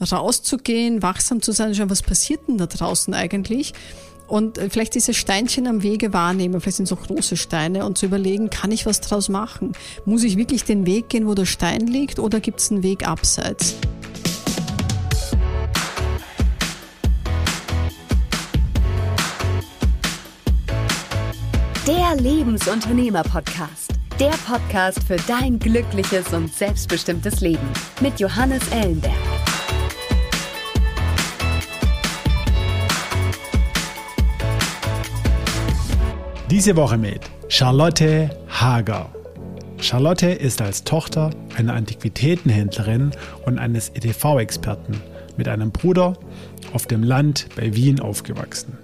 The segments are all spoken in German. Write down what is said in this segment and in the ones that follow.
rauszugehen, wachsam zu sein, schauen, was passiert denn da draußen eigentlich? Und äh, vielleicht diese Steinchen am Wege wahrnehmen, vielleicht sind auch große Steine und zu überlegen, kann ich was draus machen? Muss ich wirklich den Weg gehen, wo der Stein liegt oder gibt es einen Weg abseits? Der Lebensunternehmer-Podcast. Der Podcast für dein glückliches und selbstbestimmtes Leben mit Johannes Ellenberg. Diese Woche mit Charlotte Hager. Charlotte ist als Tochter einer Antiquitätenhändlerin und eines EDV-Experten mit einem Bruder auf dem Land bei Wien aufgewachsen.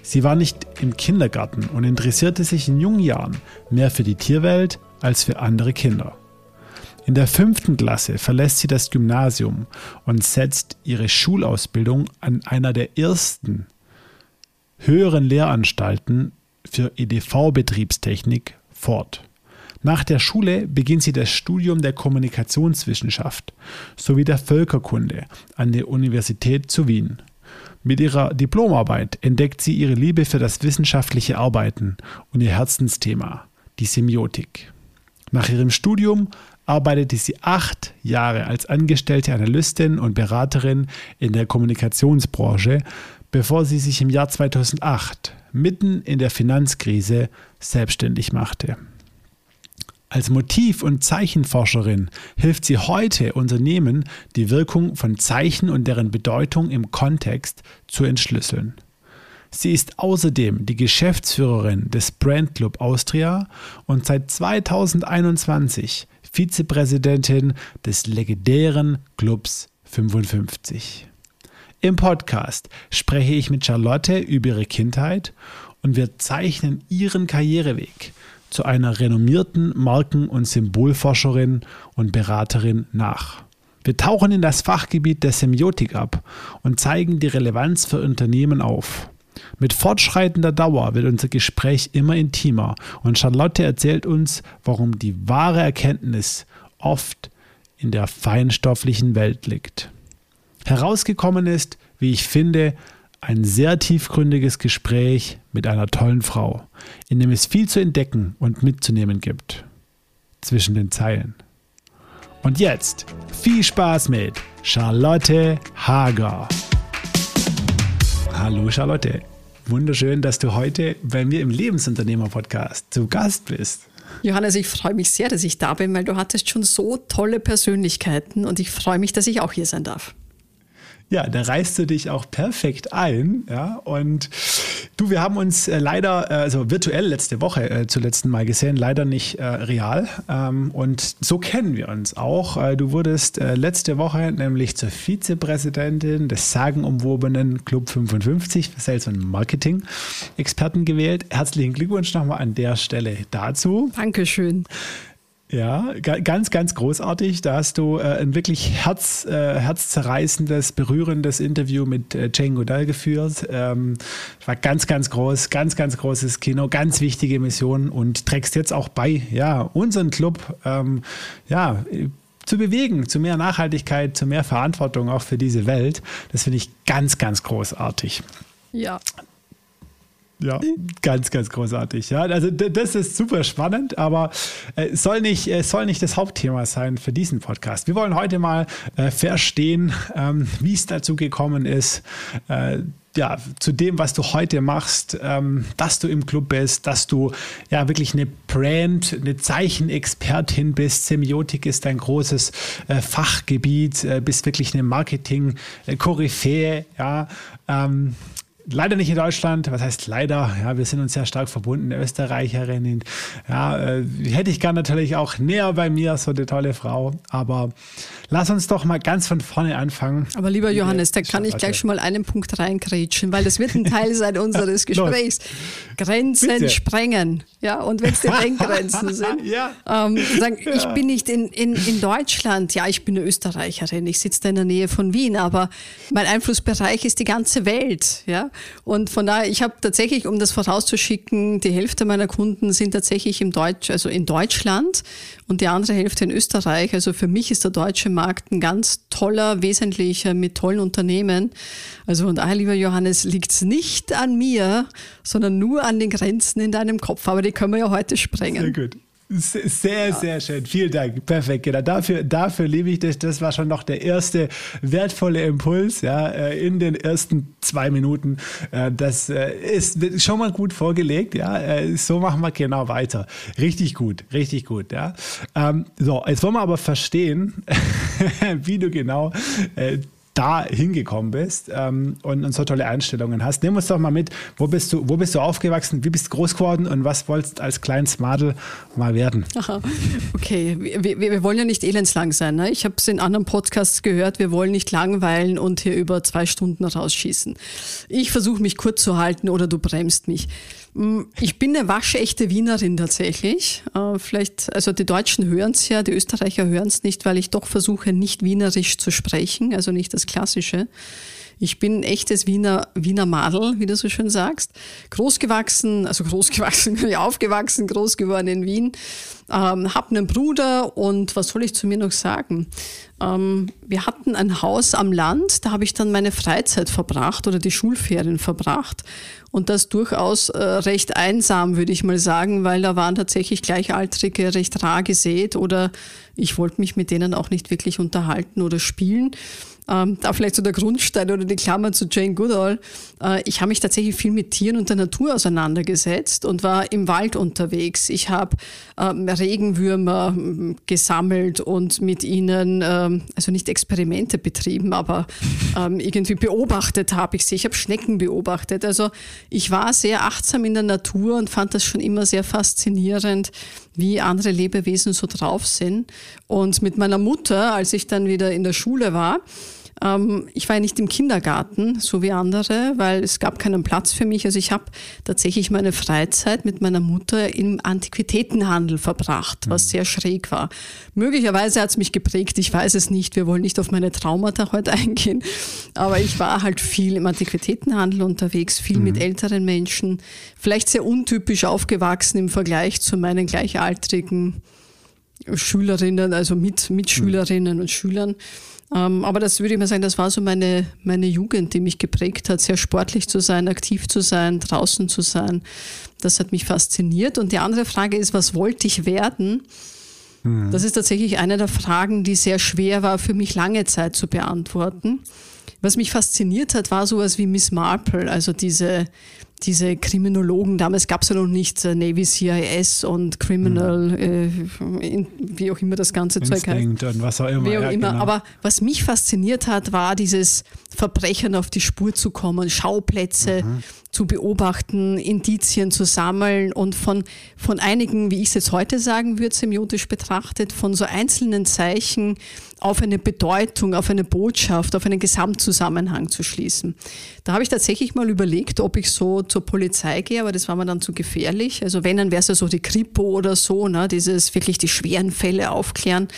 Sie war nicht im Kindergarten und interessierte sich in jungen Jahren mehr für die Tierwelt als für andere Kinder. In der fünften Klasse verlässt sie das Gymnasium und setzt ihre Schulausbildung an einer der ersten höheren Lehranstalten für EDV-Betriebstechnik fort. Nach der Schule beginnt sie das Studium der Kommunikationswissenschaft sowie der Völkerkunde an der Universität zu Wien. Mit ihrer Diplomarbeit entdeckt sie ihre Liebe für das wissenschaftliche Arbeiten und ihr Herzensthema, die Semiotik. Nach ihrem Studium arbeitete sie acht Jahre als angestellte Analystin und Beraterin in der Kommunikationsbranche, bevor sie sich im Jahr 2008 mitten in der Finanzkrise selbstständig machte. Als Motiv- und Zeichenforscherin hilft sie heute Unternehmen, die Wirkung von Zeichen und deren Bedeutung im Kontext zu entschlüsseln. Sie ist außerdem die Geschäftsführerin des Brand Club Austria und seit 2021 Vizepräsidentin des legendären Clubs 55. Im Podcast spreche ich mit Charlotte über ihre Kindheit und wir zeichnen ihren Karriereweg zu einer renommierten Marken- und Symbolforscherin und Beraterin nach. Wir tauchen in das Fachgebiet der Semiotik ab und zeigen die Relevanz für Unternehmen auf. Mit fortschreitender Dauer wird unser Gespräch immer intimer und Charlotte erzählt uns, warum die wahre Erkenntnis oft in der feinstofflichen Welt liegt. Herausgekommen ist, wie ich finde, ein sehr tiefgründiges Gespräch mit einer tollen Frau, in dem es viel zu entdecken und mitzunehmen gibt. Zwischen den Zeilen. Und jetzt viel Spaß mit Charlotte Hager. Hallo Charlotte, wunderschön, dass du heute bei mir im Lebensunternehmer-Podcast zu Gast bist. Johannes, ich freue mich sehr, dass ich da bin, weil du hattest schon so tolle Persönlichkeiten und ich freue mich, dass ich auch hier sein darf. Ja, da reißt du dich auch perfekt ein. Ja, und du, wir haben uns äh, leider, äh, also virtuell letzte Woche äh, zuletzt mal gesehen, leider nicht äh, real. Ähm, und so kennen wir uns auch. Äh, du wurdest äh, letzte Woche nämlich zur Vizepräsidentin des sagenumwobenen Club 55 für Sales und Marketing Experten gewählt. Herzlichen Glückwunsch nochmal an der Stelle dazu. Dankeschön. Ja, ganz, ganz großartig. Da hast du äh, ein wirklich herz, äh, herzzerreißendes, berührendes Interview mit äh, Jane Goodall geführt. Ähm, war ganz, ganz groß, ganz, ganz großes Kino, ganz wichtige Mission und trägst jetzt auch bei, ja, unseren Club, ähm, ja, zu bewegen, zu mehr Nachhaltigkeit, zu mehr Verantwortung auch für diese Welt. Das finde ich ganz, ganz großartig. Ja, ja, ganz, ganz großartig. Ja, also das ist super spannend, aber äh, soll nicht, es soll nicht das Hauptthema sein für diesen Podcast. Wir wollen heute mal äh, verstehen, ähm, wie es dazu gekommen ist, äh, ja, zu dem, was du heute machst, ähm, dass du im Club bist, dass du ja wirklich eine Brand, eine Zeichenexpertin bist. Semiotik ist ein großes äh, Fachgebiet, äh, bist wirklich eine Marketing-Koryphäe, ja. Ähm, leider nicht in Deutschland. Was heißt leider? Ja, wir sind uns sehr stark verbunden, Österreicherin. Ja, äh, hätte ich gern natürlich auch näher bei mir, so eine tolle Frau. Aber lass uns doch mal ganz von vorne anfangen. Aber lieber Johannes, da kann ich gleich schon mal einen Punkt reingrätschen, weil das wird ein Teil sein unseres Gesprächs. Grenzen Bitte. sprengen. Ja, und wenn es die Denkgrenzen sind. ja. Ähm, sagen, ja. Ich bin nicht in, in, in Deutschland. Ja, ich bin eine Österreicherin. Ich sitze da in der Nähe von Wien, aber mein Einflussbereich ist die ganze Welt. Ja. Und von daher, ich habe tatsächlich, um das vorauszuschicken, die Hälfte meiner Kunden sind tatsächlich im Deutsch, also in Deutschland und die andere Hälfte in Österreich. Also für mich ist der deutsche Markt ein ganz toller, wesentlicher mit tollen Unternehmen. Also von daher, lieber Johannes, liegt es nicht an mir, sondern nur an den Grenzen in deinem Kopf. Aber die können wir ja heute sprengen. Sehr gut. Sehr, sehr schön. Vielen Dank. Perfekt. Genau. Dafür, dafür liebe ich das. Das war schon noch der erste wertvolle Impuls, ja, äh, in den ersten zwei Minuten. Äh, das äh, ist schon mal gut vorgelegt, ja. So machen wir genau weiter. Richtig gut, richtig gut, ja. Ähm, so, jetzt wollen wir aber verstehen, wie du genau da hingekommen bist ähm, und, und, so tolle Einstellungen hast. Nimm uns doch mal mit, wo bist du, wo bist du aufgewachsen, wie bist du groß geworden und was wolltest als kleines Madel mal werden? Aha. Okay, wir, wir, wollen ja nicht elendslang sein. Ne? Ich habe es in anderen Podcasts gehört, wir wollen nicht langweilen und hier über zwei Stunden rausschießen. Ich versuche mich kurz zu halten oder du bremst mich. Mm, ich bin eine waschechte Wienerin tatsächlich. Äh, vielleicht, also die Deutschen hören es ja, die Österreicher hören es nicht, weil ich doch versuche, nicht wienerisch zu sprechen, also nicht das Klassische. Ich bin ein echtes Wiener, Wiener Madel, wie du so schön sagst. Großgewachsen, also großgewachsen, aufgewachsen, groß geworden in Wien. Ähm, hab einen Bruder und was soll ich zu mir noch sagen? Ähm, wir hatten ein Haus am Land, da habe ich dann meine Freizeit verbracht oder die Schulferien verbracht. Und das durchaus äh, recht einsam, würde ich mal sagen, weil da waren tatsächlich Gleichaltrige recht rar gesät oder ich wollte mich mit denen auch nicht wirklich unterhalten oder spielen. Ähm, da vielleicht so der Grundstein oder die Klammer zu Jane Goodall. Äh, ich habe mich tatsächlich viel mit Tieren und der Natur auseinandergesetzt und war im Wald unterwegs. Ich habe ähm, Regenwürmer ähm, gesammelt und mit ihnen, ähm, also nicht Experimente betrieben, aber ähm, irgendwie beobachtet habe ich sie. Ich habe Schnecken beobachtet. Also ich war sehr achtsam in der Natur und fand das schon immer sehr faszinierend, wie andere Lebewesen so drauf sind. Und mit meiner Mutter, als ich dann wieder in der Schule war, ähm, ich war ja nicht im Kindergarten, so wie andere, weil es gab keinen Platz für mich. Also ich habe tatsächlich meine Freizeit mit meiner Mutter im Antiquitätenhandel verbracht, was mhm. sehr schräg war. Möglicherweise hat es mich geprägt, ich weiß es nicht. Wir wollen nicht auf meine Traumata heute eingehen. Aber ich war halt viel im Antiquitätenhandel unterwegs, viel mhm. mit älteren Menschen, vielleicht sehr untypisch aufgewachsen im Vergleich zu meinen gleichaltrigen Schülerinnen, also mit Mitschülerinnen mhm. und Schülern. Ähm, aber das würde ich mal sagen, das war so meine, meine Jugend, die mich geprägt hat, sehr sportlich zu sein, aktiv zu sein, draußen zu sein. Das hat mich fasziniert. Und die andere Frage ist, was wollte ich werden? Mhm. Das ist tatsächlich eine der Fragen, die sehr schwer war für mich lange Zeit zu beantworten. Was mich fasziniert hat, war sowas wie Miss Marple, also diese, diese Kriminologen, damals gab es ja noch nicht äh, Navy CIS und Criminal, mhm. äh, in, wie auch immer das ganze Instinct Zeug heißt. und was auch immer. Wie auch ja, immer. Genau. Aber was mich fasziniert hat, war dieses Verbrechern auf die Spur zu kommen, Schauplätze mhm. Zu beobachten, Indizien zu sammeln und von, von einigen, wie ich es jetzt heute sagen würde, semiotisch betrachtet, von so einzelnen Zeichen auf eine Bedeutung, auf eine Botschaft, auf einen Gesamtzusammenhang zu schließen. Da habe ich tatsächlich mal überlegt, ob ich so zur Polizei gehe, aber das war mir dann zu gefährlich. Also wenn, dann wäre es ja so die Kripo oder so, ne, dieses wirklich die schweren Fälle aufklären.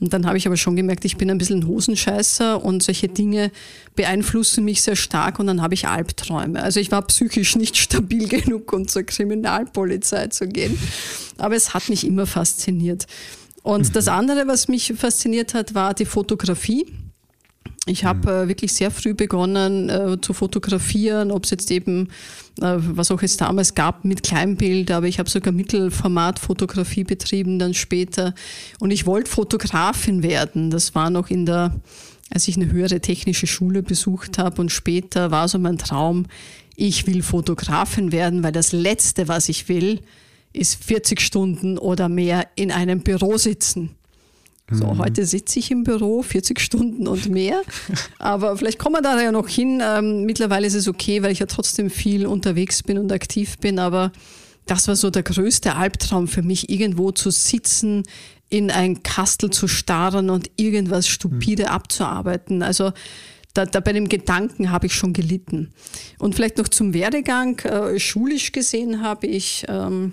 Und dann habe ich aber schon gemerkt, ich bin ein bisschen ein Hosenscheißer und solche Dinge beeinflussen mich sehr stark und dann habe ich Albträume. Also ich war psychisch nicht stabil genug, um zur Kriminalpolizei zu gehen. Aber es hat mich immer fasziniert. Und mhm. das andere, was mich fasziniert hat, war die Fotografie. Ich habe mhm. äh, wirklich sehr früh begonnen äh, zu fotografieren, ob es jetzt eben, äh, was auch es damals gab, mit Kleinbild, aber ich habe sogar Mittelformatfotografie betrieben dann später. Und ich wollte Fotografin werden. Das war noch in der, als ich eine höhere technische Schule besucht habe und später war so mein Traum, ich will Fotografin werden, weil das Letzte, was ich will, ist 40 Stunden oder mehr in einem Büro sitzen. So, mhm. heute sitze ich im Büro 40 Stunden und mehr. Aber vielleicht kommen wir da ja noch hin. Ähm, mittlerweile ist es okay, weil ich ja trotzdem viel unterwegs bin und aktiv bin. Aber das war so der größte Albtraum für mich, irgendwo zu sitzen, in ein Kastel zu starren und irgendwas stupide mhm. abzuarbeiten. Also da, da bei dem Gedanken habe ich schon gelitten. Und vielleicht noch zum Werdegang. Äh, schulisch gesehen habe ich ähm,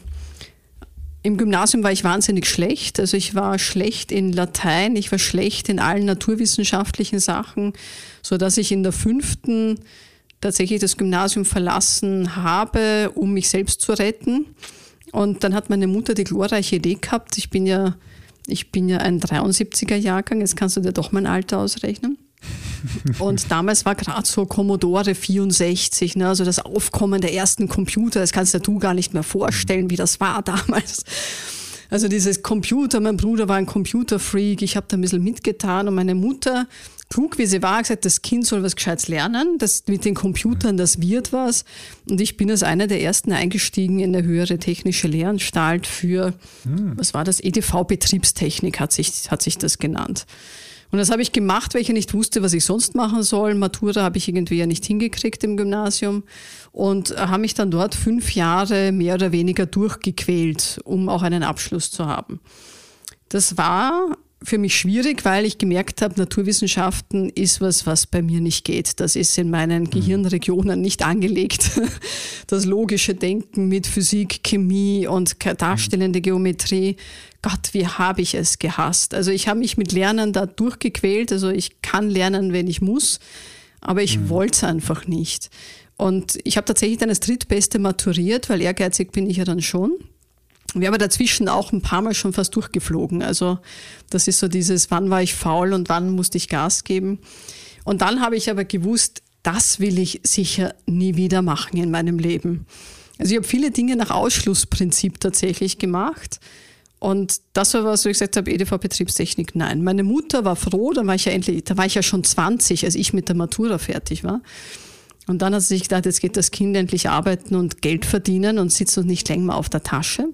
im Gymnasium war ich wahnsinnig schlecht. Also ich war schlecht in Latein, ich war schlecht in allen naturwissenschaftlichen Sachen, so dass ich in der fünften tatsächlich das Gymnasium verlassen habe, um mich selbst zu retten. Und dann hat meine Mutter die glorreiche Idee gehabt. Ich bin ja, ich bin ja ein 73er Jahrgang, jetzt kannst du dir doch mein Alter ausrechnen. Und damals war gerade so Commodore 64, ne, also das Aufkommen der ersten Computer, das kannst du gar nicht mehr vorstellen, wie das war damals. Also dieses Computer, mein Bruder war ein Computerfreak, ich habe da ein bisschen mitgetan und meine Mutter, klug wie sie war, gesagt, das Kind soll was Gescheites lernen, das mit den Computern, das wird was. Und ich bin als einer der ersten eingestiegen in eine höhere technische Lehranstalt für, hm. was war das, EDV-Betriebstechnik hat sich, hat sich das genannt. Und das habe ich gemacht, weil ich ja nicht wusste, was ich sonst machen soll. Matura habe ich irgendwie ja nicht hingekriegt im Gymnasium und habe mich dann dort fünf Jahre mehr oder weniger durchgequält, um auch einen Abschluss zu haben. Das war für mich schwierig, weil ich gemerkt habe, Naturwissenschaften ist was, was bei mir nicht geht. Das ist in meinen mhm. Gehirnregionen nicht angelegt. Das logische Denken mit Physik, Chemie und darstellende Geometrie. Gott, wie habe ich es gehasst. Also ich habe mich mit Lernen da durchgequält. Also ich kann lernen, wenn ich muss, aber ich mhm. wollte es einfach nicht. Und ich habe tatsächlich dann als Drittbeste maturiert, weil ehrgeizig bin ich ja dann schon. Wir haben dazwischen auch ein paar Mal schon fast durchgeflogen. Also das ist so dieses, wann war ich faul und wann musste ich Gas geben. Und dann habe ich aber gewusst, das will ich sicher nie wieder machen in meinem Leben. Also ich habe viele Dinge nach Ausschlussprinzip tatsächlich gemacht. Und das war was, wo ich gesagt habe, EDV-Betriebstechnik, nein. Meine Mutter war froh, da war ich ja endlich, da war ich ja schon 20, als ich mit der Matura fertig war. Und dann hat sie sich gedacht, jetzt geht das Kind endlich arbeiten und Geld verdienen und sitzt uns nicht länger auf der Tasche.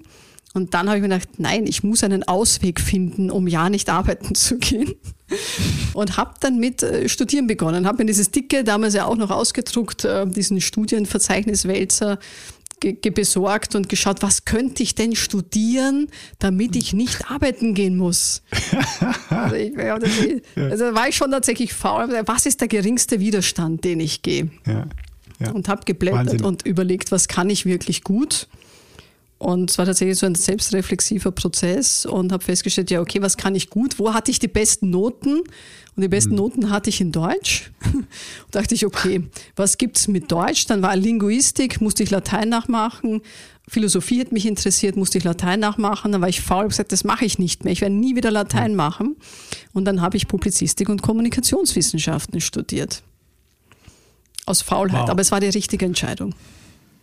Und dann habe ich mir gedacht, nein, ich muss einen Ausweg finden, um ja nicht arbeiten zu gehen. Und habe dann mit äh, Studieren begonnen. Habe mir dieses dicke, damals ja auch noch ausgedruckt, äh, diesen Studienverzeichniswälzer besorgt und geschaut, was könnte ich denn studieren, damit ich nicht arbeiten gehen muss. also, ich, also war ich schon tatsächlich faul. Was ist der geringste Widerstand, den ich gehe? Ja, ja. Und habe geblättert Wahnsinn. und überlegt, was kann ich wirklich gut und es war tatsächlich so ein selbstreflexiver Prozess und habe festgestellt, ja, okay, was kann ich gut? Wo hatte ich die besten Noten? Und die besten mhm. Noten hatte ich in Deutsch. und dachte ich, okay, was gibt's mit Deutsch? Dann war Linguistik, musste ich Latein nachmachen. Philosophie hat mich interessiert, musste ich Latein nachmachen. Dann war ich faul und gesagt, das mache ich nicht mehr. Ich werde nie wieder Latein machen. Und dann habe ich Publizistik und Kommunikationswissenschaften studiert. Aus Faulheit, wow. aber es war die richtige Entscheidung.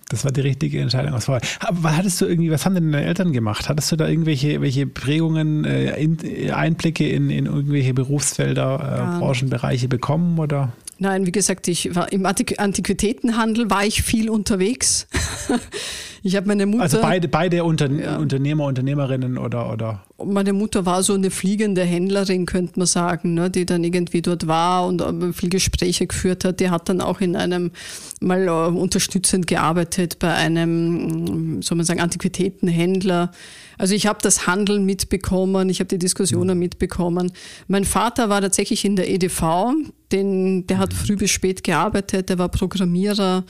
Das war die richtige Entscheidung aus vorher. Aber hattest du irgendwie, was haben denn deine Eltern gemacht? Hattest du da irgendwelche welche Prägungen, äh, Einblicke in, in irgendwelche Berufsfelder, äh. Branchenbereiche bekommen oder? Nein, wie gesagt, ich war im Antiquitätenhandel war ich viel unterwegs. Ich habe meine Mutter. Also beide, beide Unter ja. Unternehmer, Unternehmerinnen oder, oder? Meine Mutter war so eine fliegende Händlerin, könnte man sagen, ne, die dann irgendwie dort war und äh, viel Gespräche geführt hat. Die hat dann auch in einem mal äh, unterstützend gearbeitet bei einem, soll man sagen, Antiquitätenhändler. Also ich habe das Handeln mitbekommen, ich habe die Diskussionen mhm. mitbekommen. Mein Vater war tatsächlich in der EDV, den, der hat mhm. früh bis spät gearbeitet, der war Programmierer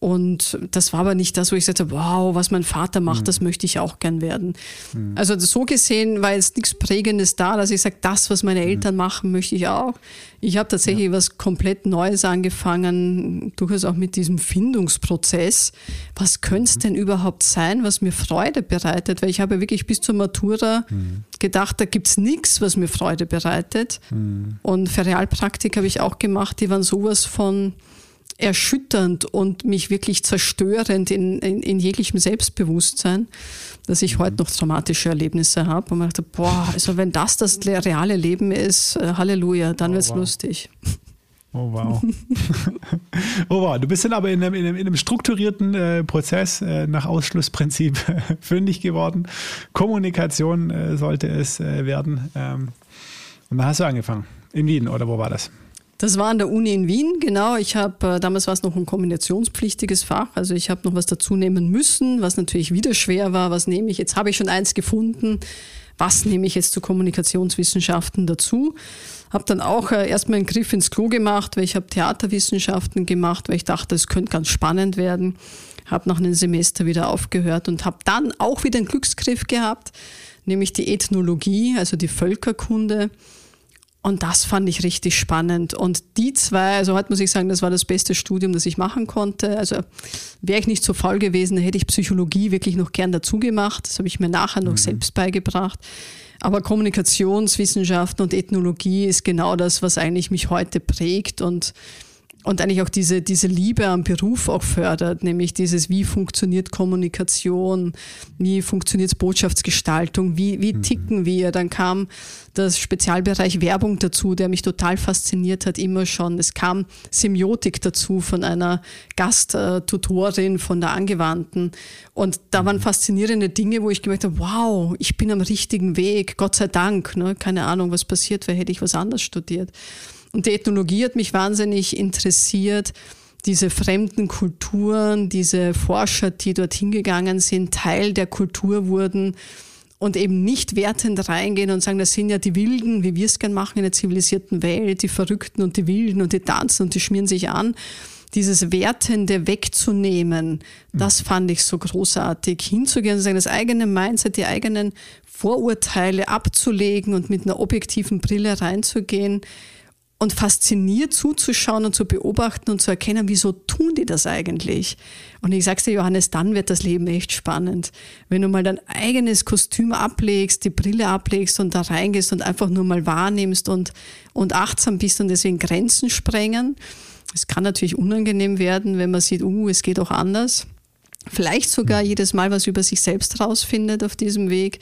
und das war aber nicht das, wo ich sagte, wow, was mein Vater macht, mhm. das möchte ich auch gern werden. Mhm. Also so gesehen war jetzt nichts Prägendes da, dass ich sage, das, was meine Eltern mhm. machen, möchte ich auch. Ich habe tatsächlich ja. was komplett Neues angefangen, durchaus auch mit diesem Findungsprozess. Was könnte es mhm. denn überhaupt sein, was mir Freude bereitet? Weil ich habe wirklich bis zur Matura mhm. gedacht, da gibt es nichts, was mir Freude bereitet. Mhm. Und für Realpraktik habe ich auch gemacht, die waren sowas von erschütternd und mich wirklich zerstörend in, in, in jeglichem Selbstbewusstsein, dass ich heute noch traumatische Erlebnisse habe und man dachte, boah, also wenn das das reale Leben ist, äh, Halleluja, dann oh, wird's wow. lustig. Oh wow. oh wow, du bist dann aber in einem, in einem, in einem strukturierten äh, Prozess äh, nach Ausschlussprinzip fündig geworden. Kommunikation äh, sollte es äh, werden. Ähm, und dann hast du angefangen. In Wien, oder wo war das? Das war an der Uni in Wien, genau. Ich habe, äh, damals war es noch ein kombinationspflichtiges Fach, also ich habe noch was dazu nehmen müssen, was natürlich wieder schwer war. Was nehme ich? Jetzt habe ich schon eins gefunden. Was nehme ich jetzt zu Kommunikationswissenschaften dazu? Habe dann auch äh, erstmal einen Griff ins Klo gemacht, weil ich habe Theaterwissenschaften gemacht, weil ich dachte, es könnte ganz spannend werden. Habe nach einem Semester wieder aufgehört und habe dann auch wieder einen Glücksgriff gehabt, nämlich die Ethnologie, also die Völkerkunde Und das fand ich richtig spannend. Und die zwei, also heute muss ich sagen, das war das beste Studium, das ich machen konnte. Also wäre ich nicht so faul gewesen, hätte ich Psychologie wirklich noch gern dazu gemacht. Das habe ich mir nachher noch mhm. selbst beigebracht. Aber Kommunikationswissenschaften und Ethnologie ist genau das, was eigentlich mich heute prägt und und eigentlich auch diese, diese Liebe am Beruf auch fördert, nämlich dieses, wie funktioniert Kommunikation, wie funktioniert Botschaftsgestaltung, wie, wie mhm. ticken wir. Dann kam das Spezialbereich Werbung dazu, der mich total fasziniert hat, immer schon. Es kam Semiotik dazu von einer Gasttutorin von der Angewandten. Und da waren mhm. faszinierende Dinge, wo ich gemerkt habe, wow, ich bin am richtigen Weg, Gott sei Dank. Ne? Keine Ahnung, was passiert wäre, hätte ich was anderes studiert. Und die Ethnologie hat mich wahnsinnig interessiert. Diese fremden Kulturen, diese Forscher, die dorthin gegangen sind, Teil der Kultur wurden und eben nicht wertend reingehen und sagen, das sind ja die Wilden, wie wir es gern machen in der zivilisierten Welt, die Verrückten und die Wilden und die tanzen und die schmieren sich an. Dieses Wertende wegzunehmen, das fand ich so großartig. Hinzugehen und sagen, das eigene Mindset, die eigenen Vorurteile abzulegen und mit einer objektiven Brille reinzugehen und fasziniert zuzuschauen und zu beobachten und zu erkennen, wieso tun die das eigentlich? Und ich sag's dir, Johannes, dann wird das Leben echt spannend. Wenn du mal dein eigenes Kostüm ablegst, die Brille ablegst und da reingehst und einfach nur mal wahrnimmst und, und achtsam bist und deswegen Grenzen sprengen. Es kann natürlich unangenehm werden, wenn man sieht, uh, es geht auch anders. Vielleicht sogar jedes Mal was über sich selbst rausfindet auf diesem Weg.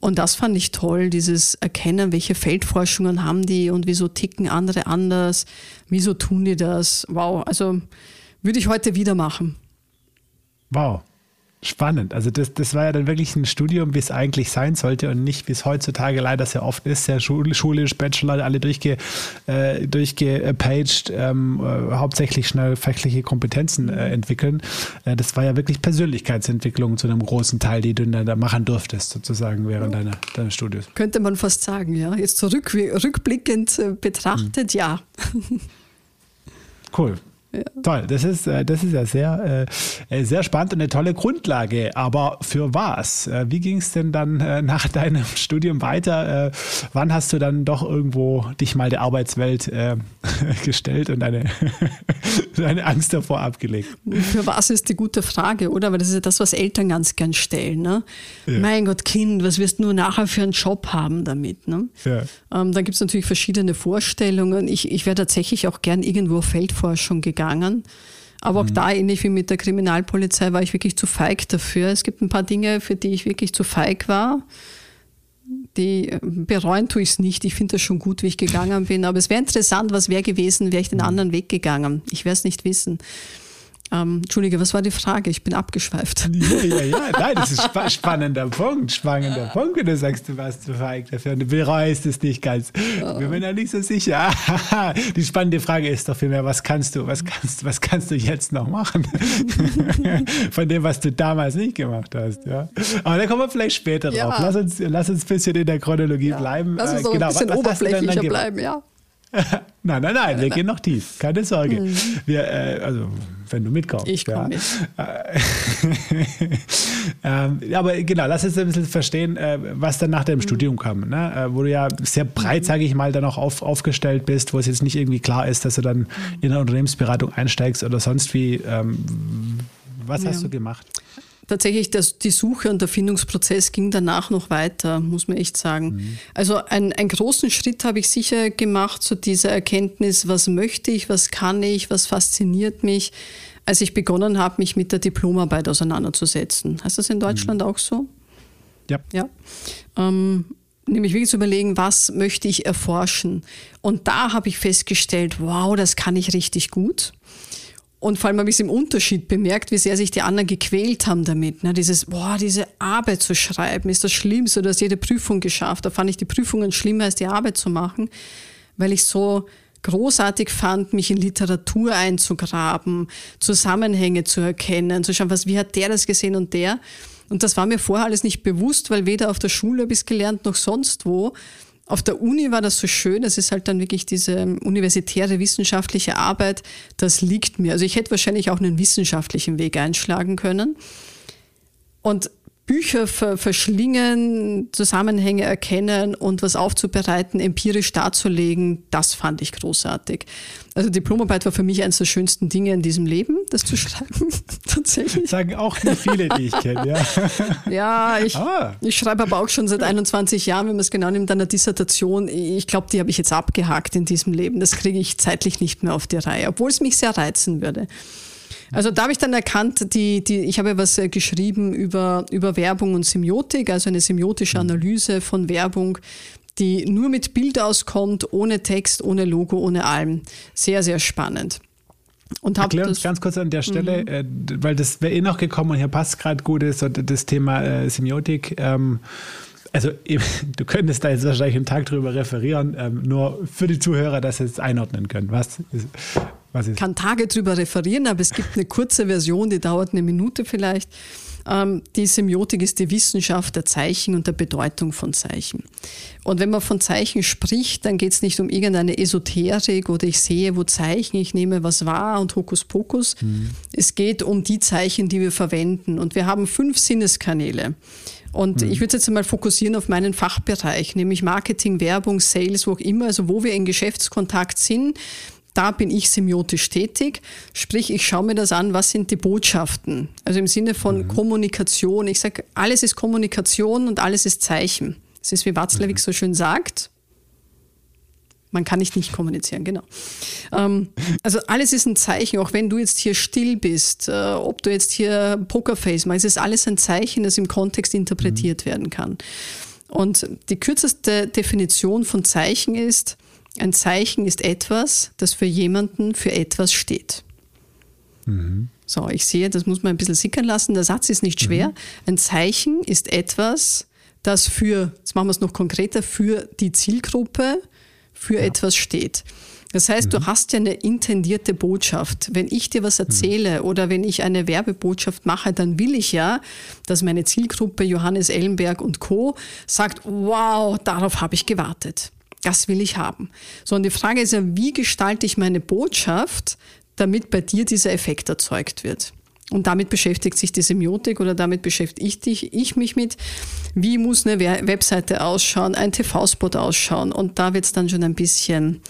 Und das fand ich toll, dieses Erkennen, welche Feldforschungen haben die und wieso ticken andere anders, wieso tun die das. Wow, also würde ich heute wieder machen. Wow. Spannend. Also das, das war ja dann wirklich ein Studium, wie es eigentlich sein sollte und nicht, wie es heutzutage leider sehr oft ist, sehr schulisch, Bachelor, alle durchge, äh, durchgepaged, ähm, äh, hauptsächlich schnell fachliche Kompetenzen äh, entwickeln. Äh, das war ja wirklich Persönlichkeitsentwicklung zu einem großen Teil, die du dann da machen durftest, sozusagen während deiner, deines Studiums. Könnte man fast sagen, ja. Jetzt zurück, rückblickend äh, betrachtet, hm. ja. Cool. Ja. Toll, das ist, äh, das ist ja sehr, äh, sehr spannend und eine tolle Grundlage. Aber für was? Äh, wie ging es denn dann nach deinem Studium weiter? Wann hast du dann doch irgendwo dich mal der Arbeitswelt gestellt und deine, deine Angst davor abgelegt? Für was ist die gute Frage, oder? Weil das ist ja das, was Eltern ganz gern stellen. Ne? Ja. Mein Gott, Kind, was wirst du nachher für einen Job haben damit? Ne? Ja. Ähm, dann gibt es natürlich verschiedene Vorstellungen. Ich, ich wäre tatsächlich auch gern irgendwo Feldforschung gegangen gegangen. Aber auch mhm. da, ähnlich wie mit der Kriminalpolizei, war ich wirklich zu feig dafür. Es gibt ein paar Dinge, für die ich wirklich zu feig war. Die äh, bereuen tue ich es nicht. Ich finde das schon gut, wie ich gegangen bin. Aber es wäre interessant, was wäre gewesen, wäre ich den mhm. anderen Weg gegangen. Ich werde es nicht wissen. Ähm, Entschuldige, was war die Frage? Ich bin abgeschweift. Ja, ja, ja. Nein, das ist ein spannender Punkt. Spannender Punkt, wenn du sagst, du warst zu feig dafür und du bereust es nicht ganz. Oh. Wir sind ja nicht so sicher. Die spannende Frage ist doch vielmehr, was kannst du, was kannst, was kannst du jetzt noch machen? Von dem, was du damals nicht gemacht hast. Ja. Aber da kommen wir vielleicht später ja. drauf. Lass uns, lass uns ein bisschen in der Chronologie ja. bleiben. Lass uns äh, genau, ein bisschen was, oberflächlicher bleiben, ja. nein, nein, nein, wir gehen noch tief. Keine Sorge. Mhm. Wir, äh, also, wenn du mitkommst. Ich komme ja. mit. ähm, aber genau, lass uns ein bisschen verstehen, äh, was dann nach deinem mhm. Studium kam. Ne? Äh, wo du ja sehr breit, sage ich mal, dann auch auf, aufgestellt bist, wo es jetzt nicht irgendwie klar ist, dass du dann mhm. in eine Unternehmensberatung einsteigst oder sonst wie. Ähm, was ja. hast du gemacht? Tatsächlich das, die Suche und der Findungsprozess ging danach noch weiter, muss man echt sagen. Mhm. Also ein, einen großen Schritt habe ich sicher gemacht zu dieser Erkenntnis, was möchte ich, was kann ich, was fasziniert mich, als ich begonnen habe, mich mit der Diplomarbeit auseinanderzusetzen. Heißt das in Deutschland mhm. auch so? Ja. ja. Ähm, nämlich wirklich zu überlegen, was möchte ich erforschen. Und da habe ich festgestellt, wow, das kann ich richtig gut. Und vor allem habe ich es im Unterschied bemerkt, wie sehr sich die anderen gequält haben damit. Ne? Dieses, boah, diese Arbeit zu schreiben, ist das Schlimmste, du hast jede Prüfung geschafft. Da fand ich die Prüfungen schlimmer, als die Arbeit zu machen, weil ich so großartig fand, mich in Literatur einzugraben, Zusammenhänge zu erkennen, zu schauen, was, wie hat der das gesehen und der. Und das war mir vorher alles nicht bewusst, weil weder auf der Schule habe ich es gelernt noch sonst wo. Auf der Uni war das so schön, das ist halt dann wirklich diese universitäre wissenschaftliche Arbeit, das liegt mir. Also ich hätte wahrscheinlich auch einen wissenschaftlichen Weg einschlagen können. Und Bücher ver verschlingen, Zusammenhänge erkennen und was aufzubereiten, empirisch darzulegen, das fand ich großartig. Also Diplomarbeit war für mich eines der schönsten Dinge in diesem Leben, das zu schreiben, tatsächlich. Sagen auch nicht viele, die ich kenne, ja. ja, ich, ah. ich schreibe aber auch schon seit 21 Jahren, wenn man es genau nimmt, eine Dissertation. Ich glaube, die habe ich jetzt abgehakt in diesem Leben. Das kriege ich zeitlich nicht mehr auf die Reihe, obwohl es mich sehr reizen würde. Also da habe ich dann erkannt, die, die, ich habe ja was äh, geschrieben über, über Werbung und Semiotik, also eine semiotische mhm. Analyse von Werbung, die nur mit Bild auskommt, ohne Text, ohne Logo, ohne allem. Sehr, sehr spannend. Und Erklär uns ganz kurz an der Stelle, mhm. äh, weil das wäre eh noch gekommen und hier passt gerade gut, ist das Thema äh, Semiotik. Ähm, also du könntest da jetzt wahrscheinlich einen Tag drüber referieren, ähm, nur für die Zuhörer, dass sie es einordnen können. Was was ist? Kann Tage drüber referieren, aber es gibt eine kurze Version, die dauert eine Minute vielleicht. Ähm, die Semiotik ist die Wissenschaft der Zeichen und der Bedeutung von Zeichen. Und wenn man von Zeichen spricht, dann geht es nicht um irgendeine Esoterik oder ich sehe, wo Zeichen, ich nehme was wahr und Hokuspokus. Mhm. Es geht um die Zeichen, die wir verwenden. Und wir haben fünf Sinneskanäle. Und mhm. ich würde jetzt einmal fokussieren auf meinen Fachbereich, nämlich Marketing, Werbung, Sales, wo auch immer, also wo wir in Geschäftskontakt sind. Da bin ich semiotisch tätig, sprich, ich schaue mir das an, was sind die Botschaften? Also im Sinne von mhm. Kommunikation. Ich sage, alles ist Kommunikation und alles ist Zeichen. Das ist, wie Watzlawick mhm. so schön sagt, man kann nicht nicht kommunizieren, genau. Ähm, also alles ist ein Zeichen, auch wenn du jetzt hier still bist, äh, ob du jetzt hier Pokerface machst, es ist alles ein Zeichen, das im Kontext interpretiert mhm. werden kann. Und die kürzeste Definition von Zeichen ist, ein Zeichen ist etwas, das für jemanden für etwas steht. Mhm. So, ich sehe, das muss man ein bisschen sickern lassen. Der Satz ist nicht schwer. Mhm. Ein Zeichen ist etwas, das für, jetzt machen wir es noch konkreter, für die Zielgruppe, für ja. etwas steht. Das heißt, mhm. du hast ja eine intendierte Botschaft. Wenn ich dir was mhm. erzähle mhm. oder wenn ich eine Werbebotschaft mache, dann will ich ja, dass meine Zielgruppe Johannes Ellenberg und Co. sagt, wow, darauf habe ich gewartet. Das will ich haben. So, und die Frage ist ja, wie gestalte ich meine Botschaft, damit bei dir dieser Effekt erzeugt wird? Und damit beschäftigt sich die Semiotik oder damit beschäftige ich, ich mich mit, wie muss eine Webseite ausschauen, ein TV-Spot ausschauen. Und da wird es dann schon ein bisschen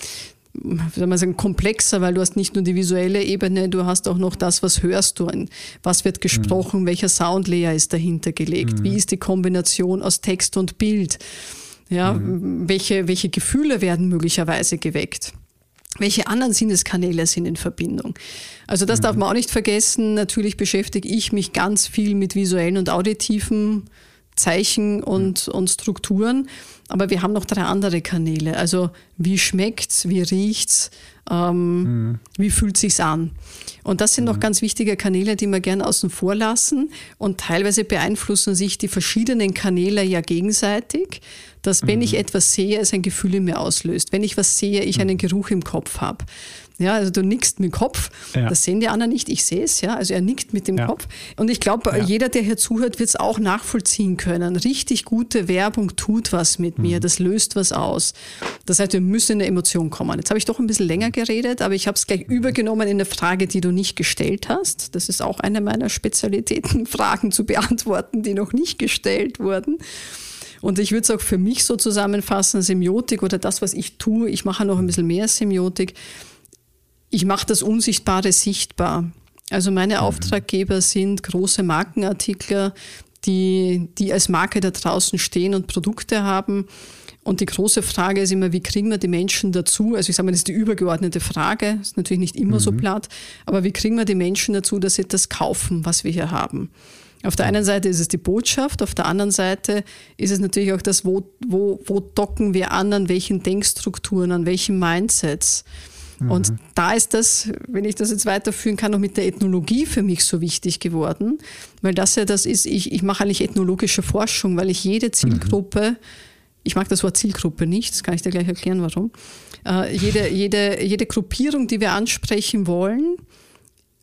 wie soll man sagen, komplexer, weil du hast nicht nur die visuelle Ebene, du hast auch noch das, was hörst du, was wird gesprochen, mhm. welcher Soundlayer ist dahinter gelegt, mhm. wie ist die Kombination aus Text und Bild, ja, mhm. welche, welche Gefühle werden möglicherweise geweckt welche anderen Sinneskanäle sind in Verbindung. Also das mhm. darf man auch nicht vergessen. Natürlich beschäftige ich mich ganz viel mit visuellen und auditiven Zeichen und, mhm. und Strukturen. Aber wir haben noch drei andere Kanäle. Also wie schmeckt's, wie riecht's, ähm, mhm. wie fühlt sich's an? Und das sind mhm. noch ganz wichtige Kanäle, die wir gerne außen vor lassen. Und teilweise beeinflussen sich die verschiedenen Kanäle ja gegenseitig dass wenn mhm. ich etwas sehe, es ein Gefühl in mir auslöst. Wenn ich was sehe, ich einen mhm. Geruch im Kopf habe. Ja, also du nickst mit dem Kopf, ja. das sehen die anderen nicht, ich sehe es, ja. Also er nickt mit dem ja. Kopf. Und ich glaube, ja. jeder, der hier zuhört, wird es auch nachvollziehen können. Richtig gute Werbung tut was mit mhm. mir, das löst was aus. Das heißt, wir müssen in eine Emotion kommen. Jetzt habe ich doch ein bisschen länger geredet, aber ich habe es gleich mhm. übergenommen in eine Frage, die du nicht gestellt hast. Das ist auch eine meiner Spezialitäten, Fragen zu beantworten, die noch nicht gestellt wurden. Und ich würde es auch für mich so zusammenfassen, Semiotik oder das, was ich tue, ich mache noch ein bisschen mehr Semiotik. Ich mache das Unsichtbare sichtbar. Also meine mhm. Auftraggeber sind große Markenartikler, die, die als Marke da draußen stehen und Produkte haben. Und die große Frage ist immer, wie kriegen wir die Menschen dazu? Also ich sage mal, das ist die übergeordnete Frage, ist natürlich nicht immer mhm. so platt, aber wie kriegen wir die Menschen dazu, dass sie das kaufen, was wir hier haben? Auf der einen Seite ist es die Botschaft, auf der anderen Seite ist es natürlich auch das, wo, wo, wo docken wir an, an welchen Denkstrukturen, an welchen Mindsets. Mhm. Und da ist das, wenn ich das jetzt weiterführen kann, auch mit der Ethnologie für mich so wichtig geworden, weil das ja das ist, ich, ich mache eigentlich ethnologische Forschung, weil ich jede Zielgruppe, mhm. ich mag das Wort Zielgruppe nicht, das kann ich dir gleich erklären, warum, äh, jede, jede, jede Gruppierung, die wir ansprechen wollen,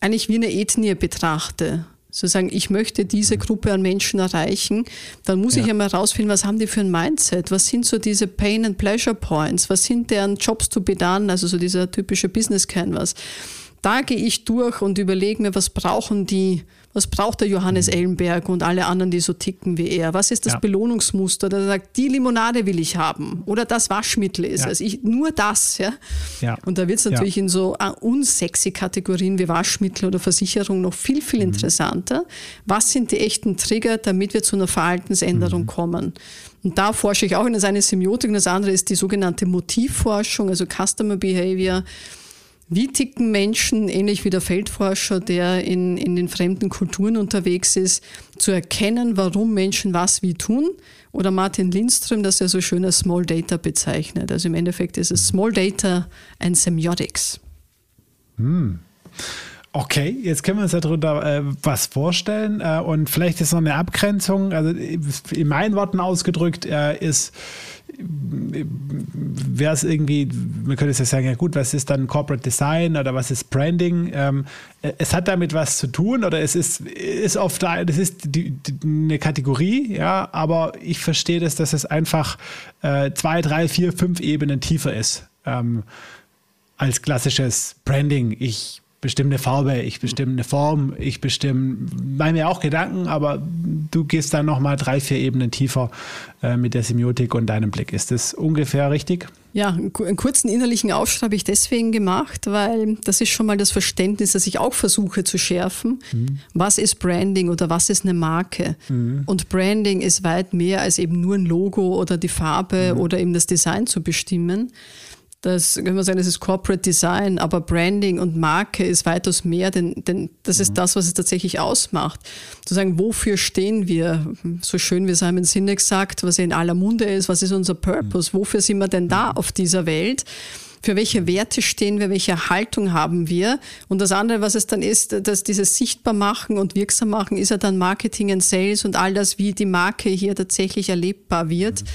eigentlich wie eine Ethnie betrachte zu sagen, ich möchte diese Gruppe an Menschen erreichen, dann muss ja. ich einmal rausfinden, was haben die für ein Mindset? Was sind so diese Pain and Pleasure Points? Was sind deren Jobs to be done? Also so dieser typische Business Canvas. da gehe ich durch und überlege mir, was brauchen die, was braucht der Johannes Ellenberg und alle anderen, die so ticken wie er? Was ist das ja. Belohnungsmuster? Der sagt, die Limonade will ich haben oder das Waschmittel ist. Ja. Also ich, nur das. Ja? ja. Und da wird es natürlich in so uh, unsexy Kategorien wie Waschmittel oder Versicherung noch viel, viel mhm. interessanter. Was sind die echten Trigger, damit wir zu einer Verhaltensänderung mhm. kommen? Und da forsche ich auch in das eine Semiotik und das andere ist die sogenannte Motivforschung, also Customer Behavior. Wie ticken Menschen, ähnlich wie der Feldforscher, der in, in den fremden Kulturen unterwegs ist, zu erkennen, warum Menschen was wie tun? Oder Martin Lindström, das er so schön als Small Data bezeichnet. Also im Endeffekt ist es Small Data and Semiotics. Hm. Okay, jetzt können wir uns darunter äh, was vorstellen äh, und vielleicht ist noch eine Abgrenzung. Also in meinen Worten ausgedrückt äh, ist wäre es irgendwie, man könnte es ja sagen, ja gut, was ist dann Corporate Design oder was ist Branding? Ähm, es hat damit was zu tun oder es ist, ist oft, das ist die, die, eine Kategorie, ja, aber ich verstehe das, dass es einfach äh, zwei, drei, vier, fünf Ebenen tiefer ist ähm, als klassisches Branding. Ich bestimme eine Farbe, ich bestimme eine Form, ich bestimme, mache mir auch Gedanken, aber du gehst dann nochmal drei, vier Ebenen tiefer äh, mit der Semiotik und deinem Blick. Ist das ungefähr richtig? Ja, einen kurzen innerlichen Aufschrei habe ich deswegen gemacht, weil das ist schon mal das Verständnis, das ich auch versuche zu schärfen. Mhm. Was ist Branding oder was ist eine Marke? Mhm. Und Branding ist weit mehr als eben nur ein Logo oder die Farbe mhm. oder eben das Design zu bestimmen. Das können wir sagen, das ist Corporate Design, aber Branding und Marke ist weitaus mehr, denn, denn das ist mhm. das, was es tatsächlich ausmacht. Zu sagen, wofür stehen wir? So schön wie Simon Sinek sagt, was in aller Munde ist, was ist unser Purpose? Mhm. Wofür sind wir denn da mhm. auf dieser Welt? Für welche Werte stehen wir? Welche Haltung haben wir? Und das andere, was es dann ist, dass dieses sichtbar machen und wirksam machen, ist ja dann Marketing und Sales und all das, wie die Marke hier tatsächlich erlebbar wird. Mhm.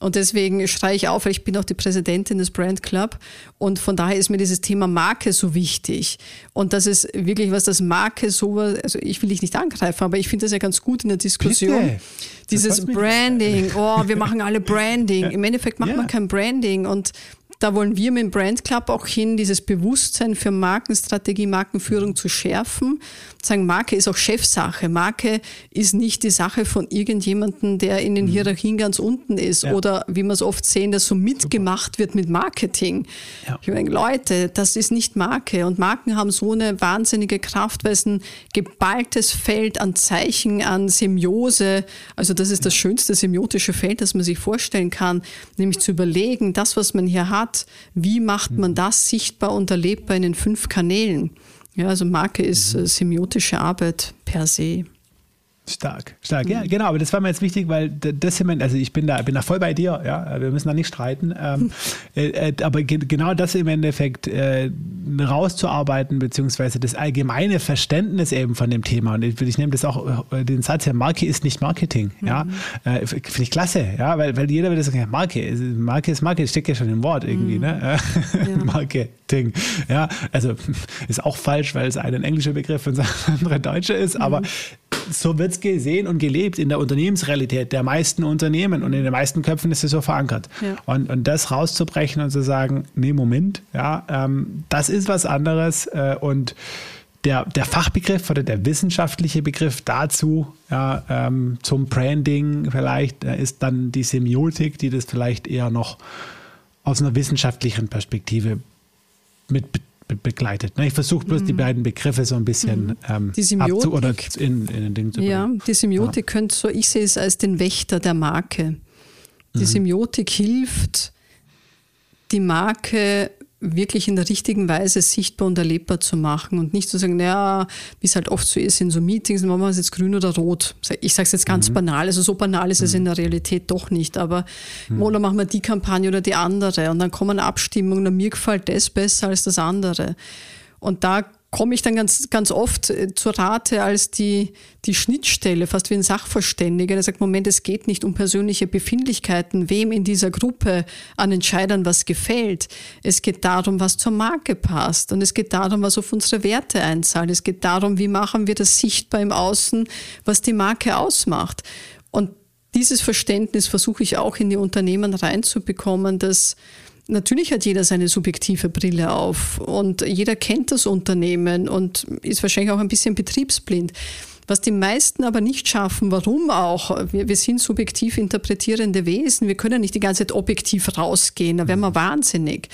Und deswegen schreie ich auf, weil ich bin auch die Präsidentin des Brand Club. Und von daher ist mir dieses Thema Marke so wichtig. Und das ist wirklich was, das Marke so, also ich will dich nicht angreifen, aber ich finde das ja ganz gut in der Diskussion. Bitte. Dieses Branding, oh, wir machen alle Branding. Im Endeffekt macht ja. man kein Branding und da wollen wir mit dem Brand Club auch hin, dieses Bewusstsein für Markenstrategie, Markenführung zu schärfen. Sagen, Marke ist auch Chefsache. Marke ist nicht die Sache von irgendjemandem, der in den mhm. Hierarchien ganz unten ist ja. oder wie wir es oft sehen, dass so mitgemacht Super. wird mit Marketing. Ja. Ich meine, Leute, das ist nicht Marke und Marken haben so eine wahnsinnige Kraft, weil es ein geballtes Feld an Zeichen, an Semiose, also das ist das schönste semiotische Feld, das man sich vorstellen kann, nämlich zu überlegen, das, was man hier hat, hat, wie macht man mhm. das sichtbar und erlebbar in den fünf Kanälen? Ja, also Marke ist mhm. semiotische Arbeit per se. Stark, stark. Ja, mhm. genau, aber das war mir jetzt wichtig, weil das Element, also ich bin da, bin da voll bei dir, ja, wir müssen da nicht streiten. Ähm, äh, äh, aber ge genau das im Endeffekt äh, rauszuarbeiten, beziehungsweise das allgemeine Verständnis eben von dem Thema. Und ich, ich nehme das auch, äh, den Satz her, Marke ist nicht Marketing. Mhm. Ja, äh, finde ich klasse, ja, weil, weil jeder würde sagen, ja, Marke, Marke ist Marke, das steckt ja schon im Wort irgendwie, mhm. ne? Ja. Marketing. Ja, also ist auch falsch, weil es ein englischer Begriff und ein anderer deutscher ist, aber mhm so wird es gesehen und gelebt in der Unternehmensrealität der meisten Unternehmen und in den meisten Köpfen ist es so verankert. Ja. Und, und das rauszubrechen und zu sagen, nee, Moment, ja, ähm, das ist was anderes äh, und der, der Fachbegriff oder der wissenschaftliche Begriff dazu, ja, ähm, zum Branding vielleicht, äh, ist dann die Semiotik, die das vielleicht eher noch aus einer wissenschaftlichen Perspektive mit be begleitet. Ne? Ich versuche bloß mhm. die beiden Begriffe so ein bisschen mhm. ähm, die Semiotik, oder in, in den Ding zu bringen. Ja, die Semiotik ja. könnte so, ich sehe es als den Wächter der Marke. Die mhm. Semiotik hilft, die Marke wirklich in der richtigen Weise sichtbar und erlebbar zu machen und nicht zu sagen, naja, wie es halt oft so ist in so Meetings, machen wir es jetzt grün oder rot. Ich sage es jetzt ganz mhm. banal, also so banal ist es in mhm. der Realität doch nicht, aber mhm. oder machen wir die Kampagne oder die andere und dann kommen Abstimmungen und mir gefällt das besser als das andere. Und da komme ich dann ganz, ganz oft äh, zur Rate als die, die Schnittstelle, fast wie ein Sachverständiger, der sagt, Moment, es geht nicht um persönliche Befindlichkeiten, wem in dieser Gruppe an Entscheidern was gefällt. Es geht darum, was zur Marke passt. Und es geht darum, was auf unsere Werte einzahlt. Es geht darum, wie machen wir das sichtbar im Außen, was die Marke ausmacht. Und dieses Verständnis versuche ich auch in die Unternehmen reinzubekommen, dass Natürlich hat jeder seine subjektive Brille auf und jeder kennt das Unternehmen und ist wahrscheinlich auch ein bisschen betriebsblind. Was die meisten aber nicht schaffen, warum auch? Wir, wir sind subjektiv interpretierende Wesen. Wir können nicht die ganze Zeit objektiv rausgehen. Da wären wir wahnsinnig.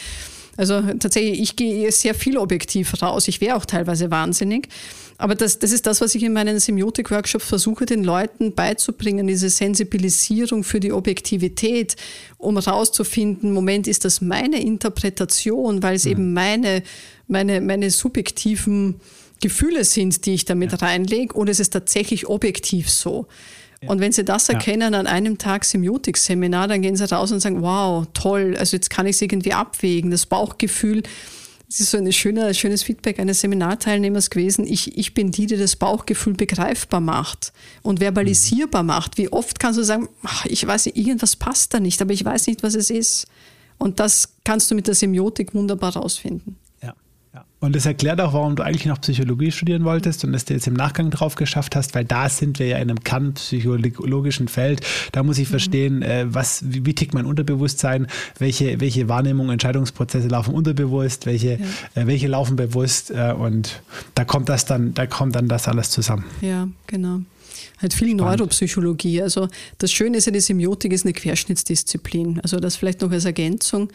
Also tatsächlich, ich gehe sehr viel objektiv raus. Ich wäre auch teilweise wahnsinnig. Aber das, das ist das, was ich in meinen Semiotik-Workshops versuche, den Leuten beizubringen, diese Sensibilisierung für die Objektivität, um herauszufinden, Moment, ist das meine Interpretation, weil es mhm. eben meine, meine, meine subjektiven Gefühle sind, die ich damit ja. reinlege, oder ist es tatsächlich objektiv so? Und wenn Sie das erkennen ja. an einem Tag Semiotik-Seminar, dann gehen Sie raus und sagen, wow, toll, also jetzt kann ich es irgendwie abwägen. Das Bauchgefühl, das ist so ein schöner, schönes Feedback eines Seminarteilnehmers gewesen. Ich, ich bin die, die das Bauchgefühl begreifbar macht und verbalisierbar mhm. macht. Wie oft kannst du sagen, ach, ich weiß nicht, irgendwas passt da nicht, aber ich weiß nicht, was es ist. Und das kannst du mit der Semiotik wunderbar rausfinden. Und das erklärt auch, warum du eigentlich noch Psychologie studieren wolltest und es dir jetzt im Nachgang drauf geschafft hast, weil da sind wir ja in einem kernpsychologischen Feld. Da muss ich mhm. verstehen, äh, was, wie, wie, tickt mein Unterbewusstsein, welche, welche Wahrnehmung, Entscheidungsprozesse laufen unterbewusst, welche, ja. äh, welche laufen bewusst äh, und da kommt das dann, da kommt dann das alles zusammen. Ja, genau. Halt viel. Neuropsychologie. Also das Schöne ist ja, die Semiotik ist eine Querschnittsdisziplin. Also das vielleicht noch als Ergänzung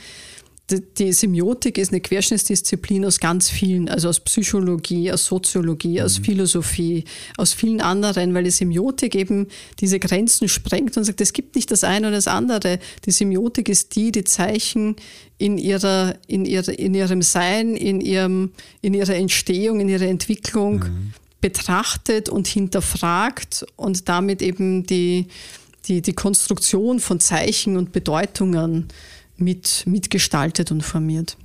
die Semiotik ist eine Querschnittsdisziplin aus ganz vielen, also aus Psychologie, aus Soziologie, aus mhm. Philosophie, aus vielen anderen, weil die Semiotik eben diese Grenzen sprengt und sagt, es gibt nicht das eine oder das andere. Die Semiotik ist die, die Zeichen in, ihrer, in, ihrer, in ihrem Sein, in, ihrem, in ihrer Entstehung, in ihrer Entwicklung mhm. betrachtet und hinterfragt und damit eben die, die, die Konstruktion von Zeichen und Bedeutungen mit, mitgestaltet und formiert.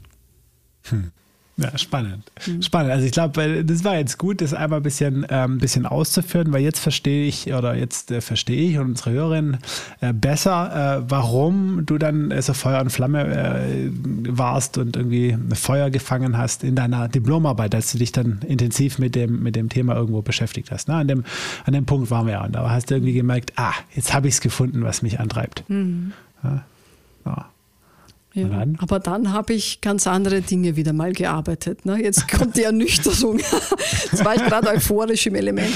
Hm. Ja, spannend. Mhm. Spannend. Also ich glaube, das war jetzt gut, das einmal ein bisschen, ähm, bisschen auszuführen, weil jetzt verstehe ich oder jetzt äh, verstehe ich und unsere Hörerin äh, besser, äh, warum du dann äh, so Feuer und Flamme äh, warst und irgendwie Feuer gefangen hast in deiner Diplomarbeit, als du dich dann intensiv mit dem, mit dem Thema irgendwo beschäftigt hast. Ne? An, dem, an dem Punkt waren wir ja. Und da hast du irgendwie gemerkt, ah, jetzt habe ich es gefunden, was mich antreibt. Mhm. Ja. Ja. Ja, dann? Aber dann habe ich ganz andere Dinge wieder mal gearbeitet. Ne? Jetzt kommt die Ernüchterung. Jetzt war ich gerade euphorisch im Element.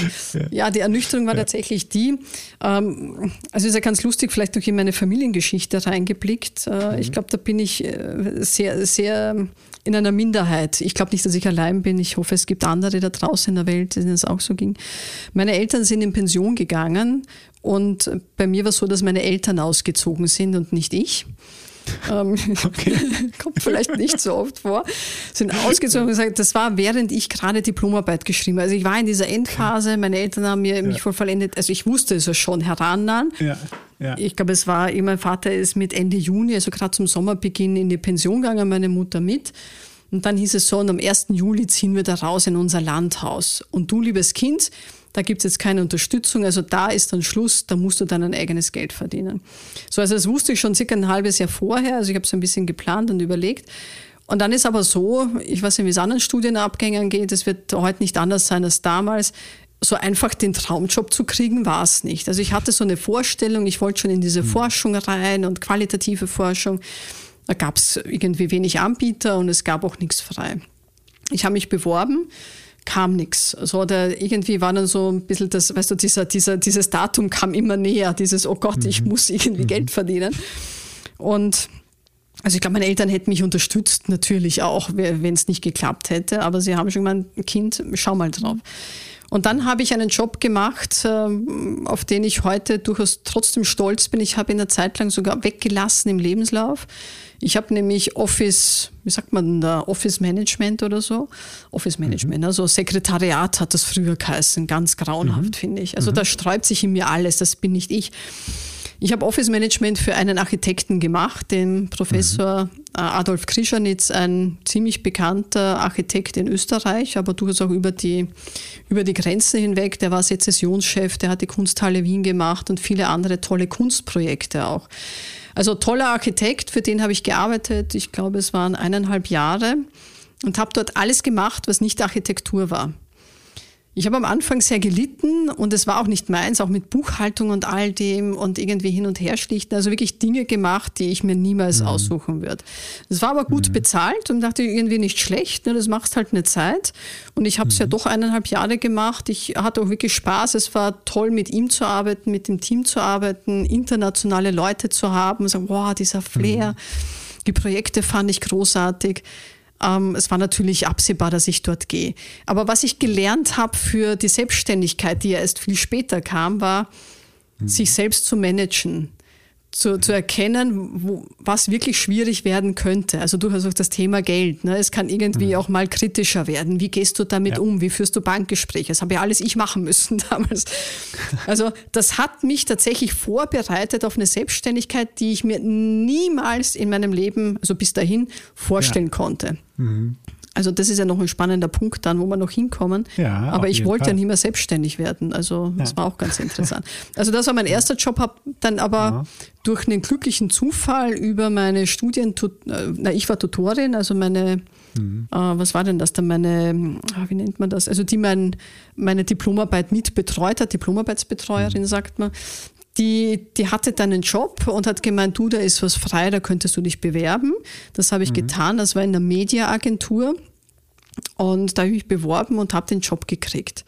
Ja, die Ernüchterung war tatsächlich die, ähm, also ist ja ganz lustig, vielleicht noch in meine Familiengeschichte reingeblickt. Äh, mhm. Ich glaube, da bin ich äh, sehr, sehr in einer Minderheit. Ich glaube nicht, dass ich allein bin. Ich hoffe, es gibt andere da draußen in der Welt, denen es auch so ging. Meine Eltern sind in Pension gegangen und bei mir war es so, dass meine Eltern ausgezogen sind und nicht ich. Ähm, okay. kommt vielleicht nicht so oft vor. Sind ausgezogen und gesagt, das war während ich gerade Diplomarbeit geschrieben habe. Also ich war in dieser Endphase, meine Eltern haben mir ja. mich voll vollendet, also ich wusste es ja schon herannahen. Ja. Ja. Ich glaube, es war, mein Vater ist mit Ende Juni, also gerade zum Sommerbeginn in die Pension gegangen, meine Mutter mit. Und dann hieß es so, und am 1. Juli ziehen wir da raus in unser Landhaus. Und du, liebes Kind, da gibt es jetzt keine Unterstützung, also da ist dann Schluss, da musst du dann ein eigenes Geld verdienen. So, also das wusste ich schon circa ein halbes Jahr vorher, also ich habe so ein bisschen geplant und überlegt. Und dann ist aber so, ich weiß nicht, wie es anderen Studienabgängern geht, es wird heute nicht anders sein als damals so einfach den Traumjob zu kriegen, war es nicht. Also ich hatte so eine Vorstellung, ich wollte schon in diese mhm. Forschung rein und qualitative Forschung. Da gab es irgendwie wenig Anbieter und es gab auch nichts frei. Ich habe mich beworben kam nichts. Also oder irgendwie war dann so ein bisschen das, weißt du, dieser, dieser, dieses Datum kam immer näher, dieses, oh Gott, mhm. ich muss irgendwie mhm. Geld verdienen. Und also ich glaube, meine Eltern hätten mich unterstützt, natürlich auch, wenn es nicht geklappt hätte, aber sie haben schon gemeint, Kind, schau mal drauf. Und dann habe ich einen Job gemacht, ähm, auf den ich heute durchaus trotzdem stolz bin. Ich habe ihn eine Zeit lang sogar weggelassen im Lebenslauf. Ich habe nämlich Office, wie sagt man da, Office Management oder so? Office Management, mhm. also Sekretariat hat das früher geheißen, ganz grauenhaft, mhm. finde ich. Also mhm. da sträubt sich in mir alles, das bin nicht ich. Ich habe Office Management für einen Architekten gemacht, den Professor mhm. Äh, Adolf Krischanitz, ein ziemlich bekannter Architekt in Österreich, aber durchaus auch über die, über die Grenzen hinweg. Der war Sezessionschef, der hat die Kunsthalle Wien gemacht und viele andere tolle Kunstprojekte auch. Also toller Architekt, für den habe ich gearbeitet. Ich glaube, es waren eineinhalb Jahre und habe dort alles gemacht, was nicht Architektur war. Ich habe am Anfang sehr gelitten und es war auch nicht meins, auch mit Buchhaltung und all dem und irgendwie hin und her schlichten. Also wirklich Dinge gemacht, die ich mir niemals mhm. aussuchen würde. Es war aber gut mhm. bezahlt und dachte irgendwie nicht schlecht. Ne? Das machst halt eine Zeit. Und ich habe es mhm. ja doch eineinhalb Jahre gemacht. Ich hatte auch wirklich Spaß. Es war toll, mit ihm zu arbeiten, mit dem Team zu arbeiten, internationale Leute zu haben. So, wow, dieser Flair. Mhm. Die Projekte fand ich großartig. Ähm, es war natürlich absehbar, dass ich dort gehe. Aber was ich gelernt habe für die Selbstständigkeit, die ja erst viel später kam, war, mhm. sich selbst zu managen zu, zu erkennen, wo, was wirklich schwierig werden könnte. Also durchaus auch das Thema Geld. Ne? Es kann irgendwie mhm. auch mal kritischer werden. Wie gehst du damit ja. um? Wie führst du Bankgespräche? Das habe ja alles ich machen müssen damals. Also das hat mich tatsächlich vorbereitet auf eine Selbstständigkeit, die ich mir niemals in meinem Leben, also bis dahin, vorstellen ja. konnte. Mhm. Also das ist ja noch ein spannender Punkt dann, wo wir noch hinkommen. Ja, Aber ich wollte Fall. ja nicht mehr selbstständig werden. Also das ja. war auch ganz interessant. Also das war mein erster Job, habe dann aber ja. durch einen glücklichen Zufall über meine Studien, äh, na, ich war Tutorin, also meine, mhm. äh, was war denn das dann, meine, ah, wie nennt man das, also die mein, meine Diplomarbeit mitbetreut hat, Diplomarbeitsbetreuerin mhm. sagt man, die, die hatte dann einen Job und hat gemeint, du, da ist was frei, da könntest du dich bewerben. Das habe ich mhm. getan. Das war in der Mediaagentur. Und da habe ich mich beworben und habe den Job gekriegt.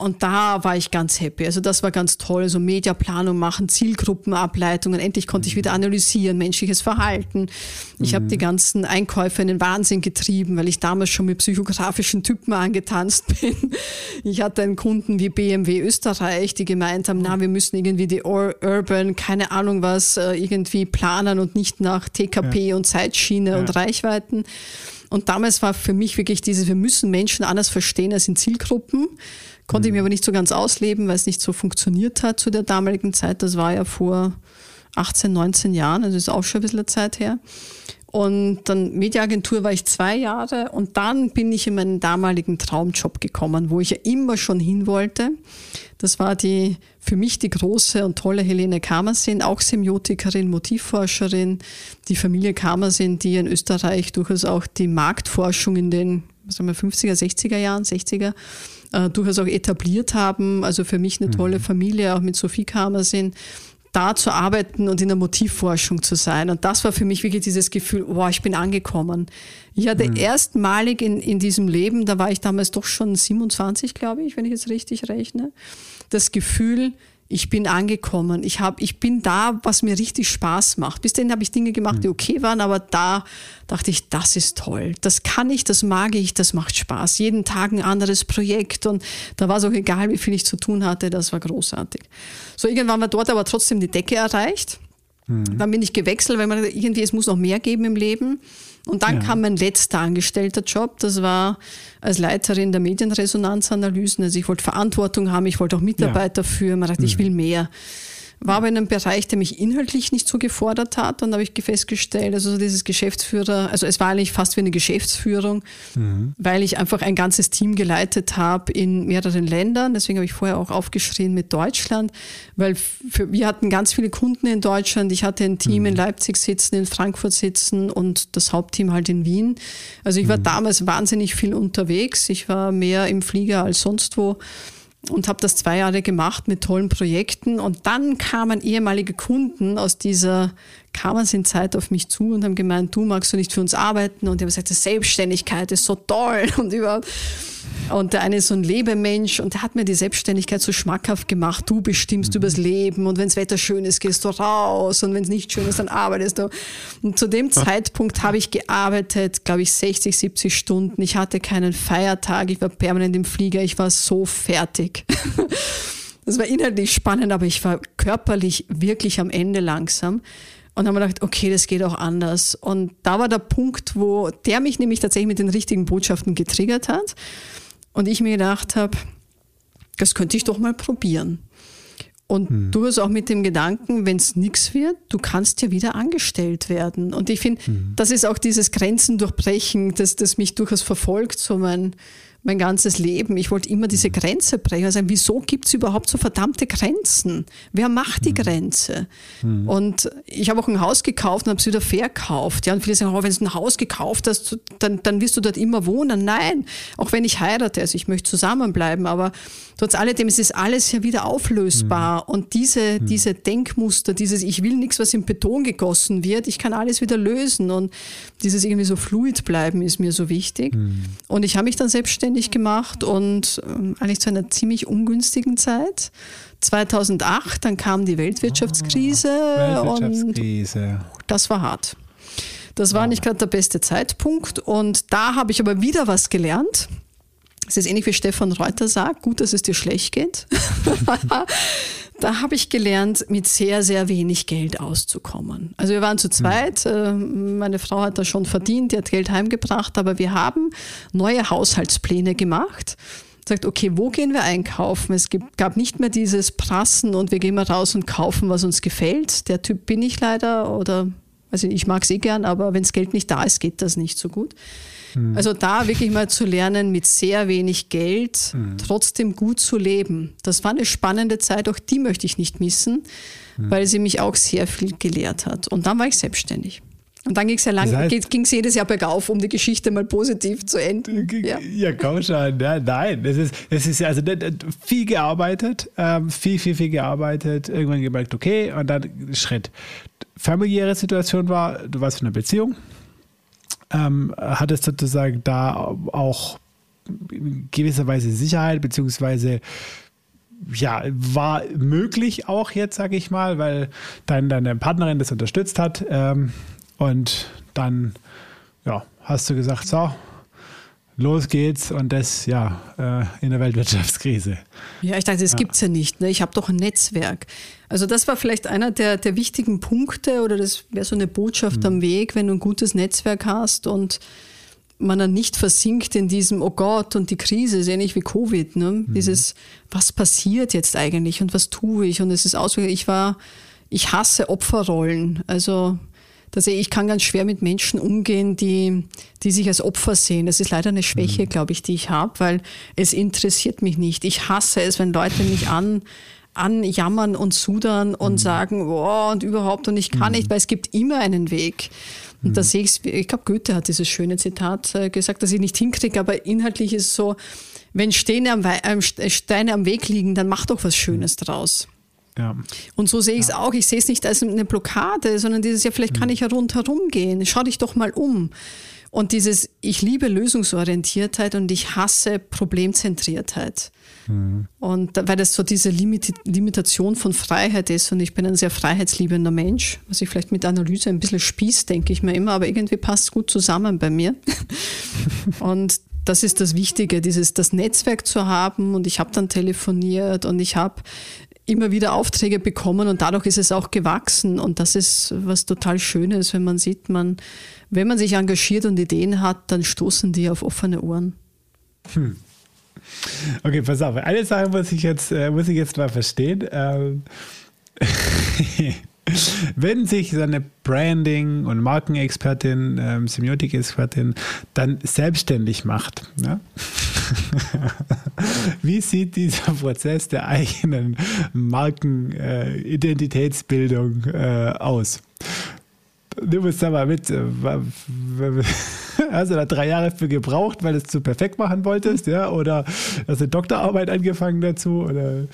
Und da war ich ganz happy. Also das war ganz toll. So Mediaplanung machen, Zielgruppenableitungen. Endlich konnte ich wieder analysieren, menschliches Verhalten. Ich mhm. habe die ganzen Einkäufe in den Wahnsinn getrieben, weil ich damals schon mit psychografischen Typen angetanzt bin. Ich hatte einen Kunden wie BMW Österreich, die gemeint haben, na, wir müssen irgendwie die Urban, keine Ahnung was, äh, irgendwie planen und nicht nach TKP ja. und Zeitschiene ja. und Reichweiten. Und damals war für mich wirklich dieses, wir müssen Menschen anders verstehen als in Zielgruppen. Konnte ich mir mhm. aber nicht so ganz ausleben, weil es nicht so funktioniert hat zu der damaligen Zeit. Das war ja vor 18, 19 Jahren, also ist auch schon ein bisschen Zeit her. Und dann Mediaagentur war ich zwei Jahre und dann bin ich in meinen damaligen Traumjob gekommen, wo ich ja immer schon hin wollte. Das war die, für mich die große und tolle Helene Kamersin, auch Semiotikerin, Motivforscherin, die Familie Kamersin, die in Österreich durchaus auch die Marktforschung in den sagen wir, 50er, 60er Jahren, 60er, äh, durchaus auch etabliert haben. Also für mich eine tolle mhm. Familie, auch mit Sophie Kamersin da zu arbeiten und in der Motivforschung zu sein. Und das war für mich wirklich dieses Gefühl, wow, ich bin angekommen. Ich hatte mhm. erstmalig in, in diesem Leben, da war ich damals doch schon 27, glaube ich, wenn ich jetzt richtig rechne, das Gefühl, ich bin angekommen, ich, hab, ich bin da, was mir richtig Spaß macht. Bis dahin habe ich Dinge gemacht, die hm. okay waren, aber da dachte ich, das ist toll, das kann ich, das mag ich, das macht Spaß. Jeden Tag ein anderes Projekt und da war es auch egal, wie viel ich zu tun hatte, das war großartig. So, irgendwann war dort aber trotzdem die Decke erreicht. Mhm. Dann bin ich gewechselt, weil man irgendwie, es muss noch mehr geben im Leben. Und dann ja. kam mein letzter angestellter Job, das war als Leiterin der Medienresonanzanalysen. Also ich wollte Verantwortung haben, ich wollte auch Mitarbeiter ja. führen. Man dachte, mhm. ich will mehr. War aber in einem Bereich, der mich inhaltlich nicht so gefordert hat. Und da habe ich festgestellt, also dieses Geschäftsführer, also es war eigentlich fast wie eine Geschäftsführung, mhm. weil ich einfach ein ganzes Team geleitet habe in mehreren Ländern. Deswegen habe ich vorher auch aufgeschrien mit Deutschland, weil für, wir hatten ganz viele Kunden in Deutschland. Ich hatte ein Team mhm. in Leipzig sitzen, in Frankfurt sitzen und das Hauptteam halt in Wien. Also ich war mhm. damals wahnsinnig viel unterwegs. Ich war mehr im Flieger als sonst wo und habe das zwei Jahre gemacht mit tollen Projekten. Und dann kamen ehemalige Kunden aus dieser Kamersin-Zeit auf mich zu und haben gemeint, du magst du nicht für uns arbeiten? Und ich habe gesagt, Selbstständigkeit ist so toll und überhaupt. Und der eine ist so ein Lebemensch und der hat mir die Selbstständigkeit so schmackhaft gemacht. Du bestimmst mhm. übers Leben und wenn das Wetter schön ist, gehst du raus und wenn es nicht schön ist, dann arbeitest du. Und zu dem Zeitpunkt habe ich gearbeitet, glaube ich, 60, 70 Stunden. Ich hatte keinen Feiertag, ich war permanent im Flieger, ich war so fertig. Das war inhaltlich spannend, aber ich war körperlich wirklich am Ende langsam. Und haben wir gedacht, okay, das geht auch anders. Und da war der Punkt, wo der mich nämlich tatsächlich mit den richtigen Botschaften getriggert hat. Und ich mir gedacht habe, das könnte ich doch mal probieren. Und hm. du hast auch mit dem Gedanken, wenn es nichts wird, du kannst ja wieder angestellt werden. Und ich finde, hm. das ist auch dieses Grenzen durchbrechen, das, das mich durchaus verfolgt, so mein, mein ganzes Leben. Ich wollte immer diese Grenze brechen. Also wieso gibt es überhaupt so verdammte Grenzen? Wer macht die mhm. Grenze? Mhm. Und ich habe auch ein Haus gekauft und habe es wieder verkauft. Ja, und viele sagen, oh, wenn du ein Haus gekauft hast, dann, dann wirst du dort immer wohnen. Nein, auch wenn ich heirate, also ich möchte zusammenbleiben, aber trotz alledem es ist alles ja wieder auflösbar. Mhm. Und diese, mhm. diese Denkmuster, dieses Ich will nichts, was in Beton gegossen wird, ich kann alles wieder lösen. Und dieses irgendwie so fluid bleiben ist mir so wichtig. Mhm. Und ich habe mich dann selbstständig gemacht und ähm, eigentlich zu einer ziemlich ungünstigen Zeit. 2008, dann kam die Weltwirtschaftskrise, oh, Weltwirtschaftskrise. und das war hart. Das war nicht gerade der beste Zeitpunkt und da habe ich aber wieder was gelernt. Es ist ähnlich wie Stefan Reuter sagt, gut, dass es dir schlecht geht. da habe ich gelernt, mit sehr, sehr wenig Geld auszukommen. Also wir waren zu zweit, mhm. meine Frau hat da schon verdient, die hat Geld heimgebracht, aber wir haben neue Haushaltspläne gemacht sagt, okay, wo gehen wir einkaufen? Es gibt, gab nicht mehr dieses Prassen und wir gehen mal raus und kaufen, was uns gefällt. Der Typ bin ich leider oder also ich mag es eh gern, aber wenn das Geld nicht da ist, geht das nicht so gut. Mhm. Also da wirklich mal zu lernen, mit sehr wenig Geld mhm. trotzdem gut zu leben. Das war eine spannende Zeit, auch die möchte ich nicht missen, mhm. weil sie mich auch sehr viel gelehrt hat. Und dann war ich selbstständig. Und dann ging es ja lang, das heißt, ging es jedes Jahr bergauf, um die Geschichte mal positiv zu enden. Ja, ja komm schon. Ja, nein, das ist, das ist also viel gearbeitet, ähm, viel, viel, viel gearbeitet, irgendwann gemerkt, okay, und dann Schritt. Familiäre Situation war, du warst in einer Beziehung, ähm, hat es sozusagen da auch in gewisser Weise Sicherheit, beziehungsweise ja, war möglich auch jetzt, sage ich mal, weil dein, deine Partnerin das unterstützt hat. Ähm, und dann ja, hast du gesagt, so, los geht's und das ja äh, in der Weltwirtschaftskrise. Ja, ich dachte, das ja. gibt es ja nicht. Ne? Ich habe doch ein Netzwerk. Also das war vielleicht einer der, der wichtigen Punkte oder das wäre so eine Botschaft mhm. am Weg, wenn du ein gutes Netzwerk hast und man dann nicht versinkt in diesem, oh Gott, und die Krise ist ähnlich wie Covid. Ne? Mhm. Dieses, was passiert jetzt eigentlich und was tue ich? Und es ist auswirklich, ich war, ich hasse Opferrollen. Also dass ich, ich kann ganz schwer mit Menschen umgehen, die, die sich als Opfer sehen. Das ist leider eine Schwäche, mhm. glaube ich, die ich habe, weil es interessiert mich nicht. Ich hasse es, wenn Leute mich an, anjammern und sudern und mhm. sagen, oh, und überhaupt und ich kann mhm. nicht, weil es gibt immer einen Weg. Und da mhm. sehe ich, ich glaube, Goethe hat dieses schöne Zitat äh, gesagt, dass ich nicht hinkriege, aber inhaltlich ist es so, wenn Steine am, äh, Steine am Weg liegen, dann mach doch was Schönes draus. Ja. Und so sehe ich es ja. auch. Ich sehe es nicht als eine Blockade, sondern dieses, ja, vielleicht kann mhm. ich ja rundherum gehen. Schau dich doch mal um. Und dieses, ich liebe Lösungsorientiertheit und ich hasse Problemzentriertheit. Mhm. Und weil das so diese Limit Limitation von Freiheit ist und ich bin ein sehr freiheitsliebender Mensch, was ich vielleicht mit Analyse ein bisschen spieß, denke ich mir immer, aber irgendwie passt es gut zusammen bei mir. und das ist das Wichtige, dieses das Netzwerk zu haben und ich habe dann telefoniert und ich habe immer wieder Aufträge bekommen und dadurch ist es auch gewachsen. Und das ist was total Schönes, wenn man sieht, man, wenn man sich engagiert und Ideen hat, dann stoßen die auf offene Ohren. Hm. Okay, pass auf. Eine Sache muss ich jetzt, äh, muss ich jetzt mal verstehen. Ähm Wenn sich so eine Branding- und Markenexpertin, ähm, Semiotik-Expertin dann selbstständig macht, ne? wie sieht dieser Prozess der eigenen Markenidentitätsbildung äh, äh, aus? Du musst da mal mit. Äh, hast du da drei Jahre für gebraucht, weil du es zu perfekt machen wolltest, ja? Oder hast du Doktorarbeit angefangen dazu? Oder ja.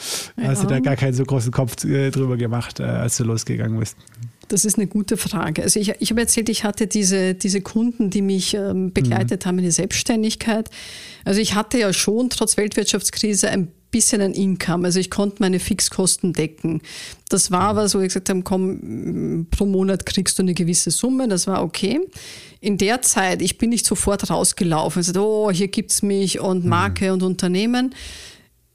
hast du da gar keinen so großen Kopf äh, drüber gemacht, äh, als du losgegangen bist? Das ist eine gute Frage. Also ich, ich habe erzählt, ich hatte diese, diese Kunden, die mich ähm, begleitet mhm. haben in der Selbstständigkeit. Also ich hatte ja schon trotz Weltwirtschaftskrise ein bisschen ein Income. Also ich konnte meine Fixkosten decken. Das war was, wo ich gesagt habe, komm, pro Monat kriegst du eine gewisse Summe, das war okay. In der Zeit, ich bin nicht sofort rausgelaufen, also, oh, hier gibt es mich und mhm. Marke mhm. und Unternehmen.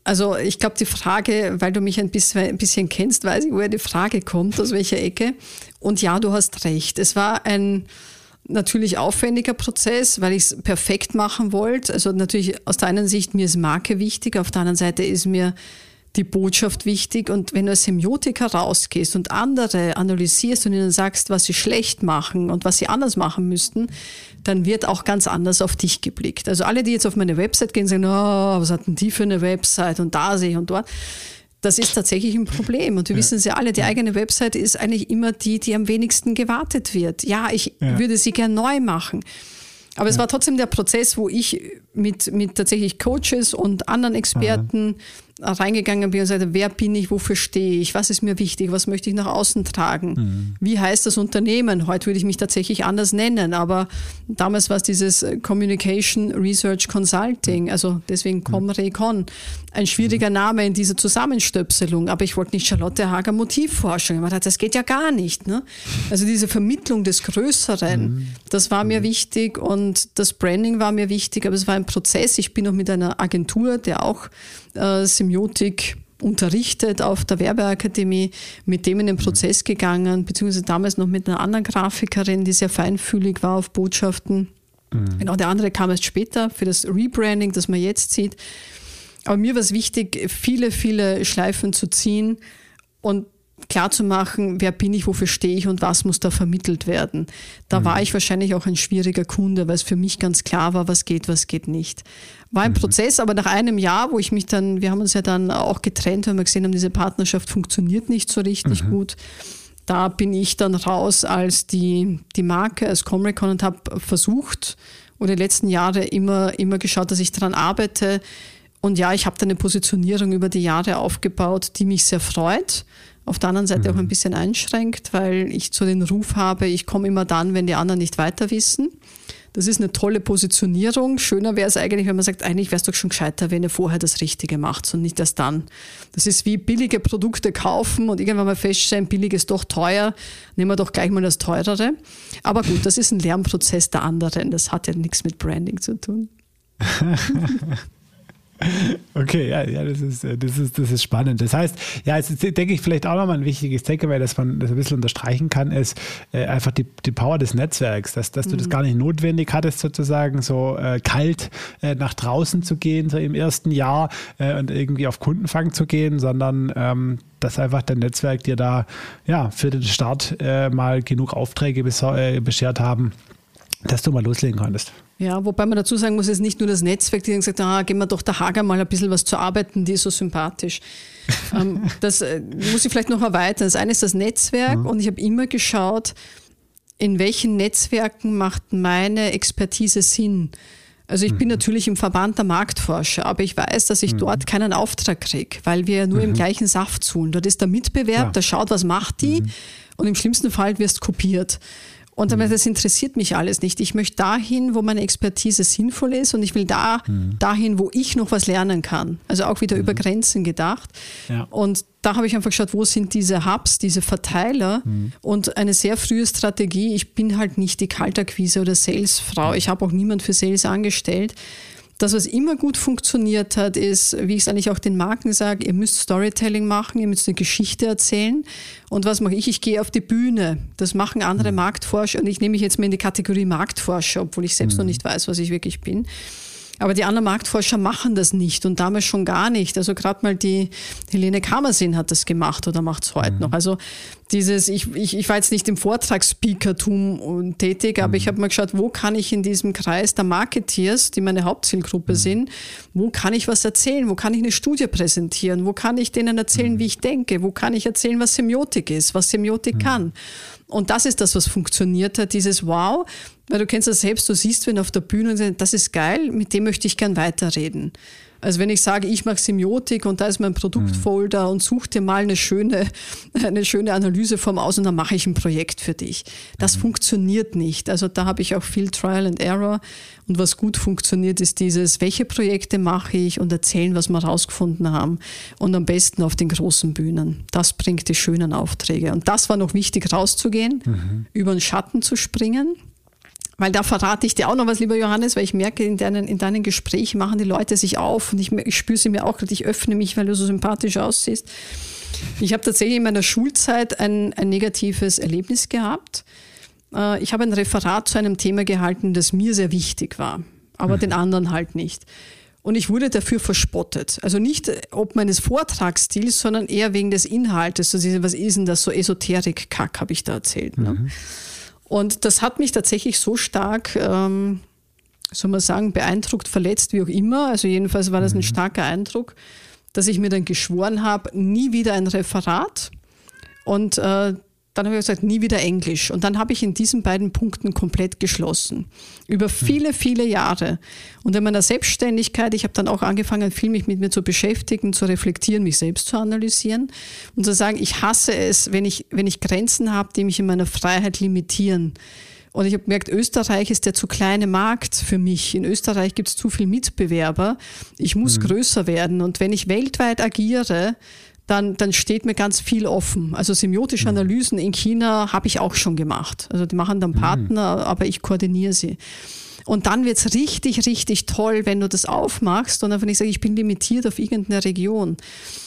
Also ich glaube, die Frage, weil du mich ein bisschen, ein bisschen kennst, weiß ich, woher die Frage kommt, aus welcher Ecke. Und ja, du hast recht. Es war ein natürlich aufwendiger Prozess, weil ich es perfekt machen wollte. Also natürlich aus der einen Sicht, mir ist Marke wichtig, auf der anderen Seite ist mir die Botschaft wichtig. Und wenn du als Semiotiker rausgehst und andere analysierst und ihnen sagst, was sie schlecht machen und was sie anders machen müssten, dann wird auch ganz anders auf dich geblickt. Also alle, die jetzt auf meine Website gehen, sagen, oh, was hatten die für eine Website und da sehe ich und dort. Das ist tatsächlich ein Problem. Und wir ja. wissen es ja alle, die eigene Website ist eigentlich immer die, die am wenigsten gewartet wird. Ja, ich ja. würde sie gern neu machen. Aber es war trotzdem der Prozess, wo ich mit, mit tatsächlich Coaches und anderen Experten reingegangen bin und sagte, wer bin ich, wofür stehe ich, was ist mir wichtig, was möchte ich nach außen tragen, mhm. wie heißt das Unternehmen. Heute würde ich mich tatsächlich anders nennen, aber damals war es dieses Communication Research Consulting, also deswegen mhm. ComRecon. Ein schwieriger mhm. Name in dieser Zusammenstöpselung, aber ich wollte nicht Charlotte Hager Motivforschung. Ich dachte, das geht ja gar nicht. Ne? Also diese Vermittlung des Größeren, mhm. das war mir mhm. wichtig und das Branding war mir wichtig, aber es war ein Prozess. Ich bin noch mit einer Agentur, der auch äh, Semiotik unterrichtet auf der Werbeakademie, mit dem in den Prozess gegangen, beziehungsweise damals noch mit einer anderen Grafikerin, die sehr feinfühlig war auf Botschaften. Mhm. Genau, der andere kam erst später für das Rebranding, das man jetzt sieht. Aber mir war es wichtig, viele, viele Schleifen zu ziehen und klar zu machen, wer bin ich, wofür stehe ich und was muss da vermittelt werden. Da mhm. war ich wahrscheinlich auch ein schwieriger Kunde, weil es für mich ganz klar war, was geht, was geht nicht. War ein mhm. Prozess, aber nach einem Jahr, wo ich mich dann, wir haben uns ja dann auch getrennt, weil wir gesehen haben, diese Partnerschaft funktioniert nicht so richtig mhm. gut. Da bin ich dann raus als die, die Marke, als Comrecon und habe versucht oder die letzten Jahre immer, immer geschaut, dass ich daran arbeite. Und ja, ich habe da eine Positionierung über die Jahre aufgebaut, die mich sehr freut auf der anderen Seite mhm. auch ein bisschen einschränkt, weil ich so den Ruf habe, ich komme immer dann, wenn die anderen nicht weiter wissen. Das ist eine tolle Positionierung. Schöner wäre es eigentlich, wenn man sagt, eigentlich wäre es doch schon gescheiter, wenn ihr vorher das Richtige macht und nicht erst dann. Das ist wie billige Produkte kaufen und irgendwann mal feststellen, billig ist doch teuer, nehmen wir doch gleich mal das Teurere. Aber gut, das ist ein Lernprozess der anderen. Das hat ja nichts mit Branding zu tun. Okay, ja, ja das, ist, äh, das, ist, das ist spannend. Das heißt, ja, jetzt denke ich vielleicht auch nochmal ein wichtiges Takeaway, dass man das ein bisschen unterstreichen kann, ist äh, einfach die, die Power des Netzwerks, dass, dass du das mhm. gar nicht notwendig hattest, sozusagen so äh, kalt äh, nach draußen zu gehen, so im ersten Jahr äh, und irgendwie auf Kundenfang zu gehen, sondern ähm, dass einfach dein Netzwerk dir da ja, für den Start äh, mal genug Aufträge beschert haben, dass du mal loslegen konntest. Ja, wobei man dazu sagen muss, es ist nicht nur das Netzwerk, die dann gesagt ah, gehen wir doch der Hager mal ein bisschen was zu arbeiten, die ist so sympathisch. ähm, das äh, muss ich vielleicht noch erweitern. Das eine ist das Netzwerk mhm. und ich habe immer geschaut, in welchen Netzwerken macht meine Expertise Sinn. Also ich mhm. bin natürlich im Verband der Marktforscher, aber ich weiß, dass ich mhm. dort keinen Auftrag kriege, weil wir ja nur im mhm. gleichen Saft zuhlen. Dort ist der Mitbewerb, ja. der schaut, was macht die mhm. und im schlimmsten Fall wirst kopiert. Und damit, mhm. das interessiert mich alles nicht. Ich möchte dahin, wo meine Expertise sinnvoll ist und ich will da, mhm. dahin, wo ich noch was lernen kann. Also auch wieder mhm. über Grenzen gedacht. Ja. Und da habe ich einfach geschaut, wo sind diese Hubs, diese Verteiler mhm. und eine sehr frühe Strategie. Ich bin halt nicht die Kaltakquise oder Salesfrau. Ich habe auch niemand für Sales angestellt. Das, was immer gut funktioniert hat, ist, wie ich es eigentlich auch den Marken sage, ihr müsst Storytelling machen, ihr müsst eine Geschichte erzählen. Und was mache ich? Ich gehe auf die Bühne. Das machen andere mhm. Marktforscher und ich nehme mich jetzt mal in die Kategorie Marktforscher, obwohl ich selbst mhm. noch nicht weiß, was ich wirklich bin. Aber die anderen Marktforscher machen das nicht und damals schon gar nicht. Also gerade mal die Helene Kammersin hat das gemacht oder macht es heute mhm. noch. Also dieses, ich, ich, ich war jetzt nicht im Vortragsspeakertum tätig, aber mhm. ich habe mal geschaut, wo kann ich in diesem Kreis der Marketeers, die meine Hauptzielgruppe mhm. sind, wo kann ich was erzählen, wo kann ich eine Studie präsentieren, wo kann ich denen erzählen, mhm. wie ich denke, wo kann ich erzählen, was Semiotik ist, was Semiotik mhm. kann. Und das ist das, was funktioniert hat, dieses Wow, weil du kennst das selbst, du siehst, wenn auf der Bühne, das ist geil, mit dem möchte ich gern weiterreden. Also wenn ich sage, ich mache Semiotik und da ist mein Produktfolder mhm. und such dir mal eine schöne, eine schöne Analyseform aus und dann mache ich ein Projekt für dich. Das mhm. funktioniert nicht. Also da habe ich auch viel Trial and Error. Und was gut funktioniert, ist dieses, welche Projekte mache ich und erzählen, was wir rausgefunden haben. Und am besten auf den großen Bühnen. Das bringt die schönen Aufträge. Und das war noch wichtig, rauszugehen, mhm. über den Schatten zu springen weil da verrate ich dir auch noch was, lieber Johannes, weil ich merke, in deinen, in deinen Gesprächen machen die Leute sich auf und ich, ich spüre sie mir auch gerade, ich öffne mich, weil du so sympathisch aussiehst. Ich habe tatsächlich in meiner Schulzeit ein, ein negatives Erlebnis gehabt. Äh, ich habe ein Referat zu einem Thema gehalten, das mir sehr wichtig war, aber mhm. den anderen halt nicht. Und ich wurde dafür verspottet. Also nicht äh, ob meines Vortragsstils, sondern eher wegen des Inhaltes. Also was ist denn das? So Esoterik-Kack habe ich da erzählt. Ne? Mhm. Und das hat mich tatsächlich so stark, ähm, soll man sagen, beeindruckt, verletzt, wie auch immer. Also jedenfalls war das ein mhm. starker Eindruck, dass ich mir dann geschworen habe, nie wieder ein Referat. Und äh, dann habe ich gesagt, nie wieder Englisch. Und dann habe ich in diesen beiden Punkten komplett geschlossen. Über hm. viele, viele Jahre. Und in meiner Selbstständigkeit, ich habe dann auch angefangen, viel mich mit mir zu beschäftigen, zu reflektieren, mich selbst zu analysieren und zu sagen, ich hasse es, wenn ich, wenn ich Grenzen habe, die mich in meiner Freiheit limitieren. Und ich habe gemerkt, Österreich ist der zu kleine Markt für mich. In Österreich gibt es zu viele Mitbewerber. Ich muss mhm. größer werden. Und wenn ich weltweit agiere, dann, dann steht mir ganz viel offen. Also semiotische mhm. Analysen in China habe ich auch schon gemacht. Also die machen dann mhm. Partner, mhm. aber ich koordiniere sie. Und dann wird es richtig, richtig toll, wenn du das aufmachst und einfach nicht sagst, ich bin limitiert auf irgendeine Region.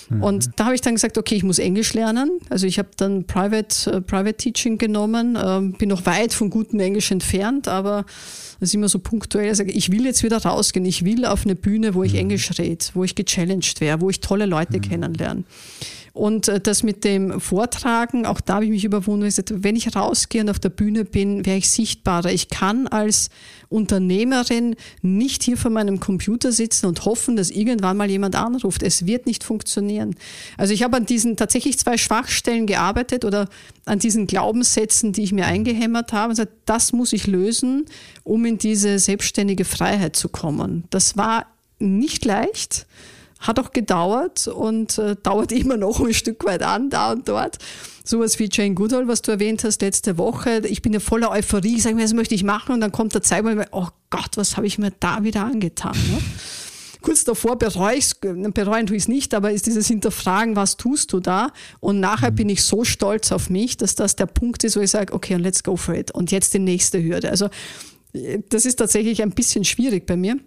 Mhm. Und da habe ich dann gesagt, okay, ich muss Englisch lernen. Also ich habe dann Private, uh, Private Teaching genommen, ähm, bin noch weit von gutem Englisch entfernt, aber das ist immer so punktuell. Ich, sage, ich will jetzt wieder rausgehen, ich will auf eine Bühne, wo ich mhm. Englisch rede, wo ich gechallenged wäre, wo ich tolle Leute mhm. kennenlerne. Und äh, das mit dem Vortragen, auch da habe ich mich überwunden. Gesagt, wenn ich rausgehe und auf der Bühne bin, wäre ich sichtbarer. Ich kann als Unternehmerin nicht hier vor meinem Computer sitzen und hoffen, dass irgendwann mal jemand anruft. Es wird nicht funktionieren. Also ich habe an diesen tatsächlich zwei Schwachstellen gearbeitet oder an diesen Glaubenssätzen, die ich mir eingehämmert habe. Und gesagt, das muss ich lösen, um in diese selbstständige Freiheit zu kommen. Das war nicht leicht. Hat auch gedauert und äh, dauert immer noch ein Stück weit an, da und dort. Sowas wie Jane Goodall, was du erwähnt hast letzte Woche. Ich bin ja voller Euphorie, sage mir, das möchte ich machen und dann kommt der Zeitpunkt, oh Gott, was habe ich mir da wieder angetan? Ne? Kurz davor bereue ich es, bereuen tue ich es nicht, aber ist dieses Hinterfragen, was tust du da? Und nachher mhm. bin ich so stolz auf mich, dass das der Punkt ist, wo ich sage, okay, und let's go for it. Und jetzt die nächste Hürde. Also äh, das ist tatsächlich ein bisschen schwierig bei mir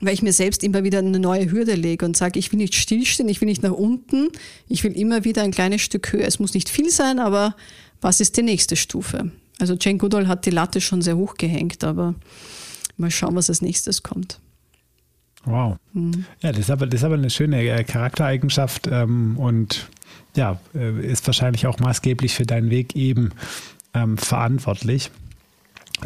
weil ich mir selbst immer wieder eine neue Hürde lege und sage, ich will nicht stillstehen, ich will nicht nach unten, ich will immer wieder ein kleines Stück höher. Es muss nicht viel sein, aber was ist die nächste Stufe? Also Jane Goodall hat die Latte schon sehr hoch gehängt, aber mal schauen, was als nächstes kommt. Wow. Mhm. Ja, das ist, aber, das ist aber eine schöne äh, Charaktereigenschaft ähm, und ja, äh, ist wahrscheinlich auch maßgeblich für deinen Weg eben ähm, verantwortlich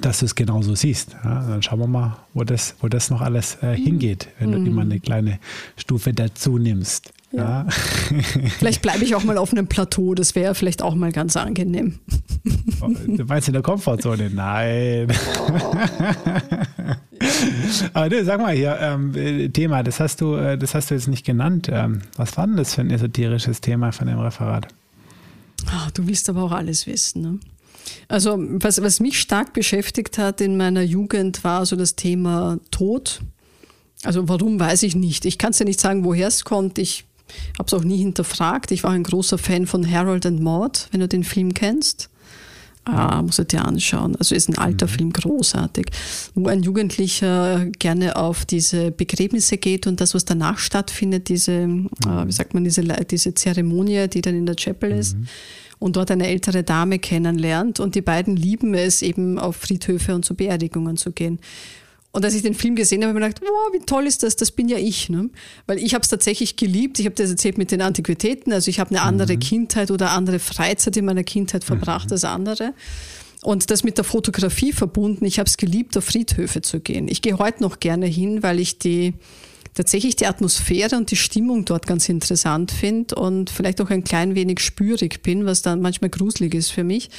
dass du es genauso siehst. Ja, dann schauen wir mal, wo das, wo das noch alles äh, hingeht, wenn du immer eine kleine Stufe dazu nimmst. Ja. ja. vielleicht bleibe ich auch mal auf einem Plateau, das wäre vielleicht auch mal ganz angenehm. Du meinst in der Komfortzone? Nein. Aber du, sag mal hier, ähm, Thema, das hast du, äh, das hast du jetzt nicht genannt. Ähm, was war denn das für ein esoterisches Thema von dem Referat? Ach, du willst aber auch alles wissen, ne? Also was, was mich stark beschäftigt hat in meiner Jugend war so das Thema Tod. Also warum weiß ich nicht. Ich kann es ja nicht sagen, woher es kommt. Ich habe es auch nie hinterfragt. Ich war ein großer Fan von Harold and Maud, wenn du den Film kennst. Ah, muss er dir anschauen. Also ist ein alter mhm. Film, großartig, wo ein Jugendlicher gerne auf diese Begräbnisse geht und das, was danach stattfindet, diese, mhm. äh, wie sagt man, diese, diese Zeremonie, die dann in der Chapel ist. Und dort eine ältere Dame kennenlernt. Und die beiden lieben es, eben auf Friedhöfe und zu Beerdigungen zu gehen. Und als ich den Film gesehen habe, habe ich mir gedacht, wow, wie toll ist das, das bin ja ich. Ne? Weil ich habe es tatsächlich geliebt. Ich habe das erzählt mit den Antiquitäten. Also ich habe eine andere mhm. Kindheit oder andere Freizeit in meiner Kindheit verbracht mhm. als andere. Und das mit der Fotografie verbunden. Ich habe es geliebt, auf Friedhöfe zu gehen. Ich gehe heute noch gerne hin, weil ich die tatsächlich die Atmosphäre und die Stimmung dort ganz interessant finde und vielleicht auch ein klein wenig spürig bin, was dann manchmal gruselig ist für mich.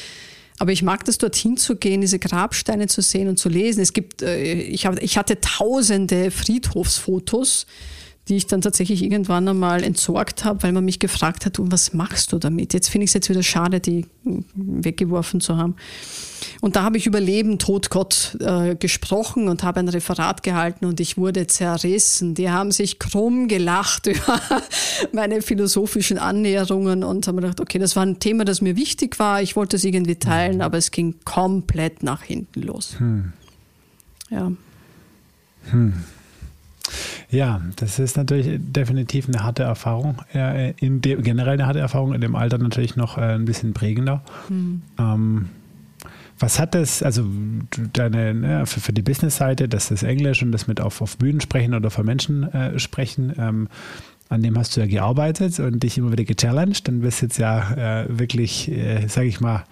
Aber ich mag das, dorthin zu gehen, diese Grabsteine zu sehen und zu lesen. Es gibt, äh, ich, ich hatte tausende Friedhofsfotos die ich dann tatsächlich irgendwann einmal entsorgt habe, weil man mich gefragt hat, und was machst du damit? Jetzt finde ich es jetzt wieder schade, die weggeworfen zu haben. Und da habe ich über Leben, Tod, Gott äh, gesprochen und habe ein Referat gehalten und ich wurde zerrissen. Die haben sich krumm gelacht über meine philosophischen Annäherungen und haben gedacht, okay, das war ein Thema, das mir wichtig war. Ich wollte es irgendwie teilen, aber es ging komplett nach hinten los. Hm. Ja. Hm. Ja, das ist natürlich definitiv eine harte Erfahrung. In dem, generell eine harte Erfahrung, in dem Alter natürlich noch äh, ein bisschen prägender. Mhm. Ähm, Was hat das, also deine, ne, für, für die Business-Seite, das ist Englisch und das mit auf, auf Bühnen sprechen oder vor Menschen äh, sprechen, ähm, an dem hast du ja gearbeitet und dich immer wieder gechallenged. Dann bist jetzt ja äh, wirklich, äh, sage ich mal,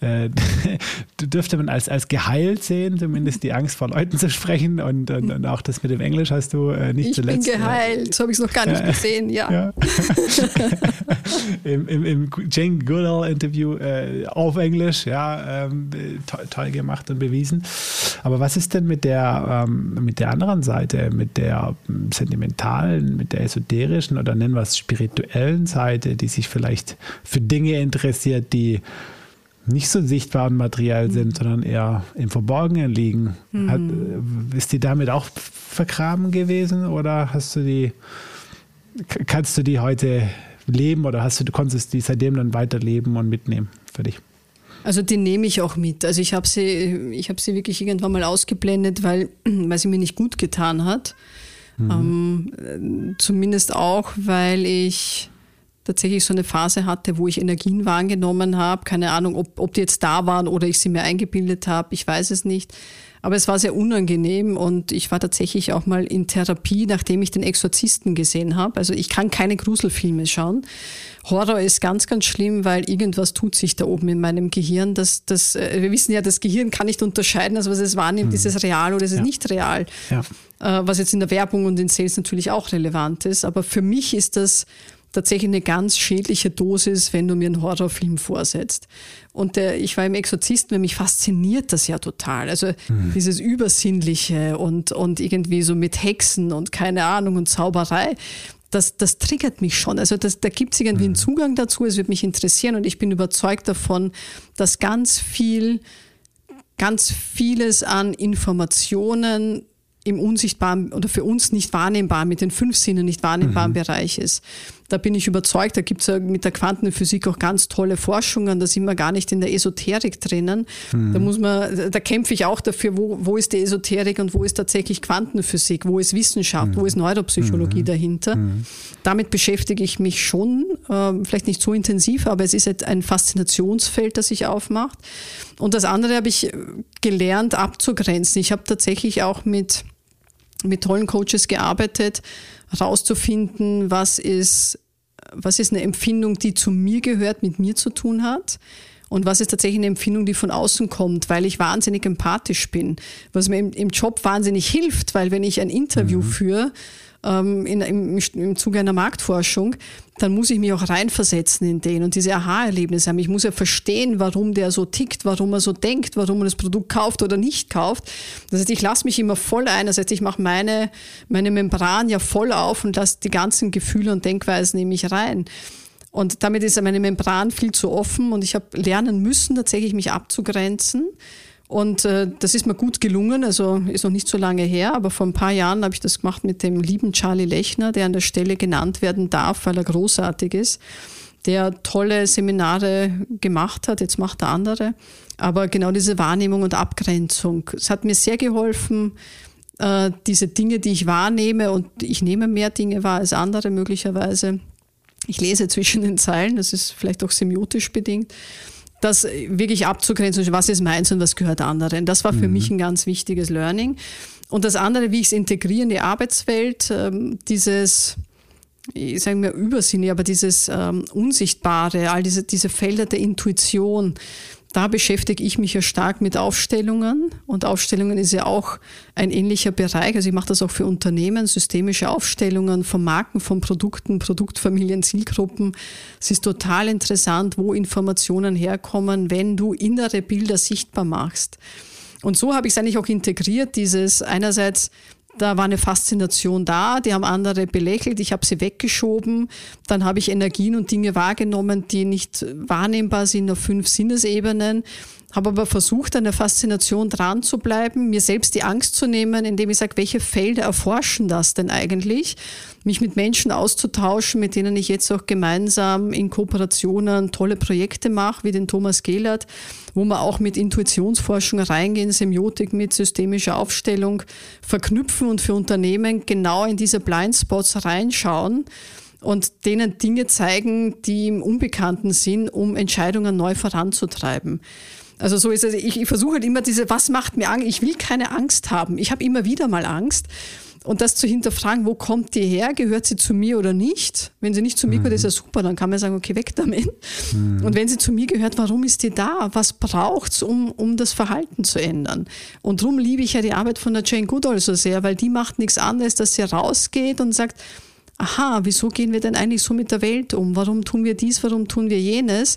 äh, dürfte man als, als geheilt sehen, zumindest die Angst vor Leuten zu sprechen und, und, und auch das mit dem Englisch hast du äh, nicht ich zuletzt. Ich bin geheilt, so habe ich es noch gar nicht gesehen, ja. ja. Im, Im, Im Jane Goodall-Interview äh, auf Englisch, ja, ähm, toll, toll, gemacht und bewiesen. Aber was ist denn mit der, ähm, mit der anderen Seite, mit der ähm, sentimentalen, mit der esoterischen oder nennen wir es spirituellen Seite, die sich vielleicht für Dinge interessiert, die nicht so sichtbar und materiell mhm. sind, sondern eher im Verborgenen liegen. Mhm. Hat, äh, ist die damit auch vergraben gewesen oder hast du die, kannst du die heute leben oder hast du, du konntest die seitdem dann weiterleben und mitnehmen für dich? Also die nehme ich auch mit. Also ich habe sie, ich habe sie wirklich irgendwann mal ausgeblendet, weil, weil sie mir nicht gut getan hat. Mhm. Ähm, zumindest auch, weil ich tatsächlich so eine Phase hatte, wo ich Energien wahrgenommen habe. Keine Ahnung, ob, ob die jetzt da waren oder ich sie mir eingebildet habe. Ich weiß es nicht. Aber es war sehr unangenehm und ich war tatsächlich auch mal in Therapie, nachdem ich den Exorzisten gesehen habe. Also ich kann keine Gruselfilme schauen. Horror ist ganz, ganz schlimm, weil irgendwas tut sich da oben in meinem Gehirn. Das, das, äh, wir wissen ja, das Gehirn kann nicht unterscheiden, also was es wahrnimmt, mhm. ist es real oder ist es ja. nicht real. Ja. Äh, was jetzt in der Werbung und in Sales natürlich auch relevant ist. Aber für mich ist das tatsächlich eine ganz schädliche Dosis, wenn du mir einen Horrorfilm vorsetzt. Und der, ich war im Exorzisten, mich fasziniert das ja total. Also mhm. dieses Übersinnliche und, und irgendwie so mit Hexen und keine Ahnung und Zauberei. Das, das triggert mich schon. Also das, da gibt es irgendwie einen mhm. Zugang dazu, es wird mich interessieren und ich bin überzeugt davon, dass ganz viel, ganz vieles an Informationen im unsichtbaren oder für uns nicht wahrnehmbar, mit den fünf Sinnen nicht wahrnehmbaren mhm. Bereich ist. Da bin ich überzeugt, da gibt es ja mit der Quantenphysik auch ganz tolle Forschungen, da sind wir gar nicht in der Esoterik drinnen. Mhm. Da muss man, da kämpfe ich auch dafür, wo, wo ist die Esoterik und wo ist tatsächlich Quantenphysik, wo ist Wissenschaft, mhm. wo ist Neuropsychologie mhm. dahinter. Mhm. Damit beschäftige ich mich schon, äh, vielleicht nicht so intensiv, aber es ist ein Faszinationsfeld, das sich aufmacht. Und das andere habe ich gelernt abzugrenzen. Ich habe tatsächlich auch mit mit tollen Coaches gearbeitet, herauszufinden, was ist, was ist eine Empfindung, die zu mir gehört, mit mir zu tun hat. Und was ist tatsächlich eine Empfindung, die von außen kommt, weil ich wahnsinnig empathisch bin. Was mir im, im Job wahnsinnig hilft, weil wenn ich ein Interview mhm. führe, ähm, in, im, im Zuge einer Marktforschung, dann muss ich mich auch reinversetzen in den und diese Aha-Erlebnisse haben. Ich muss ja verstehen, warum der so tickt, warum er so denkt, warum er das Produkt kauft oder nicht kauft. Das heißt, ich lasse mich immer voll ein. Das heißt, ich mache meine, meine Membran ja voll auf und lasse die ganzen Gefühle und Denkweisen in mich rein. Und damit ist meine Membran viel zu offen und ich habe lernen müssen, tatsächlich mich abzugrenzen und äh, das ist mir gut gelungen, also ist noch nicht so lange her, aber vor ein paar Jahren habe ich das gemacht mit dem lieben Charlie Lechner, der an der Stelle genannt werden darf, weil er großartig ist, der tolle Seminare gemacht hat, jetzt macht er andere. Aber genau diese Wahrnehmung und Abgrenzung, es hat mir sehr geholfen, äh, diese Dinge, die ich wahrnehme, und ich nehme mehr Dinge wahr als andere möglicherweise. Ich lese zwischen den Zeilen, das ist vielleicht auch semiotisch bedingt das wirklich abzugrenzen, was ist meins und was gehört anderen. Das war für mhm. mich ein ganz wichtiges Learning. Und das andere, wie ich es integriere in die Arbeitswelt, ähm, dieses, ich sage mir Übersinne, aber dieses ähm, Unsichtbare, all diese, diese Felder der Intuition, da beschäftige ich mich ja stark mit Aufstellungen und Aufstellungen ist ja auch ein ähnlicher Bereich. Also ich mache das auch für Unternehmen, systemische Aufstellungen von Marken, von Produkten, Produktfamilien, Zielgruppen. Es ist total interessant, wo Informationen herkommen, wenn du innere Bilder sichtbar machst. Und so habe ich es eigentlich auch integriert, dieses einerseits da war eine Faszination da, die haben andere belächelt, ich habe sie weggeschoben. Dann habe ich Energien und Dinge wahrgenommen, die nicht wahrnehmbar sind auf fünf Sinnesebenen habe aber versucht, an der Faszination dran zu bleiben, mir selbst die Angst zu nehmen, indem ich sage, welche Felder erforschen das denn eigentlich? Mich mit Menschen auszutauschen, mit denen ich jetzt auch gemeinsam in Kooperationen tolle Projekte mache, wie den Thomas Gehlert, wo wir auch mit Intuitionsforschung reingehen, Semiotik mit systemischer Aufstellung verknüpfen und für Unternehmen genau in diese Blindspots reinschauen und denen Dinge zeigen, die im Unbekannten sind, um Entscheidungen neu voranzutreiben. Also so ist es. Ich, ich versuche halt immer diese, was macht mir Angst? Ich will keine Angst haben. Ich habe immer wieder mal Angst. Und das zu hinterfragen, wo kommt die her? Gehört sie zu mir oder nicht? Wenn sie nicht zu mir gehört, ist ja super. Dann kann man sagen, okay, weg damit. Mhm. Und wenn sie zu mir gehört, warum ist die da? Was braucht es, um, um das Verhalten zu ändern? Und darum liebe ich ja die Arbeit von der Jane Goodall so sehr, weil die macht nichts anderes, dass sie rausgeht und sagt, aha, wieso gehen wir denn eigentlich so mit der Welt um? Warum tun wir dies? Warum tun wir jenes?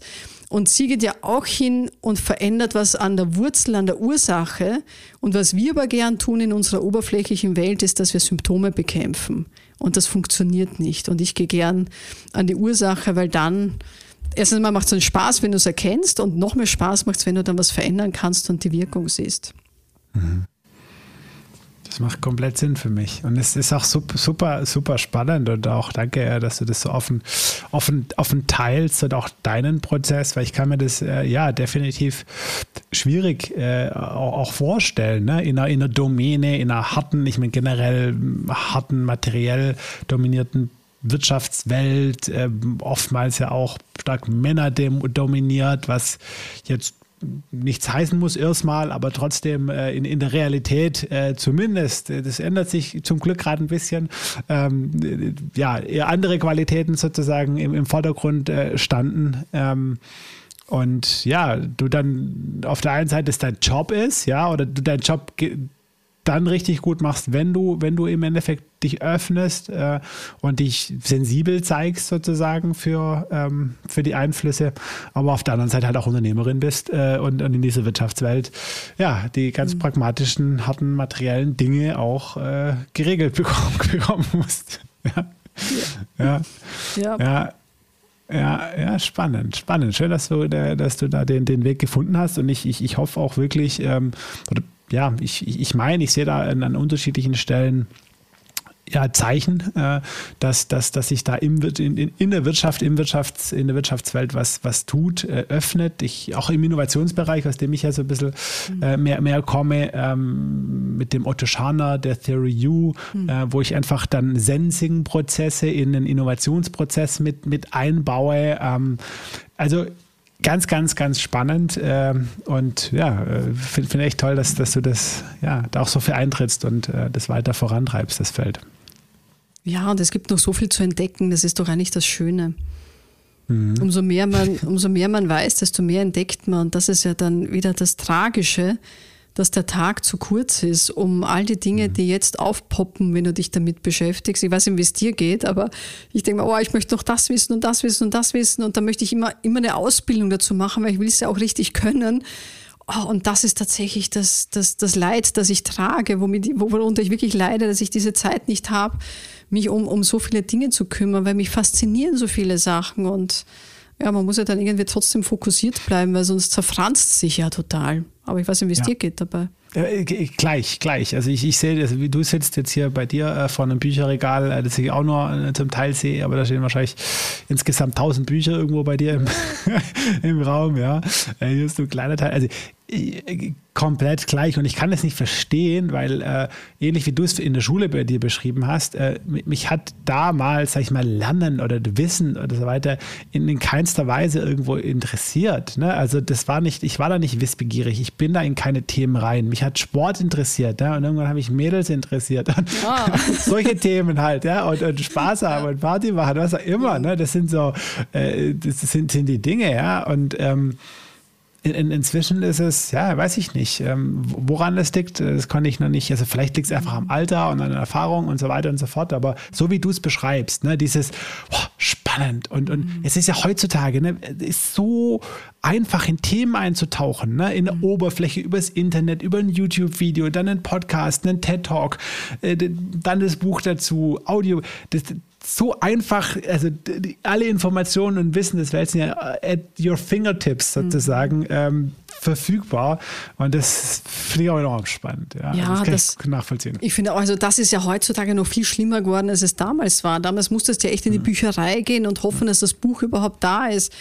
Und sie geht ja auch hin und verändert was an der Wurzel, an der Ursache. Und was wir aber gern tun in unserer oberflächlichen Welt, ist, dass wir Symptome bekämpfen. Und das funktioniert nicht. Und ich gehe gern an die Ursache, weil dann, erstens mal macht es einen Spaß, wenn du es erkennst. Und noch mehr Spaß macht es, wenn du dann was verändern kannst und die Wirkung siehst. Mhm. Das macht komplett Sinn für mich. Und es ist auch super, super, spannend und auch danke, dass du das so offen, offen, offen teilst und auch deinen Prozess, weil ich kann mir das äh, ja definitiv schwierig äh, auch, auch, vorstellen, ne? in, einer, in einer Domäne, in einer harten, ich meine generell harten, materiell dominierten Wirtschaftswelt, äh, oftmals ja auch stark Männer dominiert, was jetzt nichts heißen muss erstmal, aber trotzdem äh, in, in der Realität äh, zumindest, äh, das ändert sich zum Glück gerade ein bisschen, ähm, ja, eher andere Qualitäten sozusagen im, im Vordergrund äh, standen. Ähm, und ja, du dann auf der einen Seite es dein Job ist, ja, oder du dein Job dann richtig gut machst, wenn du, wenn du im Endeffekt dich öffnest äh, und dich sensibel zeigst sozusagen für, ähm, für die Einflüsse, aber auf der anderen Seite halt auch Unternehmerin bist äh, und, und in dieser Wirtschaftswelt ja die ganz mhm. pragmatischen, harten, materiellen Dinge auch äh, geregelt bekommen, bekommen musst. ja. Ja. ja. ja. Ja, ja, spannend, spannend. Schön, dass du, dass du da den, den Weg gefunden hast. Und ich, ich, ich hoffe auch wirklich, ähm, oder ja, ich, ich meine, ich sehe da an, an unterschiedlichen Stellen ja, Zeichen, äh, dass, dass, dass sich da im, in, in der Wirtschaft, im Wirtschafts-, in der Wirtschaftswelt was, was tut, äh, öffnet. Ich, auch im Innovationsbereich, aus dem ich ja so ein bisschen äh, mehr, mehr komme, ähm, mit dem Otto Scharner, der Theory U, mhm. wo ich einfach dann Sensing-Prozesse in den Innovationsprozess mit, mit einbaue. Ähm, also ganz, ganz, ganz spannend äh, und ja, äh, finde find echt toll, dass, dass du das ja da auch so viel eintrittst und äh, das weiter vorantreibst, das Feld. Ja, und es gibt noch so viel zu entdecken, das ist doch eigentlich das Schöne. Mhm. Umso, mehr man, umso mehr man weiß, desto mehr entdeckt man. Und das ist ja dann wieder das Tragische, dass der Tag zu kurz ist, um all die Dinge, mhm. die jetzt aufpoppen, wenn du dich damit beschäftigst. Ich weiß nicht, wie es dir geht, aber ich denke mir, oh, ich möchte noch das wissen und das wissen und das wissen und dann möchte ich immer, immer eine Ausbildung dazu machen, weil ich will es ja auch richtig können. Oh, und das ist tatsächlich das, das, das Leid, das ich trage, womit, worunter ich wirklich leide, dass ich diese Zeit nicht habe, mich um, um so viele Dinge zu kümmern, weil mich faszinieren so viele Sachen und ja, man muss ja dann irgendwie trotzdem fokussiert bleiben, weil sonst zerfranst sich ja total. Aber ich weiß nicht, wie es ja. dir geht dabei. Äh, gleich, gleich. Also ich, ich sehe, also wie du sitzt jetzt hier bei dir äh, vor einem Bücherregal, äh, das ich auch nur äh, zum Teil sehe, aber da stehen wahrscheinlich insgesamt tausend Bücher irgendwo bei dir im, im Raum, ja. Äh, hier ist so ein kleiner Teil. Also komplett gleich und ich kann das nicht verstehen, weil äh, ähnlich wie du es in der Schule bei dir beschrieben hast, äh, mich hat damals, sag ich mal, Lernen oder Wissen oder so weiter in, in keinster Weise irgendwo interessiert. Ne? Also das war nicht, ich war da nicht wissbegierig, ich bin da in keine Themen rein. Mich hat Sport interessiert ne? und irgendwann habe ich Mädels interessiert und oh. solche Themen halt, ja, und, und, Spaß haben und Party machen, was auch immer. Ne? Das sind so, äh, das sind, sind die Dinge, ja. Und ähm, in, in, inzwischen ist es, ja, weiß ich nicht, ähm, woran das liegt, das konnte ich noch nicht. Also vielleicht liegt es einfach am Alter und an der Erfahrung und so weiter und so fort. Aber so wie du es beschreibst, ne, dieses oh, spannend und, und mhm. es ist ja heutzutage, ne, ist so einfach in Themen einzutauchen, ne, in der mhm. Oberfläche, übers Internet, über ein YouTube-Video, dann ein Podcast, einen TED-Talk, äh, dann das Buch dazu, Audio. Das, so einfach, also alle Informationen und Wissen des Welt sind ja at your fingertips sozusagen mhm. ähm, verfügbar. Und das finde ich auch enorm spannend. Ja, ja also das, das nachvollziehen. Ich finde auch, also das ist ja heutzutage noch viel schlimmer geworden, als es damals war. Damals musstest du ja echt in die mhm. Bücherei gehen und hoffen, dass das Buch überhaupt da ist.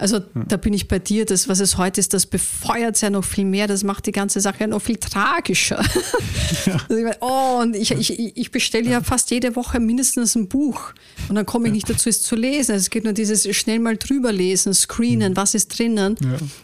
Also mhm. da bin ich bei dir. Das, was es heute ist, das befeuert es ja noch viel mehr. Das macht die ganze Sache ja noch viel tragischer. Ja. Also ich meine, oh, und ich, ich, ich bestelle ja fast jede Woche mindestens ein Buch. Und dann komme ich nicht dazu, es zu lesen. Also es geht nur dieses schnell mal drüber lesen, screenen, mhm. was ist drinnen.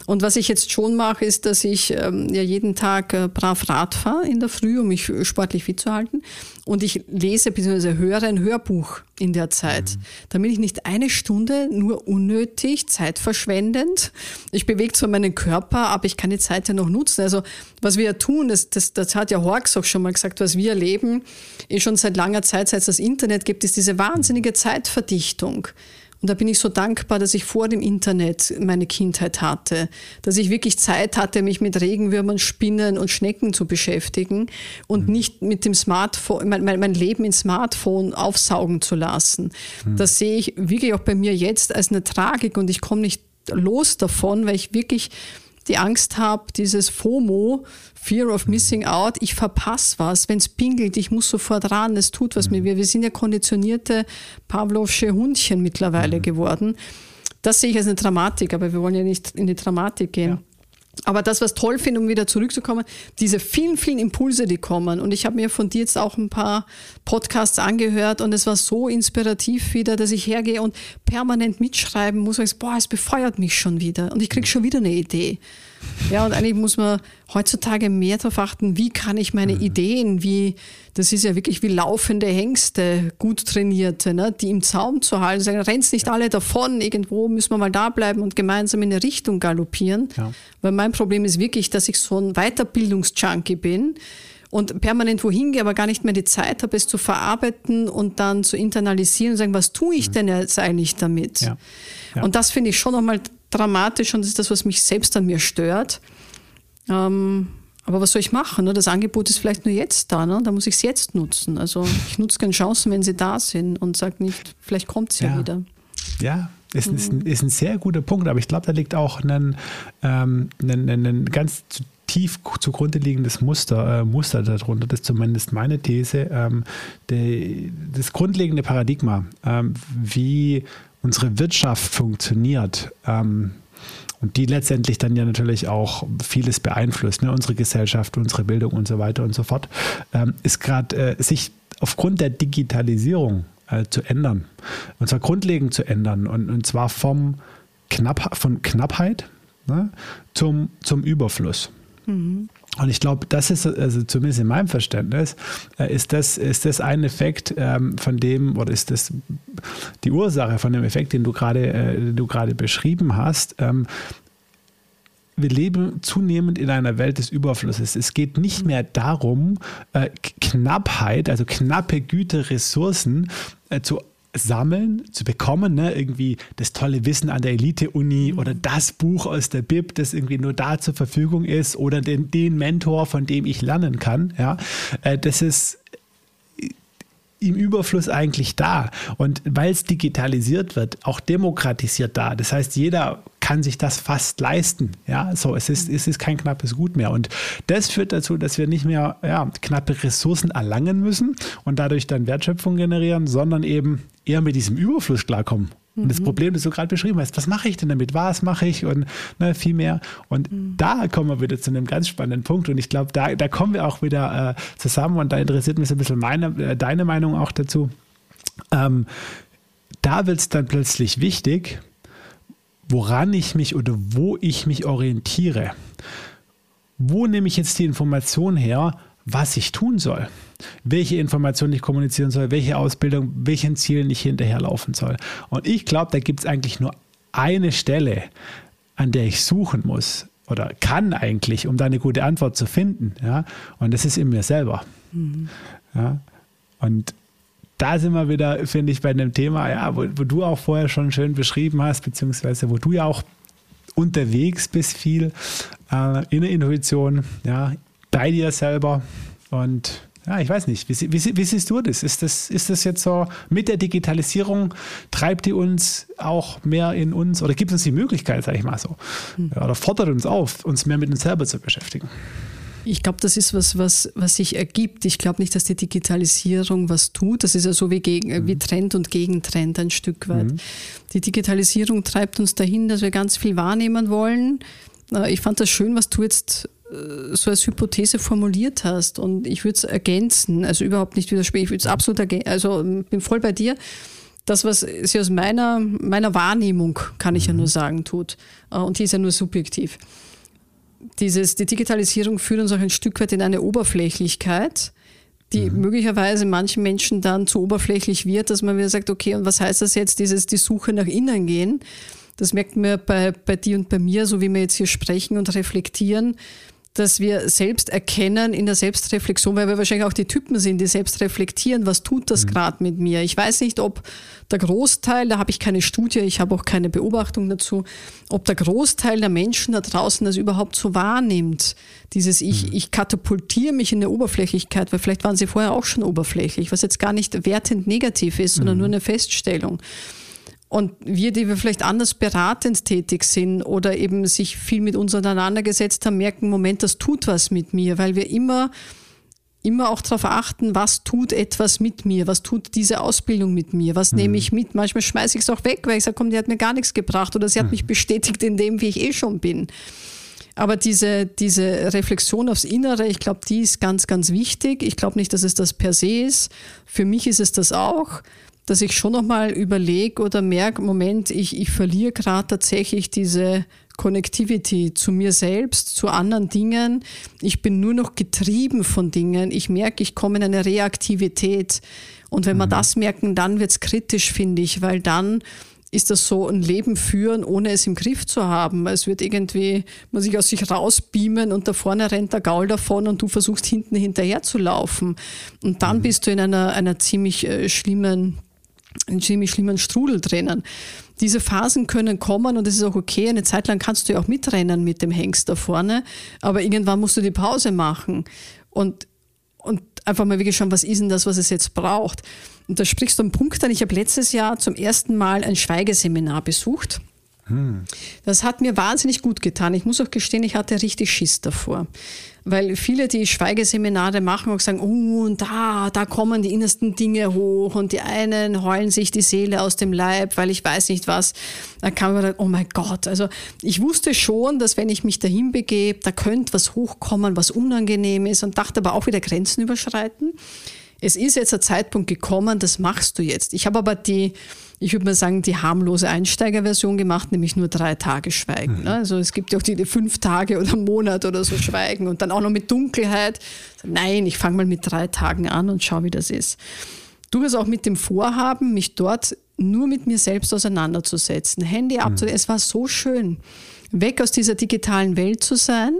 Und was ich jetzt schon mache, ist, dass ich ähm, ja jeden Tag äh, brav Rad fahre in der Früh, um mich sportlich fit zu halten. Und ich lese bzw. höre ein Hörbuch in der Zeit, mhm. damit ich nicht eine Stunde nur unnötig, zeitverschwendend. Ich bewege zwar meinen Körper, aber ich kann die Zeit ja noch nutzen. Also was wir ja tun, das, das, das hat ja Horks auch schon mal gesagt, was wir erleben, ist schon seit langer Zeit, seit es das Internet gibt, ist diese wahnsinnige Zeitverdichtung. Und da bin ich so dankbar, dass ich vor dem Internet meine Kindheit hatte, dass ich wirklich Zeit hatte, mich mit Regenwürmern, Spinnen und Schnecken zu beschäftigen und mhm. nicht mit dem Smartphone, mein, mein, Leben in Smartphone aufsaugen zu lassen. Mhm. Das sehe ich wirklich auch bei mir jetzt als eine Tragik und ich komme nicht los davon, weil ich wirklich die Angst habe, dieses FOMO, Fear of Missing Out, ich verpasse was, wenn es pingelt, ich muss sofort ran, es tut was mhm. mit mir. Wir sind ja konditionierte Pavlovsche Hundchen mittlerweile mhm. geworden. Das sehe ich als eine Dramatik, aber wir wollen ja nicht in die Dramatik gehen. Ja. Aber das, was toll finde, um wieder zurückzukommen, diese vielen, vielen Impulse, die kommen. Und ich habe mir von dir jetzt auch ein paar Podcasts angehört und es war so inspirativ wieder, dass ich hergehe und permanent mitschreiben muss, weil ich, boah, es befeuert mich schon wieder und ich kriege schon wieder eine Idee. Ja, und eigentlich muss man heutzutage mehr darauf achten, wie kann ich meine mhm. Ideen, wie, das ist ja wirklich wie laufende Hengste, gut trainierte, ne, die im Zaum zu halten, sagen, rennt nicht alle davon, irgendwo müssen wir mal da bleiben und gemeinsam in eine Richtung galoppieren. Ja. Weil mein Problem ist wirklich, dass ich so ein Weiterbildungsjunkie bin und permanent wohin gehe, aber gar nicht mehr die Zeit habe, es zu verarbeiten und dann zu internalisieren und sagen, was tue ich mhm. denn jetzt eigentlich damit? Ja. Ja. Und das finde ich schon nochmal dramatisch und das ist das, was mich selbst an mir stört. Ähm, aber was soll ich machen? Ne? Das Angebot ist vielleicht nur jetzt da, ne? da muss ich es jetzt nutzen. Also ich nutze gerne Chancen, wenn sie da sind und sage nicht, vielleicht kommt es ja, ja, wieder. Ja, ist, mhm. ist, ein, ist, ein, sehr guter Punkt, aber ich glaube, da liegt auch ein, ähm, ein, ein ganz tief zugrunde liegendes Muster, äh, Muster darunter. Das ist zumindest meine These. Ähm, der, das grundlegende Paradigma, ähm, wie unsere Wirtschaft funktioniert, ähm, und die letztendlich dann ja natürlich auch vieles beeinflusst, ne? unsere Gesellschaft, unsere Bildung und so weiter und so fort, ähm, ist gerade äh, sich aufgrund der Digitalisierung äh, zu ändern. Und zwar grundlegend zu ändern. Und, und zwar vom Knapp, von Knappheit ne? zum, zum Überfluss. Mhm. Und ich glaube, das ist, also zumindest in meinem Verständnis, äh, ist das, ist das ein Effekt ähm, von dem, oder ist das die Ursache von dem Effekt, den du gerade, äh, du gerade beschrieben hast. Ähm, wir leben zunehmend in einer Welt des Überflusses. Es geht nicht mehr darum, Knappheit, also knappe Güter, Ressourcen zu sammeln, zu bekommen, ne? irgendwie das tolle Wissen an der Elite-Uni mhm. oder das Buch aus der Bib, das irgendwie nur da zur Verfügung ist oder den, den Mentor, von dem ich lernen kann. Ja? Äh, das ist im Überfluss eigentlich da. Und weil es digitalisiert wird, auch demokratisiert da. Das heißt, jeder kann sich das fast leisten. Ja, so, es ist, es ist kein knappes Gut mehr. Und das führt dazu, dass wir nicht mehr ja, knappe Ressourcen erlangen müssen und dadurch dann Wertschöpfung generieren, sondern eben eher mit diesem Überfluss klarkommen. Und das mhm. Problem, das du gerade beschrieben hast, was mache ich denn damit? Was mache ich? Und ne, viel mehr. Und mhm. da kommen wir wieder zu einem ganz spannenden Punkt. Und ich glaube, da, da kommen wir auch wieder äh, zusammen. Und da interessiert mich so ein bisschen meine, äh, deine Meinung auch dazu. Ähm, da wird es dann plötzlich wichtig, woran ich mich oder wo ich mich orientiere. Wo nehme ich jetzt die Information her, was ich tun soll? Welche Informationen ich kommunizieren soll, welche Ausbildung, welchen Zielen ich hinterherlaufen soll. Und ich glaube, da gibt es eigentlich nur eine Stelle, an der ich suchen muss oder kann eigentlich, um da eine gute Antwort zu finden. Ja? Und das ist in mir selber. Mhm. Ja? Und da sind wir wieder, finde ich, bei einem Thema, ja, wo, wo, du auch vorher schon schön beschrieben hast, beziehungsweise wo du ja auch unterwegs bist, viel äh, in der Intuition, ja, bei dir selber. Und ja, ich weiß nicht. Wie, wie, wie, siehst du das? Ist, das? ist das jetzt so, mit der Digitalisierung treibt die uns auch mehr in uns oder gibt uns die Möglichkeit, sage ich mal so, hm. oder fordert uns auf, uns mehr mit uns selber zu beschäftigen? Ich glaube, das ist was, was, was sich ergibt. Ich glaube nicht, dass die Digitalisierung was tut. Das ist ja so wie, gegen, mhm. wie Trend und Gegentrend ein Stück weit. Mhm. Die Digitalisierung treibt uns dahin, dass wir ganz viel wahrnehmen wollen. Ich fand das schön, was du jetzt so als Hypothese formuliert hast und ich würde es ergänzen, also überhaupt nicht widersprechen, ich würde es absolut ergänzen, also bin voll bei dir. Das, was sie aus meiner, meiner Wahrnehmung, kann ich ja mhm. nur sagen, tut. Äh, und die ist ja nur subjektiv. dieses, die Digitalisierung führt uns auch ein Stück weit in eine Oberflächlichkeit, die mhm. möglicherweise manchen Menschen dann zu oberflächlich wird, dass man wieder sagt, okay, und was heißt das jetzt, dieses die Suche nach innen gehen? Das merkt man bei, bei dir und bei mir, so wie wir jetzt hier sprechen und reflektieren, dass wir selbst erkennen in der Selbstreflexion, weil wir wahrscheinlich auch die Typen sind, die selbst reflektieren, was tut das mhm. gerade mit mir. Ich weiß nicht, ob der Großteil, da habe ich keine Studie, ich habe auch keine Beobachtung dazu, ob der Großteil der Menschen da draußen das überhaupt so wahrnimmt. Dieses ich, mhm. ich katapultiere mich in der Oberflächlichkeit, weil vielleicht waren sie vorher auch schon oberflächlich, was jetzt gar nicht wertend negativ ist, sondern mhm. nur eine Feststellung. Und wir, die wir vielleicht anders beratend tätig sind oder eben sich viel mit uns auseinandergesetzt haben, merken, Moment, das tut was mit mir, weil wir immer, immer auch darauf achten, was tut etwas mit mir, was tut diese Ausbildung mit mir, was mhm. nehme ich mit. Manchmal schmeiße ich es auch weg, weil ich sage, komm, die hat mir gar nichts gebracht oder sie hat mhm. mich bestätigt in dem, wie ich eh schon bin. Aber diese, diese Reflexion aufs Innere, ich glaube, die ist ganz, ganz wichtig. Ich glaube nicht, dass es das per se ist. Für mich ist es das auch dass ich schon nochmal überlege oder merke, Moment, ich, ich verliere gerade tatsächlich diese Connectivity zu mir selbst, zu anderen Dingen. Ich bin nur noch getrieben von Dingen. Ich merke, ich komme in eine Reaktivität. Und wenn mhm. wir das merken, dann wird es kritisch, finde ich, weil dann ist das so ein Leben führen, ohne es im Griff zu haben. Es wird irgendwie, man sich aus sich rausbeamen und da vorne rennt der Gaul davon und du versuchst hinten hinterher zu laufen. Und dann mhm. bist du in einer, einer ziemlich äh, schlimmen einen ziemlich schlimmen Strudel drinnen. Diese Phasen können kommen und es ist auch okay. Eine Zeit lang kannst du ja auch mitrennen mit dem Hengst da vorne, aber irgendwann musst du die Pause machen und, und einfach mal wirklich schauen, was ist denn das, was es jetzt braucht. Und da sprichst du einen Punkt an. Ich habe letztes Jahr zum ersten Mal ein Schweigeseminar besucht. Hm. Das hat mir wahnsinnig gut getan. Ich muss auch gestehen, ich hatte richtig Schiss davor. Weil viele, die Schweigeseminare machen, auch sagen, oh, und da, da kommen die innersten Dinge hoch und die einen heulen sich die Seele aus dem Leib, weil ich weiß nicht was. Da kam man dann, oh mein Gott. Also ich wusste schon, dass wenn ich mich dahin begebe, da könnte was hochkommen, was unangenehm ist und dachte aber auch wieder Grenzen überschreiten. Es ist jetzt der Zeitpunkt gekommen, das machst du jetzt. Ich habe aber die, ich würde mal sagen, die harmlose Einsteigerversion gemacht, nämlich nur drei Tage Schweigen. Mhm. Ne? Also es gibt ja auch die, die fünf Tage oder einen Monat oder so Schweigen und dann auch noch mit Dunkelheit. Nein, ich fange mal mit drei Tagen an und schau, wie das ist. Durchaus auch mit dem Vorhaben, mich dort nur mit mir selbst auseinanderzusetzen, Handy mhm. abzunehmen. Es war so schön, weg aus dieser digitalen Welt zu sein,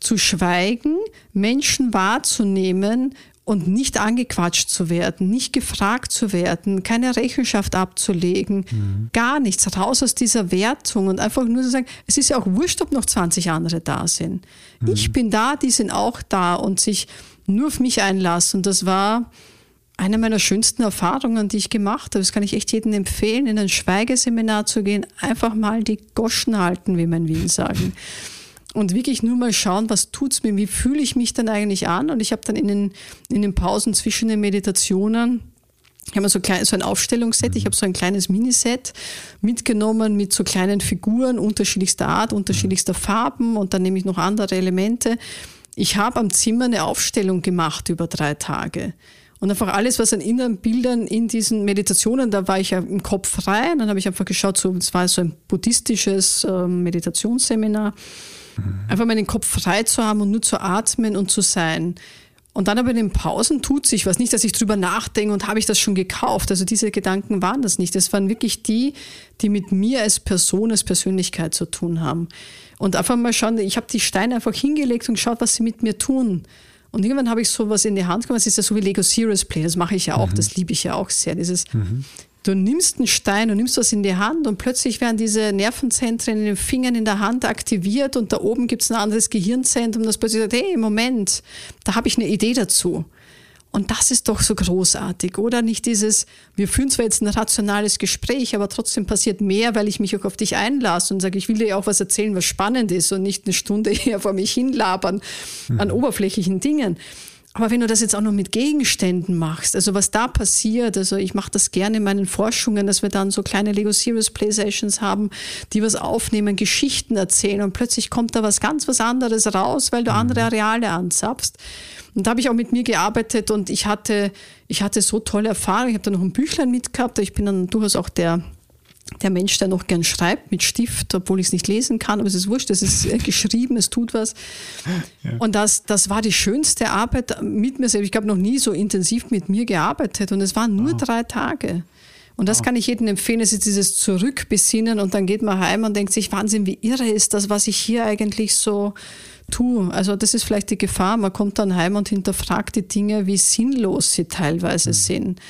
zu schweigen, Menschen wahrzunehmen und nicht angequatscht zu werden, nicht gefragt zu werden, keine Rechenschaft abzulegen, mhm. gar nichts, raus aus dieser Wertung und einfach nur zu sagen, es ist ja auch wurscht, ob noch 20 andere da sind. Mhm. Ich bin da, die sind auch da und sich nur auf mich einlassen. Und das war eine meiner schönsten Erfahrungen, die ich gemacht habe. Das kann ich echt jedem empfehlen, in ein Schweigeseminar zu gehen, einfach mal die Goschen halten, wie man in Wien sagen und wirklich nur mal schauen, was tut's mir, wie fühle ich mich dann eigentlich an? Und ich habe dann in den, in den Pausen zwischen den Meditationen ich habe so, klein, so ein Aufstellungsset, ich habe so ein kleines Miniset mitgenommen mit so kleinen Figuren unterschiedlichster Art, unterschiedlichster Farben und dann nehme ich noch andere Elemente. Ich habe am Zimmer eine Aufstellung gemacht über drei Tage. Und einfach alles, was an inneren Bildern in diesen Meditationen, da war ich ja im Kopf frei. Und dann habe ich einfach geschaut, so, es war so ein buddhistisches äh, Meditationsseminar. Einfach mal den Kopf frei zu haben und nur zu atmen und zu sein. Und dann aber in den Pausen tut sich was. Nicht, dass ich drüber nachdenke und habe ich das schon gekauft. Also diese Gedanken waren das nicht. Es waren wirklich die, die mit mir als Person, als Persönlichkeit zu tun haben. Und einfach mal schauen, ich habe die Steine einfach hingelegt und geschaut, was sie mit mir tun. Und irgendwann habe ich sowas in die Hand genommen. Es ist ja so wie Lego Serious Play. Das mache ich ja auch. Mhm. Das liebe ich ja auch sehr. Dieses mhm. Du nimmst einen Stein und nimmst was in die Hand und plötzlich werden diese Nervenzentren in den Fingern in der Hand aktiviert und da oben gibt es ein anderes Gehirnzentrum, das plötzlich sagt, hey, Moment, da habe ich eine Idee dazu. Und das ist doch so großartig, oder? Nicht dieses, wir führen zwar jetzt ein rationales Gespräch, aber trotzdem passiert mehr, weil ich mich auch auf dich einlasse und sage, ich will dir auch was erzählen, was spannend ist und nicht eine Stunde hier vor mich hinlabern mhm. an oberflächlichen Dingen. Aber wenn du das jetzt auch noch mit Gegenständen machst, also was da passiert, also ich mache das gerne in meinen Forschungen, dass wir dann so kleine Lego Serious Play Sessions haben, die was aufnehmen, Geschichten erzählen und plötzlich kommt da was ganz was anderes raus, weil du mhm. andere Areale anzapfst. Und da habe ich auch mit mir gearbeitet und ich hatte, ich hatte so tolle Erfahrungen. Ich habe da noch ein Büchlein mitgehabt. Ich bin dann durchaus auch der der Mensch, der noch gern schreibt mit Stift, obwohl ich es nicht lesen kann, aber es ist wurscht, es ist äh, geschrieben, es tut was. Ja. Und das, das war die schönste Arbeit mit mir selbst. Ich habe noch nie so intensiv mit mir gearbeitet und es waren nur wow. drei Tage. Und das wow. kann ich jedem empfehlen, es ist dieses Zurückbesinnen und dann geht man heim und denkt sich, Wahnsinn, wie irre ist das, was ich hier eigentlich so tue. Also das ist vielleicht die Gefahr, man kommt dann heim und hinterfragt die Dinge, wie sinnlos sie teilweise mhm. sind.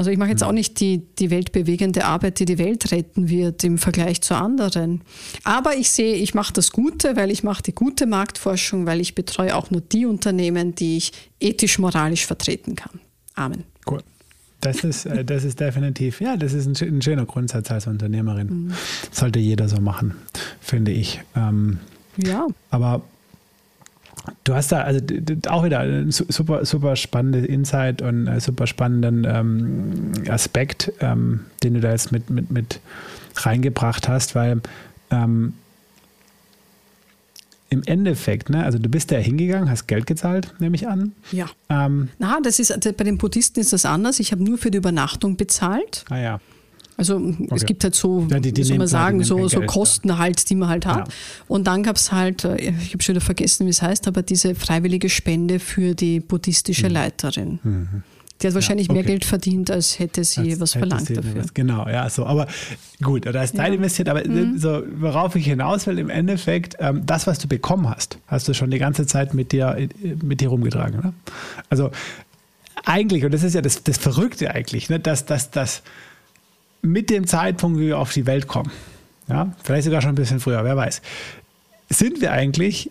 Also ich mache jetzt auch nicht die, die weltbewegende Arbeit, die die Welt retten wird im Vergleich zu anderen. Aber ich sehe, ich mache das Gute, weil ich mache die gute Marktforschung, weil ich betreue auch nur die Unternehmen, die ich ethisch-moralisch vertreten kann. Amen. Cool. Das ist, äh, das ist definitiv, ja, das ist ein, ein schöner Grundsatz als Unternehmerin. Mhm. Sollte jeder so machen, finde ich. Ähm, ja. Aber Du hast da also auch wieder einen super, super spannende Insight und einen super spannenden ähm, Aspekt, ähm, den du da jetzt mit, mit, mit reingebracht hast, weil ähm, im Endeffekt, ne, also du bist da hingegangen, hast Geld gezahlt, nehme ich an. Ja. Ähm, Na, das ist bei den Buddhisten ist das anders. Ich habe nur für die Übernachtung bezahlt. Ah ja. Also okay. es gibt halt so, ja, die, die wie soll man sagen, so, so Kosten halt, die man halt hat. Ja. Und dann gab es halt, äh, ich habe schon wieder vergessen, wie es heißt, aber diese freiwillige Spende für die buddhistische mhm. Leiterin. Mhm. Die hat wahrscheinlich ja, okay. mehr Geld verdient, als hätte sie als was verlangt sie dafür. Was, genau, ja, so. Aber gut, da ist Zeit investiert. Aber mhm. so, worauf ich hinaus will, im Endeffekt, ähm, das, was du bekommen hast, hast du schon die ganze Zeit mit dir, mit dir rumgetragen. Ne? Also eigentlich, und das ist ja das, das Verrückte eigentlich, ne, dass, dass, dass mit dem Zeitpunkt, wie wir auf die Welt kommen, ja, vielleicht sogar schon ein bisschen früher, wer weiß, sind wir eigentlich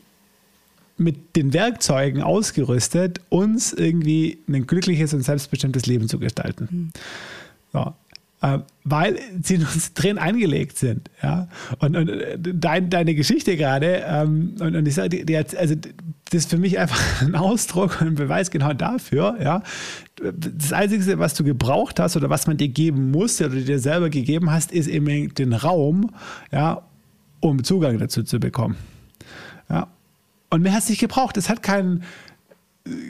mit den Werkzeugen ausgerüstet, uns irgendwie ein glückliches und selbstbestimmtes Leben zu gestalten. Mhm. So. Äh, weil sie in uns drin eingelegt sind. Ja? Und, und äh, dein, deine Geschichte gerade, ähm, und, und ich sage, also das ist für mich einfach ein Ausdruck und ein Beweis genau dafür. Ja? Das Einzige, was du gebraucht hast oder was man dir geben musste oder dir selber gegeben hast, ist eben den Raum, ja, um Zugang dazu zu bekommen. Ja? Und mehr hat es nicht gebraucht. Es hat keinen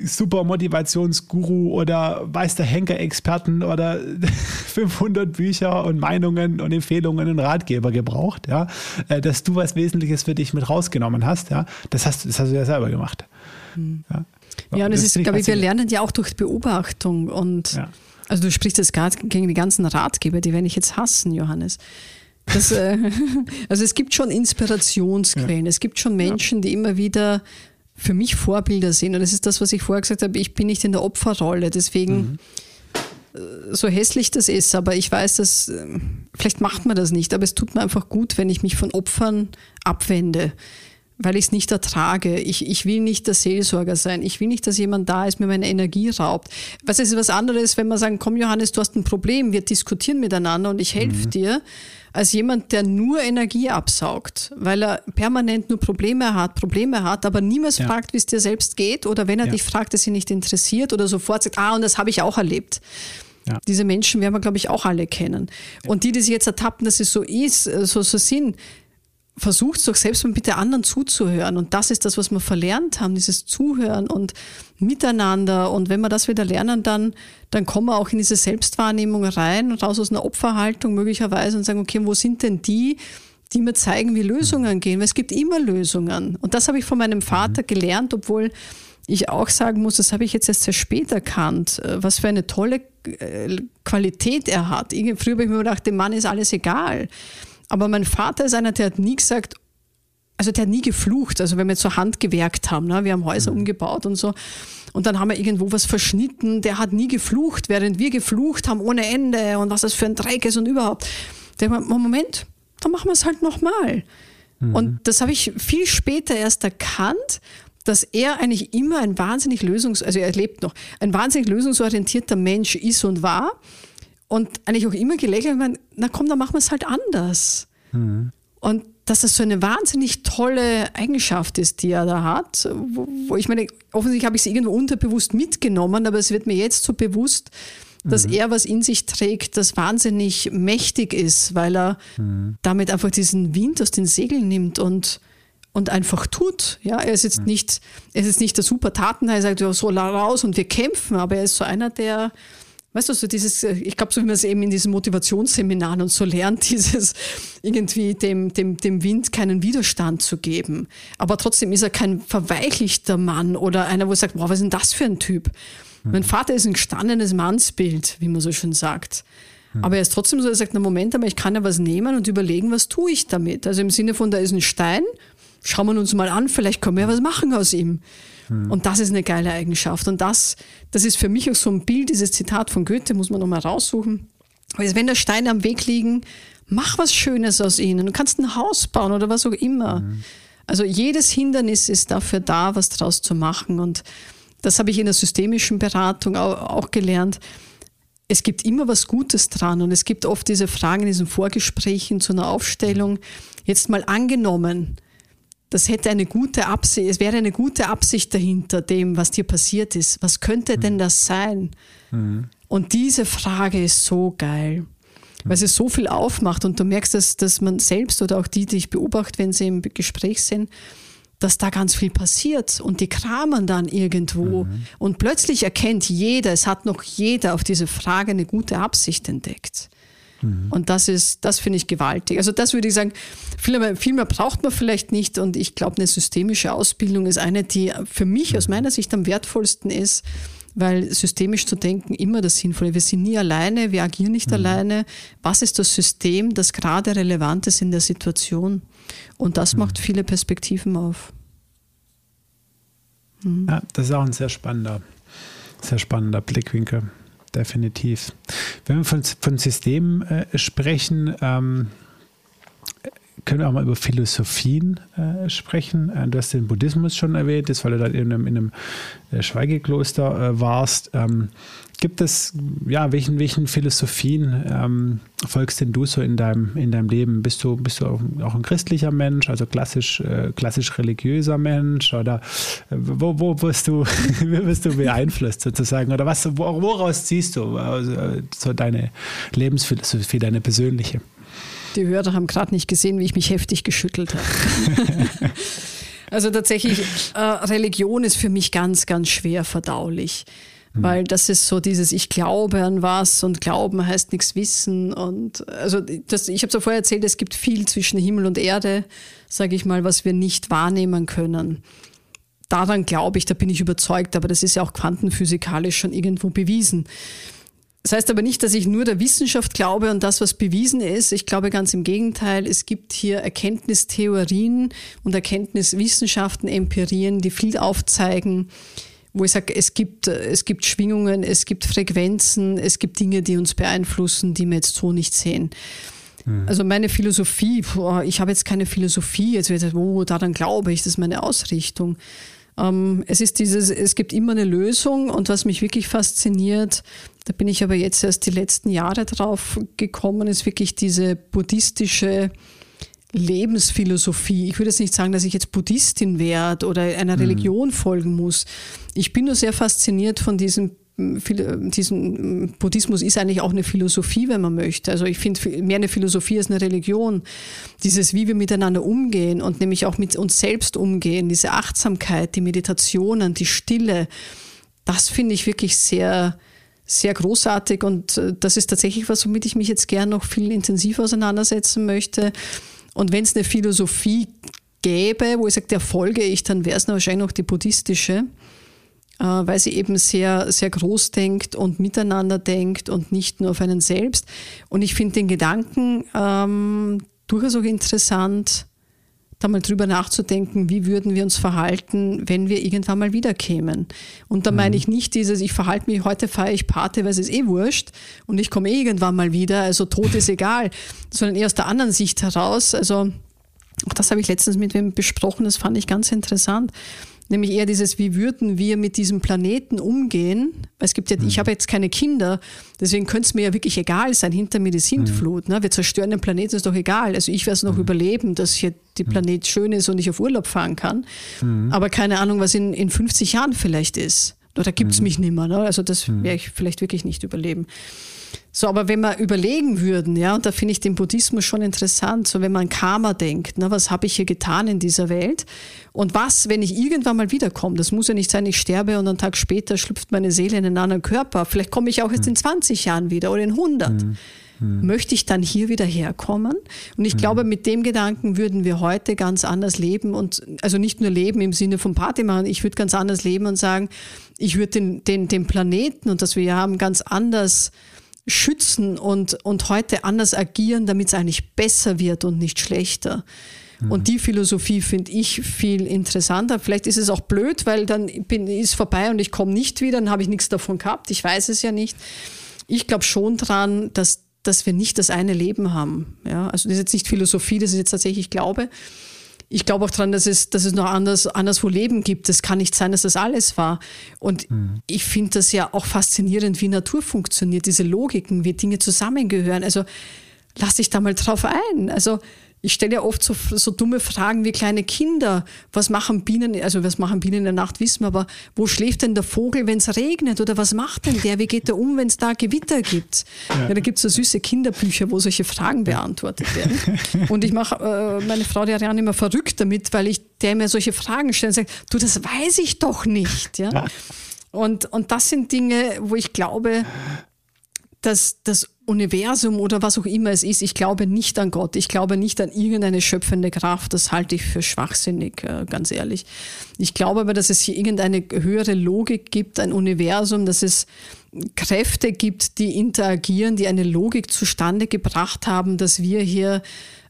super Motivationsguru oder weiß der Henker-Experten oder 500 Bücher und Meinungen und Empfehlungen und Ratgeber gebraucht, ja, äh, dass du was Wesentliches für dich mit rausgenommen hast, ja, das hast, das hast du ja selber gemacht. Hm. Ja, ja und es ist, glaube ich, wir lernen ja auch durch Beobachtung und ja. also du sprichst jetzt gerade gegen die ganzen Ratgeber, die werde ich jetzt hassen, Johannes. Das, äh, also es gibt schon Inspirationsquellen, ja. es gibt schon Menschen, die immer wieder für mich Vorbilder sind. Und das ist das, was ich vorher gesagt habe, ich bin nicht in der Opferrolle. Deswegen, mhm. Äh, so hässlich das ist, aber ich weiß, dass äh, vielleicht macht man das nicht, aber es tut mir einfach gut, wenn ich mich von Opfern abwende weil ich es nicht ertrage. Ich, ich will nicht der Seelsorger sein. Ich will nicht, dass jemand da ist, mir meine Energie raubt. Was ist was anderes, wenn man sagen, komm Johannes, du hast ein Problem, wir diskutieren miteinander und ich helfe mhm. dir, als jemand, der nur Energie absaugt, weil er permanent nur Probleme hat, Probleme hat, aber niemals ja. fragt, wie es dir selbst geht oder wenn er ja. dich fragt, dass ihn nicht interessiert oder sofort sagt, ah, und das habe ich auch erlebt. Ja. Diese Menschen werden wir, glaube ich, auch alle kennen. Und die, die sich jetzt ertappen, dass es so ist, äh, so, so sind, versucht doch selbst mal mit der anderen zuzuhören. Und das ist das, was wir verlernt haben, dieses Zuhören und Miteinander. Und wenn wir das wieder lernen, dann, dann kommen wir auch in diese Selbstwahrnehmung rein, raus aus einer Opferhaltung möglicherweise und sagen, okay, wo sind denn die, die mir zeigen, wie Lösungen gehen? Weil es gibt immer Lösungen. Und das habe ich von meinem Vater gelernt, obwohl ich auch sagen muss, das habe ich jetzt erst sehr spät erkannt, äh, was für eine tolle äh, Qualität er hat. Früher habe ich mir gedacht, dem Mann ist alles egal. Aber mein Vater ist einer, der hat nie gesagt, also der hat nie geflucht. Also wenn wir zur Hand gewerkt haben, ne? wir haben Häuser mhm. umgebaut und so. Und dann haben wir irgendwo was verschnitten. Der hat nie geflucht, während wir geflucht haben ohne Ende und was das für ein Dreck ist und überhaupt. Der hat Moment, dann machen wir es halt nochmal. Mhm. Und das habe ich viel später erst erkannt, dass er eigentlich immer ein wahnsinnig lösungs-, also er lebt noch, ein wahnsinnig lösungsorientierter Mensch ist und war und eigentlich auch immer gelächelt, meine, na komm, dann machen wir es halt anders. Mhm. Und dass das so eine wahnsinnig tolle Eigenschaft ist, die er da hat, wo, wo ich meine, offensichtlich habe ich es irgendwo unterbewusst mitgenommen, aber es wird mir jetzt so bewusst, dass mhm. er was in sich trägt, das wahnsinnig mächtig ist, weil er mhm. damit einfach diesen Wind aus den Segeln nimmt und, und einfach tut. Ja, er ist jetzt mhm. nicht, er ist jetzt nicht der super Tatenteil, er sagt, ja, so raus und wir kämpfen, aber er ist so einer, der, Weißt du, so dieses, äh, ich glaube, so wie man es eben in diesen Motivationsseminaren und so lernt, dieses irgendwie dem, dem, dem Wind keinen Widerstand zu geben. Aber trotzdem ist er kein verweichlichter Mann oder einer, wo er sagt, wow, was ist denn das für ein Typ? Mhm. Mein Vater ist ein gestandenes Mannsbild, wie man so schön sagt. Mhm. Aber er ist trotzdem so, er sagt, na Moment, aber ich kann ja was nehmen und überlegen, was tue ich damit? Also im Sinne von, da ist ein Stein, schauen wir uns mal an, vielleicht können wir ja was machen aus ihm. Mhm. Und das ist eine geile Eigenschaft. Und das, das ist für mich auch so ein Bild, dieses Zitat von Goethe, muss man nochmal raussuchen. Also wenn da Steine am Weg liegen, mach was Schönes aus ihnen. Du kannst ein Haus bauen oder was auch immer. Mhm. Also jedes Hindernis ist dafür da, was draus zu machen. Und das habe ich in der systemischen Beratung auch, auch gelernt. Es gibt immer was Gutes dran und es gibt oft diese Fragen in diesen Vorgesprächen zu einer Aufstellung. Jetzt mal angenommen, das hätte eine gute Absicht, es wäre eine gute Absicht dahinter dem, was dir passiert ist. Was könnte denn mhm. das sein? Mhm. Und diese Frage ist so geil, weil sie so viel aufmacht und du merkst, dass, dass man selbst oder auch die, die ich beobachte, wenn sie im Gespräch sind, dass da ganz viel passiert und die kramen dann irgendwo mhm. und plötzlich erkennt jeder, es hat noch jeder auf diese Frage eine gute Absicht entdeckt. Mhm. Und das ist, das finde ich gewaltig. Also das würde ich sagen, viel mehr, viel mehr braucht man vielleicht nicht. Und ich glaube, eine systemische Ausbildung ist eine, die für mich aus mhm. meiner Sicht am wertvollsten ist, weil systemisch zu denken immer das Sinnvolle. Wir sind nie alleine, wir agieren nicht mhm. alleine. Was ist das System, das gerade relevant ist in der Situation? Und das mhm. macht viele Perspektiven auf. Mhm. Ja, das ist auch ein sehr spannender, sehr spannender Blickwinkel definitiv. Wenn wir von, von Systemen äh, sprechen, ähm, können wir auch mal über Philosophien äh, sprechen. Äh, du hast den Buddhismus schon erwähnt, das, weil du da in einem, in einem äh, Schweigekloster äh, warst. Ähm, gibt es, ja, welchen, welchen Philosophien ähm, folgst denn du so in deinem, in deinem Leben? Bist du, bist du auch, ein christlicher Mensch, also klassisch, äh, klassisch religiöser Mensch? Oder äh, wo, wo wirst du, wirst du beeinflusst sozusagen? Oder was, woraus ziehst du also, so deine Lebensphilosophie, deine persönliche? Die Hörer haben gerade nicht gesehen, wie ich mich heftig geschüttelt habe. also tatsächlich, äh, Religion ist für mich ganz, ganz schwer verdaulich. Mhm. Weil das ist so dieses, ich glaube an was und Glauben heißt nichts wissen. Und also das, ich habe es ja vorher erzählt, es gibt viel zwischen Himmel und Erde, sage ich mal, was wir nicht wahrnehmen können. Daran glaube ich, da bin ich überzeugt, aber das ist ja auch quantenphysikalisch schon irgendwo bewiesen. Das heißt aber nicht, dass ich nur der Wissenschaft glaube und das, was bewiesen ist. Ich glaube ganz im Gegenteil, es gibt hier Erkenntnistheorien und Erkenntniswissenschaften, Empirien, die viel aufzeigen, wo ich sage, es gibt, es gibt Schwingungen, es gibt Frequenzen, es gibt Dinge, die uns beeinflussen, die wir jetzt so nicht sehen. Hm. Also meine Philosophie, ich habe jetzt keine Philosophie, jetzt wird oh, daran glaube ich, das ist meine Ausrichtung. Ähm, es ist dieses, es gibt immer eine Lösung und was mich wirklich fasziniert, da bin ich aber jetzt erst die letzten Jahre drauf gekommen, ist wirklich diese buddhistische Lebensphilosophie. Ich würde jetzt nicht sagen, dass ich jetzt Buddhistin werde oder einer mhm. Religion folgen muss. Ich bin nur sehr fasziniert von diesem diesem Buddhismus ist eigentlich auch eine Philosophie, wenn man möchte. Also ich finde mehr eine Philosophie als eine Religion. Dieses, wie wir miteinander umgehen und nämlich auch mit uns selbst umgehen, diese Achtsamkeit, die Meditationen, die Stille, das finde ich wirklich sehr, sehr großartig und äh, das ist tatsächlich was, womit ich mich jetzt gern noch viel intensiver auseinandersetzen möchte. Und wenn es eine Philosophie gäbe, wo ich sage, der folge ich, dann wäre es wahrscheinlich noch die buddhistische, äh, weil sie eben sehr, sehr groß denkt und miteinander denkt und nicht nur auf einen selbst. Und ich finde den Gedanken ähm, durchaus auch interessant, da mal drüber nachzudenken, wie würden wir uns verhalten, wenn wir irgendwann mal wiederkämen. Und da mhm. meine ich nicht dieses, ich verhalte mich, heute feiere ich Party, weil es ist eh wurscht und ich komme eh irgendwann mal wieder, also Tod ist egal, sondern eher aus der anderen Sicht heraus. Also auch das habe ich letztens mit wem besprochen, das fand ich ganz interessant nämlich eher dieses, wie würden wir mit diesem Planeten umgehen? Weil es gibt ja, mhm. ich habe jetzt keine Kinder, deswegen könnte es mir ja wirklich egal sein, hinter mir die Sintflut. Mhm. Ne? Wir zerstören den Planeten, ist doch egal. Also ich werde es noch mhm. überleben, dass hier die mhm. Planet schön ist und ich auf Urlaub fahren kann. Mhm. Aber keine Ahnung, was in, in 50 Jahren vielleicht ist. Oder gibt es mhm. mich nicht mehr. Ne? Also das werde ich vielleicht wirklich nicht überleben. So, aber wenn wir überlegen würden, ja, und da finde ich den Buddhismus schon interessant, so wenn man Karma denkt, ne, was habe ich hier getan in dieser Welt und was, wenn ich irgendwann mal wiederkomme, das muss ja nicht sein, ich sterbe und einen Tag später schlüpft meine Seele in einen anderen Körper, vielleicht komme ich auch jetzt in 20 hm. Jahren wieder oder in 100. Mhm. Hm. Möchte ich dann hier wieder herkommen? Und ich mhm. glaube, mit dem Gedanken würden wir heute ganz anders leben und also nicht nur leben im Sinne von Party machen, ich würde ganz anders leben und sagen, ich würde den, den, den Planeten und das wir hier haben ganz anders schützen und, und heute anders agieren, damit es eigentlich besser wird und nicht schlechter. Mhm. Und die Philosophie finde ich viel interessanter. Vielleicht ist es auch blöd, weil dann bin, ist vorbei und ich komme nicht wieder, dann habe ich nichts davon gehabt. Ich weiß es ja nicht. Ich glaube schon dran, dass dass wir nicht das eine Leben haben. Ja, also das ist jetzt nicht Philosophie, das ist jetzt tatsächlich Glaube. Ich glaube auch daran, dass es, dass es noch anders, anderswo Leben gibt. Es kann nicht sein, dass das alles war. Und mhm. ich finde das ja auch faszinierend, wie Natur funktioniert, diese Logiken, wie Dinge zusammengehören. Also lass dich da mal drauf ein. Also ich stelle ja oft so, so dumme Fragen wie kleine Kinder. Was machen Bienen, also was machen Bienen in der Nacht, wissen wir, aber wo schläft denn der Vogel, wenn es regnet? Oder was macht denn der? Wie geht der um, wenn es da Gewitter gibt? Ja. ja da gibt es so süße Kinderbücher, wo solche Fragen beantwortet werden. Und ich mache äh, meine Frau, die Ariane, immer verrückt damit, weil ich der mir solche Fragen stelle und sage, du, das weiß ich doch nicht. Ja? Und, und das sind Dinge, wo ich glaube, dass das Universum oder was auch immer es ist, ich glaube nicht an Gott, ich glaube nicht an irgendeine schöpfende Kraft, das halte ich für schwachsinnig, äh, ganz ehrlich. Ich glaube aber, dass es hier irgendeine höhere Logik gibt, ein Universum, dass es Kräfte gibt, die interagieren, die eine Logik zustande gebracht haben, dass wir hier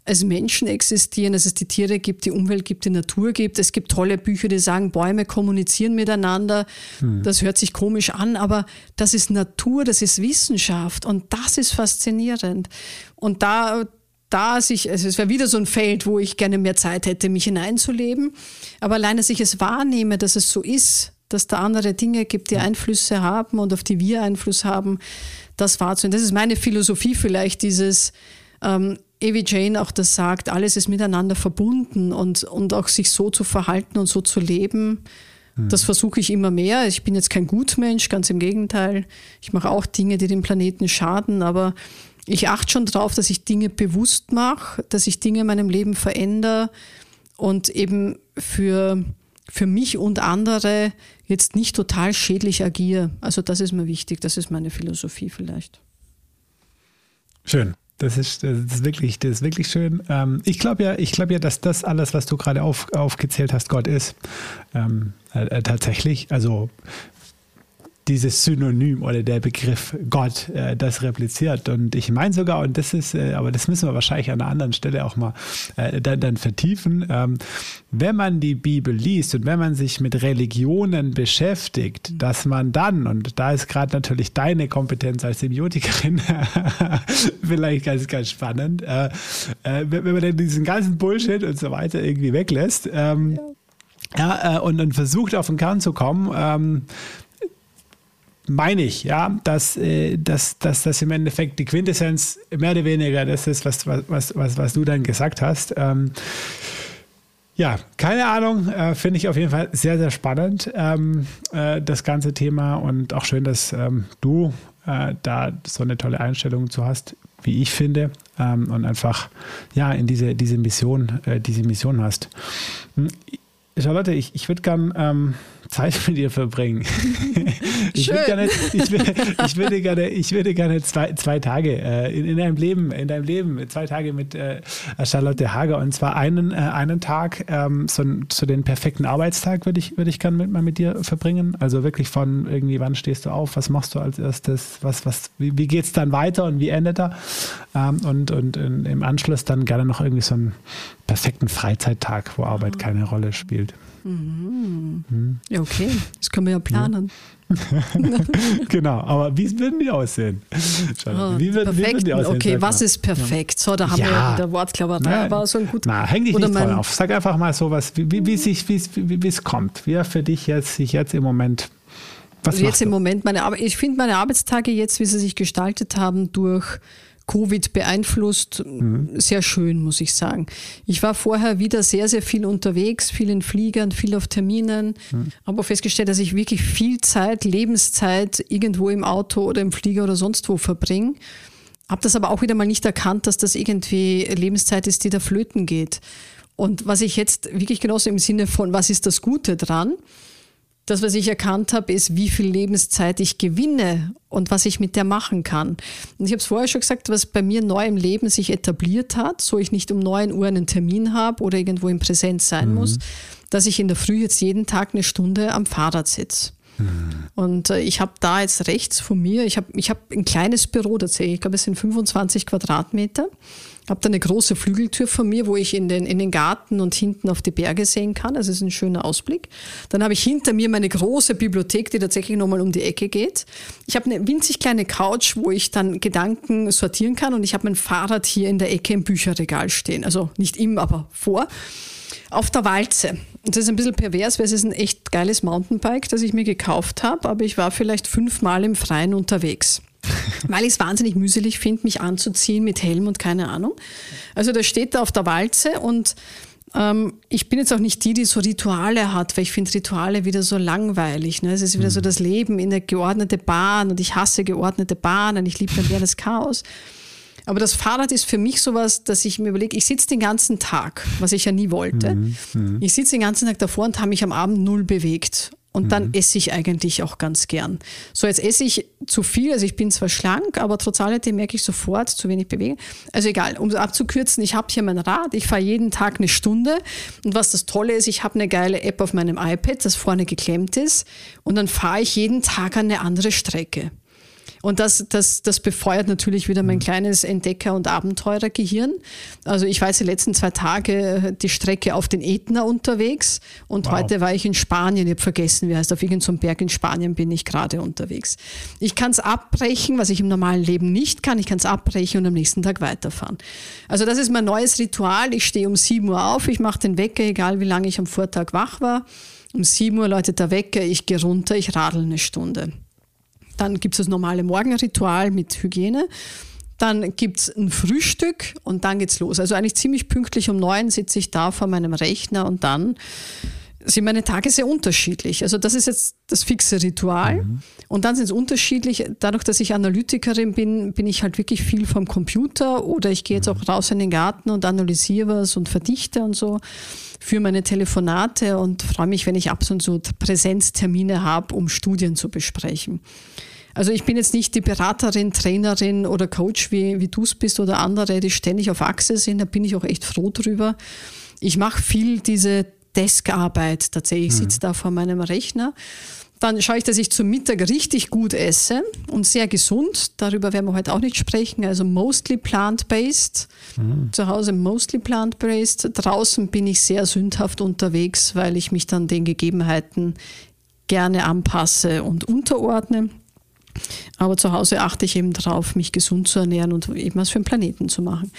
als Menschen existieren, dass es die Tiere gibt, die Umwelt gibt, die Natur gibt. Es gibt tolle Bücher, die sagen, Bäume kommunizieren miteinander. Hm. Das hört sich komisch an, aber das ist Natur, das ist Wissenschaft und das ist faszinierend. Und da, da sich, also es wäre wieder so ein Feld, wo ich gerne mehr Zeit hätte, mich hineinzuleben. Aber allein, dass ich es wahrnehme, dass es so ist, dass da andere Dinge gibt, die Einflüsse haben und auf die wir Einfluss haben, das wahrzunehmen. Das ist meine Philosophie vielleicht, dieses, ähm, Evie Jane auch das sagt, alles ist miteinander verbunden und, und auch sich so zu verhalten und so zu leben, mhm. das versuche ich immer mehr. Ich bin jetzt kein Gutmensch, ganz im Gegenteil. Ich mache auch Dinge, die dem Planeten schaden, aber ich achte schon darauf, dass ich Dinge bewusst mache, dass ich Dinge in meinem Leben verändere und eben für, für mich und andere jetzt nicht total schädlich agiere. Also das ist mir wichtig, das ist meine Philosophie vielleicht. Schön. Das ist, das ist wirklich, das ist wirklich schön. Ähm, ich glaube ja, ich glaube ja, dass das alles, was du gerade auf, aufgezählt hast, Gott ist. Ähm, äh, äh tatsächlich. Also dieses Synonym oder der Begriff Gott äh, das repliziert. Und ich meine sogar, und das ist, äh, aber das müssen wir wahrscheinlich an einer anderen Stelle auch mal äh, dann, dann, vertiefen, ähm, wenn man die Bibel liest und wenn man sich mit Religionen beschäftigt, dass man dann, und da ist gerade natürlich deine Kompetenz als Semiotikerin vielleicht ganz, ganz spannend, äh, äh, wenn, man dann diesen ganzen Bullshit und so weiter irgendwie weglässt, ähm, ja. Ja, äh, und dann versucht auf den Kern zu kommen, ähm, meine ich, ja, dass, äh, dass, dass das im Endeffekt die Quintessenz mehr oder weniger das ist, was, was, was, was du dann gesagt hast. Ähm, ja, keine Ahnung, äh, finde ich auf jeden Fall sehr, sehr spannend, ähm, äh, das ganze Thema und auch schön, dass ähm, du äh, da so eine tolle Einstellung zu hast, wie ich finde, ähm, und einfach ja in diese, diese Mission, äh, diese Mission hast. Hm, Charlotte, ich, ich würde gern ähm, Zeit mit dir verbringen. ich, würde gerne, ich, ich, würde gerne, ich würde gerne zwei, zwei Tage äh, in, in deinem Leben, in deinem Leben, zwei Tage mit äh, Charlotte Hager und zwar einen, äh, einen Tag, ähm, so, so den perfekten Arbeitstag würde ich, würde ich gerne mit, mal mit dir verbringen. Also wirklich von irgendwie, wann stehst du auf, was machst du als erstes, was, was, wie, wie geht es dann weiter und wie endet er? Ähm, und, und in, im Anschluss dann gerne noch irgendwie so einen perfekten Freizeittag, wo Arbeit mhm. keine Rolle spielt. Mhm. Mhm. Ja, okay, das können wir ja planen. genau, aber wie würden die aussehen? Oh, wie, würden, wie würden die aussehen? Okay, was ist perfekt? So, da haben ja. wir wieder Wortklauberei, aber so ein gut. Na, häng dich nicht voll auf. Sag einfach mal so was, wie, wie, wie, sich, wie, es kommt. Wie er für dich jetzt, sich jetzt im Moment was jetzt im Moment meine Arbeit, ich finde meine Arbeitstage jetzt, wie sie sich gestaltet haben, durch Covid beeinflusst. Mhm. Sehr schön, muss ich sagen. Ich war vorher wieder sehr, sehr viel unterwegs, viel in Fliegern, viel auf Terminen, mhm. aber festgestellt, dass ich wirklich viel Zeit, Lebenszeit irgendwo im Auto oder im Flieger oder sonst wo verbringe. Habe das aber auch wieder mal nicht erkannt, dass das irgendwie Lebenszeit ist, die da flöten geht. Und was ich jetzt wirklich genosse im Sinne von, was ist das Gute dran? Das, was ich erkannt habe, ist, wie viel Lebenszeit ich gewinne und was ich mit der machen kann. Und ich habe es vorher schon gesagt, was bei mir neu im Leben sich etabliert hat, so ich nicht um 9 Uhr einen Termin habe oder irgendwo in Präsenz sein mhm. muss, dass ich in der Früh jetzt jeden Tag eine Stunde am Fahrrad sitze. Mhm. Und äh, ich habe da jetzt rechts von mir, ich habe ich hab ein kleines Büro tatsächlich, ich glaube es sind 25 Quadratmeter habe da eine große Flügeltür von mir, wo ich in den, in den Garten und hinten auf die Berge sehen kann. Das ist ein schöner Ausblick. Dann habe ich hinter mir meine große Bibliothek, die tatsächlich nochmal um die Ecke geht. Ich habe eine winzig kleine Couch, wo ich dann Gedanken sortieren kann und ich habe mein Fahrrad hier in der Ecke im Bücherregal stehen. Also nicht im, aber vor. Auf der Walze. Das ist ein bisschen pervers, weil es ist ein echt geiles Mountainbike, das ich mir gekauft habe, aber ich war vielleicht fünfmal im Freien unterwegs. weil ich es wahnsinnig mühselig finde, mich anzuziehen mit Helm und keine Ahnung. Also da steht da auf der Walze und ähm, ich bin jetzt auch nicht die, die so Rituale hat, weil ich finde Rituale wieder so langweilig. Ne? Es ist wieder mhm. so das Leben in der geordnete Bahn und ich hasse geordnete Bahnen, ich liebe dann das Chaos. Aber das Fahrrad ist für mich sowas, dass ich mir überlege, ich sitze den ganzen Tag, was ich ja nie wollte. Mhm. mhm. Ich sitze den ganzen Tag davor und habe mich am Abend null bewegt. Und dann mhm. esse ich eigentlich auch ganz gern. So, jetzt esse ich zu viel, also ich bin zwar schlank, aber trotz alledem merke ich sofort, zu wenig bewegen. Also egal, um es abzukürzen, ich habe hier mein Rad, ich fahre jeden Tag eine Stunde. Und was das Tolle ist, ich habe eine geile App auf meinem iPad, das vorne geklemmt ist. Und dann fahre ich jeden Tag eine andere Strecke. Und das, das, das befeuert natürlich wieder mein mhm. kleines Entdecker- und Abenteurergehirn. Also ich weiß die letzten zwei Tage äh, die Strecke auf den Ätna unterwegs und wow. heute war ich in Spanien. Ich habe vergessen, wie heißt, auf irgendeinem so Berg in Spanien bin ich gerade unterwegs. Ich kann es abbrechen, was ich im normalen Leben nicht kann. Ich kann es abbrechen und am nächsten Tag weiterfahren. Also das ist mein neues Ritual. Ich stehe um 7 Uhr auf, ich mache den Wecker, egal wie lange ich am Vortag wach war. Um 7 Uhr läutet der Wecker, ich gehe runter, ich radel eine Stunde. Dann gibt es das normale Morgenritual mit Hygiene. Dann gibt es ein Frühstück und dann geht's los. Also eigentlich ziemlich pünktlich um neun sitze ich da vor meinem Rechner und dann sind meine Tage sehr unterschiedlich. Also das ist jetzt das fixe Ritual. Mhm. Und dann sind es unterschiedlich. Dadurch, dass ich Analytikerin bin, bin ich halt wirklich viel vom Computer oder ich gehe jetzt auch raus in den Garten und analysiere was und verdichte und so für meine Telefonate und freue mich, wenn ich ab und zu Präsenztermine habe, um Studien zu besprechen. Also ich bin jetzt nicht die Beraterin, Trainerin oder Coach, wie, wie du es bist oder andere, die ständig auf Achse sind. Da bin ich auch echt froh drüber. Ich mache viel diese Deskarbeit tatsächlich. Ich sitze mhm. da vor meinem Rechner. Dann schaue ich, dass ich zum Mittag richtig gut esse und sehr gesund. Darüber werden wir heute auch nicht sprechen. Also mostly plant-based. Mhm. Zu Hause mostly plant-based. Draußen bin ich sehr sündhaft unterwegs, weil ich mich dann den Gegebenheiten gerne anpasse und unterordne. Aber zu Hause achte ich eben darauf, mich gesund zu ernähren und eben was für den Planeten zu machen.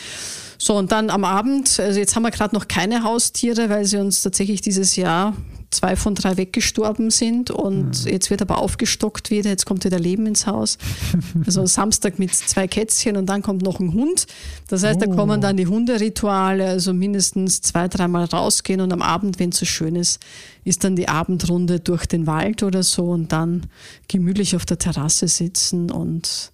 So, und dann am Abend, also jetzt haben wir gerade noch keine Haustiere, weil sie uns tatsächlich dieses Jahr zwei von drei weggestorben sind und mhm. jetzt wird aber aufgestockt wieder, jetzt kommt wieder Leben ins Haus. Also Samstag mit zwei Kätzchen und dann kommt noch ein Hund. Das heißt, oh. da kommen dann die Hunderituale, also mindestens zwei, dreimal rausgehen und am Abend, wenn es so schön ist, ist dann die Abendrunde durch den Wald oder so und dann gemütlich auf der Terrasse sitzen und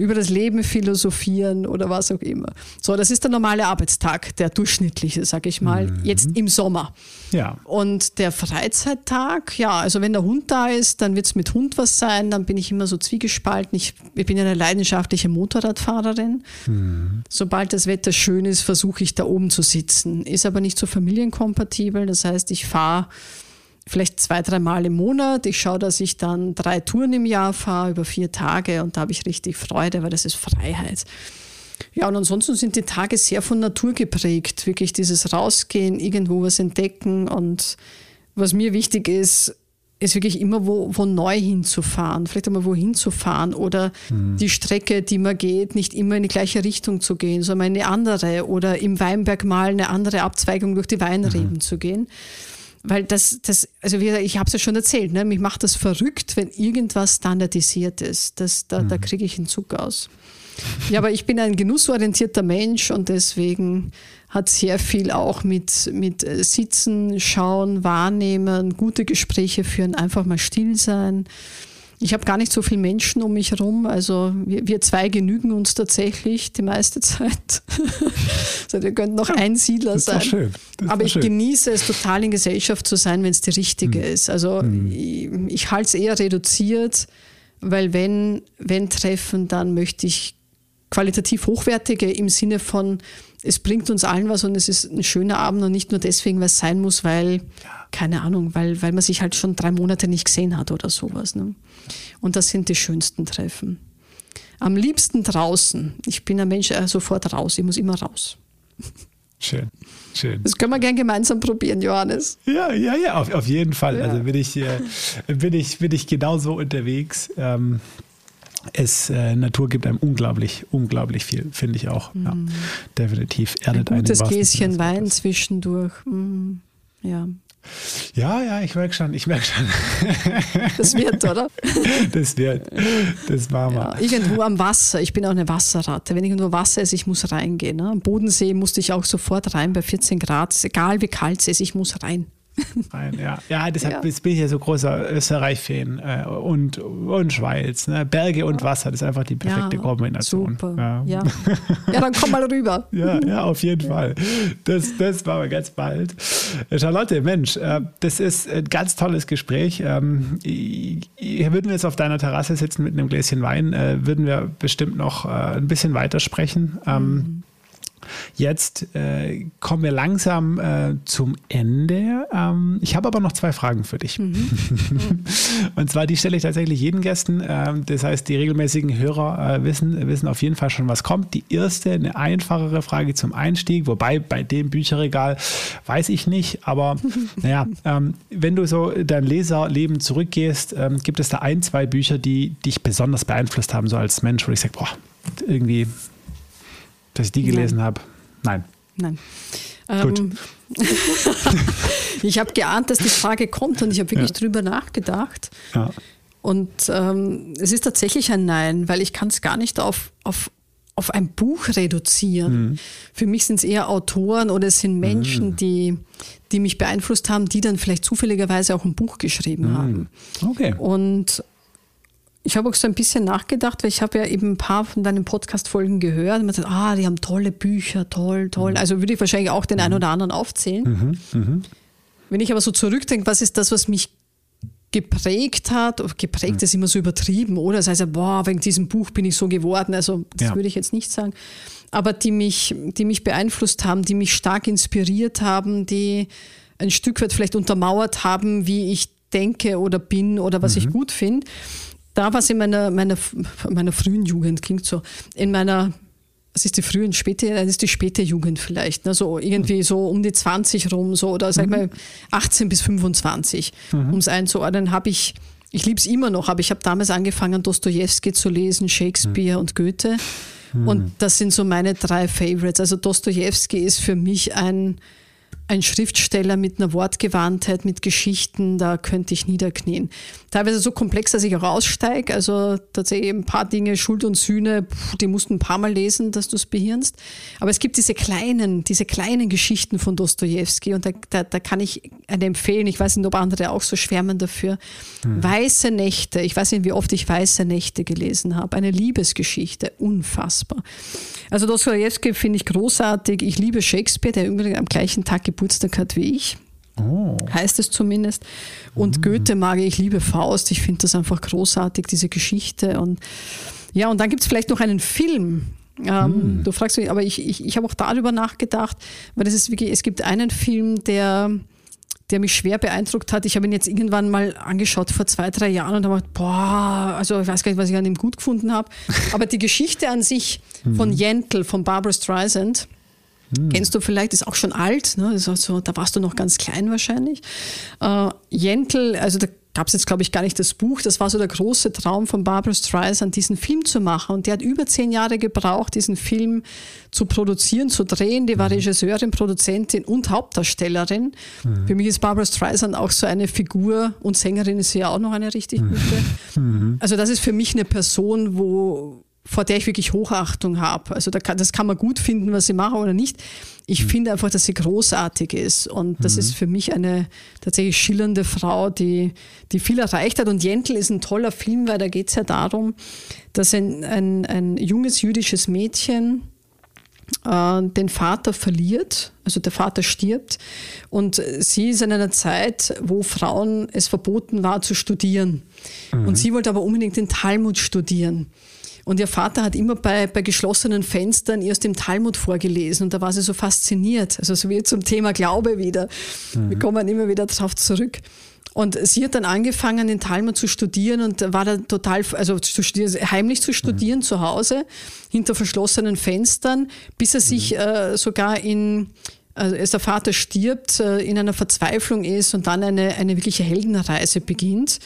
über das Leben philosophieren oder was auch immer. So, das ist der normale Arbeitstag, der durchschnittliche, sage ich mal, mhm. jetzt im Sommer. Ja. Und der Freizeittag, ja, also wenn der Hund da ist, dann wird es mit Hund was sein, dann bin ich immer so zwiegespalten. Ich, ich bin eine leidenschaftliche Motorradfahrerin. Mhm. Sobald das Wetter schön ist, versuche ich da oben zu sitzen. Ist aber nicht so familienkompatibel, das heißt, ich fahre vielleicht zwei, dreimal im Monat. Ich schaue, dass ich dann drei Touren im Jahr fahre über vier Tage und da habe ich richtig Freude, weil das ist Freiheit. Ja, und ansonsten sind die Tage sehr von Natur geprägt. Wirklich dieses Rausgehen, irgendwo was entdecken und was mir wichtig ist, ist wirklich immer wo, wo neu hinzufahren, vielleicht einmal wohin zu fahren oder mhm. die Strecke, die man geht, nicht immer in die gleiche Richtung zu gehen, sondern eine andere oder im Weinberg mal eine andere Abzweigung durch die Weinreben mhm. zu gehen. Weil das, das also wie gesagt, ich habe es ja schon erzählt, ne? mich macht das verrückt, wenn irgendwas standardisiert ist. Das, da, mhm. da kriege ich einen Zug aus. Ja, aber ich bin ein genussorientierter Mensch und deswegen hat sehr viel auch mit, mit äh, Sitzen, Schauen, Wahrnehmen, gute Gespräche führen, einfach mal still sein. Ich habe gar nicht so viele Menschen um mich herum. Also wir, wir zwei genügen uns tatsächlich die meiste Zeit. also wir könnten noch ja, Einsiedler das sein. Schön. Das Aber ich schön. genieße es total in Gesellschaft zu sein, wenn es die richtige mhm. ist. Also mhm. ich, ich halte es eher reduziert, weil wenn, wenn Treffen, dann möchte ich qualitativ hochwertige im Sinne von, es bringt uns allen was und es ist ein schöner Abend und nicht nur deswegen, weil es sein muss, weil, keine Ahnung, weil, weil man sich halt schon drei Monate nicht gesehen hat oder sowas. Ne? Und das sind die schönsten Treffen. Am liebsten draußen. Ich bin ein Mensch, äh, sofort raus. Ich muss immer raus. Schön, schön. Das können wir gerne gemeinsam probieren, Johannes. Ja, ja, ja, auf, auf jeden Fall. Ja. Also bin ich, äh, bin, ich, bin ich genauso unterwegs. Ähm, es, äh, Natur gibt einem unglaublich, unglaublich viel, finde ich auch. Mm. Ja, definitiv erdet ein gutes Gläschen Wein zwischendurch. Mm. Ja, ja, ja, ich merke schon, ich merke schon. Das wird, oder? Das wird, das war mal. Ja, irgendwo am Wasser, ich bin auch eine Wasserratte. Wenn ich nur Wasser esse, ich muss reingehen. Ne? Am Bodensee musste ich auch sofort rein bei 14 Grad. Egal wie kalt es ist, ich muss rein. Rein, ja. ja, deshalb ja. bin ich ja so großer Österreich-Fan äh, und, und Schweiz. Ne? Berge und Wasser, das ist einfach die perfekte ja, Kombination. Super. Ja. Ja. dann komm mal rüber. ja, ja, auf jeden Fall. Das, das machen wir ganz bald. Äh, Charlotte, Mensch, äh, das ist ein ganz tolles Gespräch. Ähm, hier würden wir jetzt auf deiner Terrasse sitzen mit einem Gläschen Wein, äh, würden wir bestimmt noch ein bisschen weitersprechen. Ähm, mhm. Jetzt äh, kommen wir langsam äh, zum Ende. Ähm, ich habe aber noch zwei Fragen für dich. Mhm. Und zwar, die stelle ich tatsächlich jeden Gästen. Ähm, das heißt, die regelmäßigen Hörer äh, wissen, wissen auf jeden Fall schon, was kommt. Die erste, eine einfachere Frage zum Einstieg, wobei bei dem Bücherregal weiß ich nicht, aber naja, ähm, wenn du so dein Leserleben zurückgehst, ähm, gibt es da ein, zwei Bücher, die dich besonders beeinflusst haben, so als Mensch, wo ich sage, boah, irgendwie dass ich die gelesen habe? Nein. Nein. Gut. Ähm, ich habe geahnt, dass die Frage kommt und ich habe wirklich ja. drüber nachgedacht. Ja. Und ähm, es ist tatsächlich ein Nein, weil ich kann es gar nicht auf, auf, auf ein Buch reduzieren. Mhm. Für mich sind es eher Autoren oder es sind Menschen, mhm. die, die mich beeinflusst haben, die dann vielleicht zufälligerweise auch ein Buch geschrieben mhm. haben. Okay. Und ich habe auch so ein bisschen nachgedacht, weil ich habe ja eben ein paar von deinen Podcast-Folgen gehört und man sagt, ah, die haben tolle Bücher, toll, toll. Mhm. Also würde ich wahrscheinlich auch den mhm. einen oder anderen aufzählen. Mhm. Mhm. Wenn ich aber so zurückdenke, was ist das, was mich geprägt hat, geprägt mhm. ist immer so übertrieben, oder? Das heißt ja, boah, wegen diesem Buch bin ich so geworden. Also das ja. würde ich jetzt nicht sagen. Aber die mich, die mich beeinflusst haben, die mich stark inspiriert haben, die ein Stück weit vielleicht untermauert haben, wie ich denke oder bin oder was ich mhm. gut finde da war es in meiner, meiner, meiner frühen Jugend, klingt so, in meiner, was ist die frühe und späte, das ist die späte Jugend vielleicht, ne? so irgendwie so um die 20 rum, so, oder sag mhm. mal 18 bis 25, mhm. um es einzuordnen, habe ich, ich liebe es immer noch, aber ich habe damals angefangen, Dostoevsky zu lesen, Shakespeare mhm. und Goethe. Und mhm. das sind so meine drei Favorites. Also Dostoevsky ist für mich ein, ein Schriftsteller mit einer Wortgewandtheit, mit Geschichten, da könnte ich niederknien. Teilweise so komplex, dass ich auch aussteige. Also tatsächlich ein paar Dinge, Schuld und Sühne, die musst du ein paar Mal lesen, dass du es behirnst. Aber es gibt diese kleinen, diese kleinen Geschichten von Dostoevsky und da, da, da kann ich eine empfehlen. Ich weiß nicht, ob andere auch so schwärmen dafür. Hm. Weiße Nächte. Ich weiß nicht, wie oft ich Weiße Nächte gelesen habe. Eine Liebesgeschichte. Unfassbar. Also Dostoevsky finde ich großartig. Ich liebe Shakespeare, der übrigens am gleichen Tag Geburtstag hat wie ich. Oh. Heißt es zumindest. Und mhm. Goethe mag ich, liebe Faust. Ich finde das einfach großartig, diese Geschichte. Und ja, und dann gibt es vielleicht noch einen Film. Ähm, mhm. Du fragst mich, aber ich, ich, ich habe auch darüber nachgedacht, weil das ist wirklich, es gibt einen Film, der der mich schwer beeindruckt hat. Ich habe ihn jetzt irgendwann mal angeschaut vor zwei, drei Jahren und habe gedacht, boah, also ich weiß gar nicht, was ich an ihm gut gefunden habe. Aber die Geschichte an sich von Jentl, von Barbara Streisand, hm. Kennst du vielleicht, ist auch schon alt, ne? ist so, da warst du noch ganz klein wahrscheinlich. Äh, Jentl, also da gab es jetzt, glaube ich, gar nicht das Buch. Das war so der große Traum von Barbara Streisand, diesen Film zu machen. Und der hat über zehn Jahre gebraucht, diesen Film zu produzieren, zu drehen. Die war mhm. Regisseurin, Produzentin und Hauptdarstellerin. Mhm. Für mich ist Barbara Streisand auch so eine Figur und Sängerin ist sie ja auch noch eine richtig mhm. gute. Mhm. Also das ist für mich eine Person, wo vor der ich wirklich Hochachtung habe. Also da kann, das kann man gut finden, was sie machen oder nicht. Ich mhm. finde einfach, dass sie großartig ist. Und das mhm. ist für mich eine tatsächlich schillernde Frau, die, die viel erreicht hat. Und Jentl ist ein toller Film, weil da geht es ja darum, dass ein, ein, ein junges jüdisches Mädchen äh, den Vater verliert, also der Vater stirbt und sie ist in einer Zeit, wo Frauen es verboten war zu studieren. Mhm. Und sie wollte aber unbedingt den Talmud studieren. Und ihr Vater hat immer bei, bei geschlossenen Fenstern ihr aus dem Talmud vorgelesen und da war sie so fasziniert. Also so wie zum Thema Glaube wieder. Mhm. Wir kommen immer wieder darauf zurück. Und sie hat dann angefangen, den Talmud zu studieren und war da total, also zu heimlich zu studieren mhm. zu Hause, hinter verschlossenen Fenstern, bis er sich mhm. äh, sogar in, also als der Vater stirbt, äh, in einer Verzweiflung ist und dann eine, eine wirkliche Heldenreise beginnt.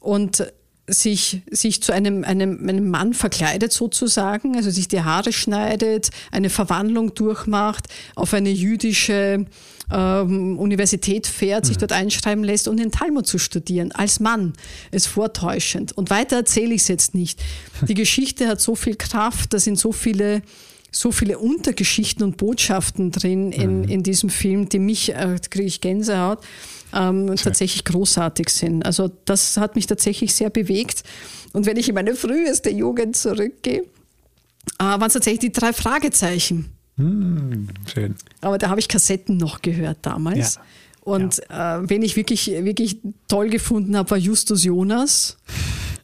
Und sich, sich zu einem, einem, einem Mann verkleidet sozusagen, also sich die Haare schneidet, eine Verwandlung durchmacht, auf eine jüdische ähm, Universität fährt, mhm. sich dort einschreiben lässt und den Talmud zu studieren, als Mann, ist vortäuschend. Und weiter erzähle ich es jetzt nicht. Die Geschichte hat so viel Kraft, da sind so viele so viele Untergeschichten und Botschaften drin in, mhm. in diesem Film, die mich, äh, kriege ich Gänsehaut, ähm, tatsächlich großartig sind. Also das hat mich tatsächlich sehr bewegt. Und wenn ich in meine früheste Jugend zurückgehe, äh, waren es tatsächlich die drei Fragezeichen. Hm, schön. Aber da habe ich Kassetten noch gehört damals. Ja. Und ja. äh, wen ich wirklich, wirklich toll gefunden habe, war Justus Jonas.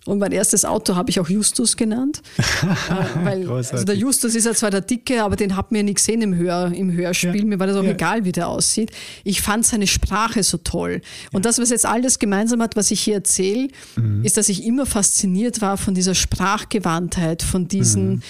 Und mein erstes Auto habe ich auch Justus genannt. äh, weil, also der Justus ist ja zwar der Dicke, aber den hat mir nicht gesehen im, Hör, im Hörspiel. Ja. Mir war das auch ja. egal, wie der aussieht. Ich fand seine Sprache so toll. Und das, was jetzt alles gemeinsam hat, was ich hier erzähle, mhm. ist, dass ich immer fasziniert war von dieser Sprachgewandtheit, von diesen mhm.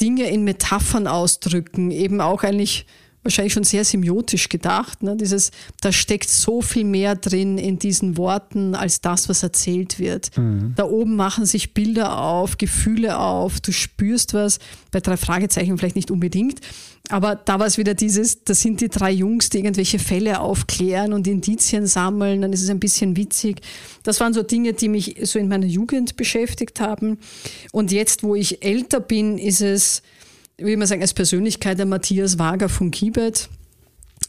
Dinge in Metaphern ausdrücken, eben auch eigentlich wahrscheinlich schon sehr semiotisch gedacht. Ne? Dieses, da steckt so viel mehr drin in diesen Worten als das, was erzählt wird. Mhm. Da oben machen sich Bilder auf, Gefühle auf, du spürst was. Bei drei Fragezeichen vielleicht nicht unbedingt. Aber da war es wieder dieses, das sind die drei Jungs, die irgendwelche Fälle aufklären und Indizien sammeln, dann ist es ein bisschen witzig. Das waren so Dinge, die mich so in meiner Jugend beschäftigt haben. Und jetzt, wo ich älter bin, ist es, wie man sagen, als Persönlichkeit der Matthias Wager von Kibet,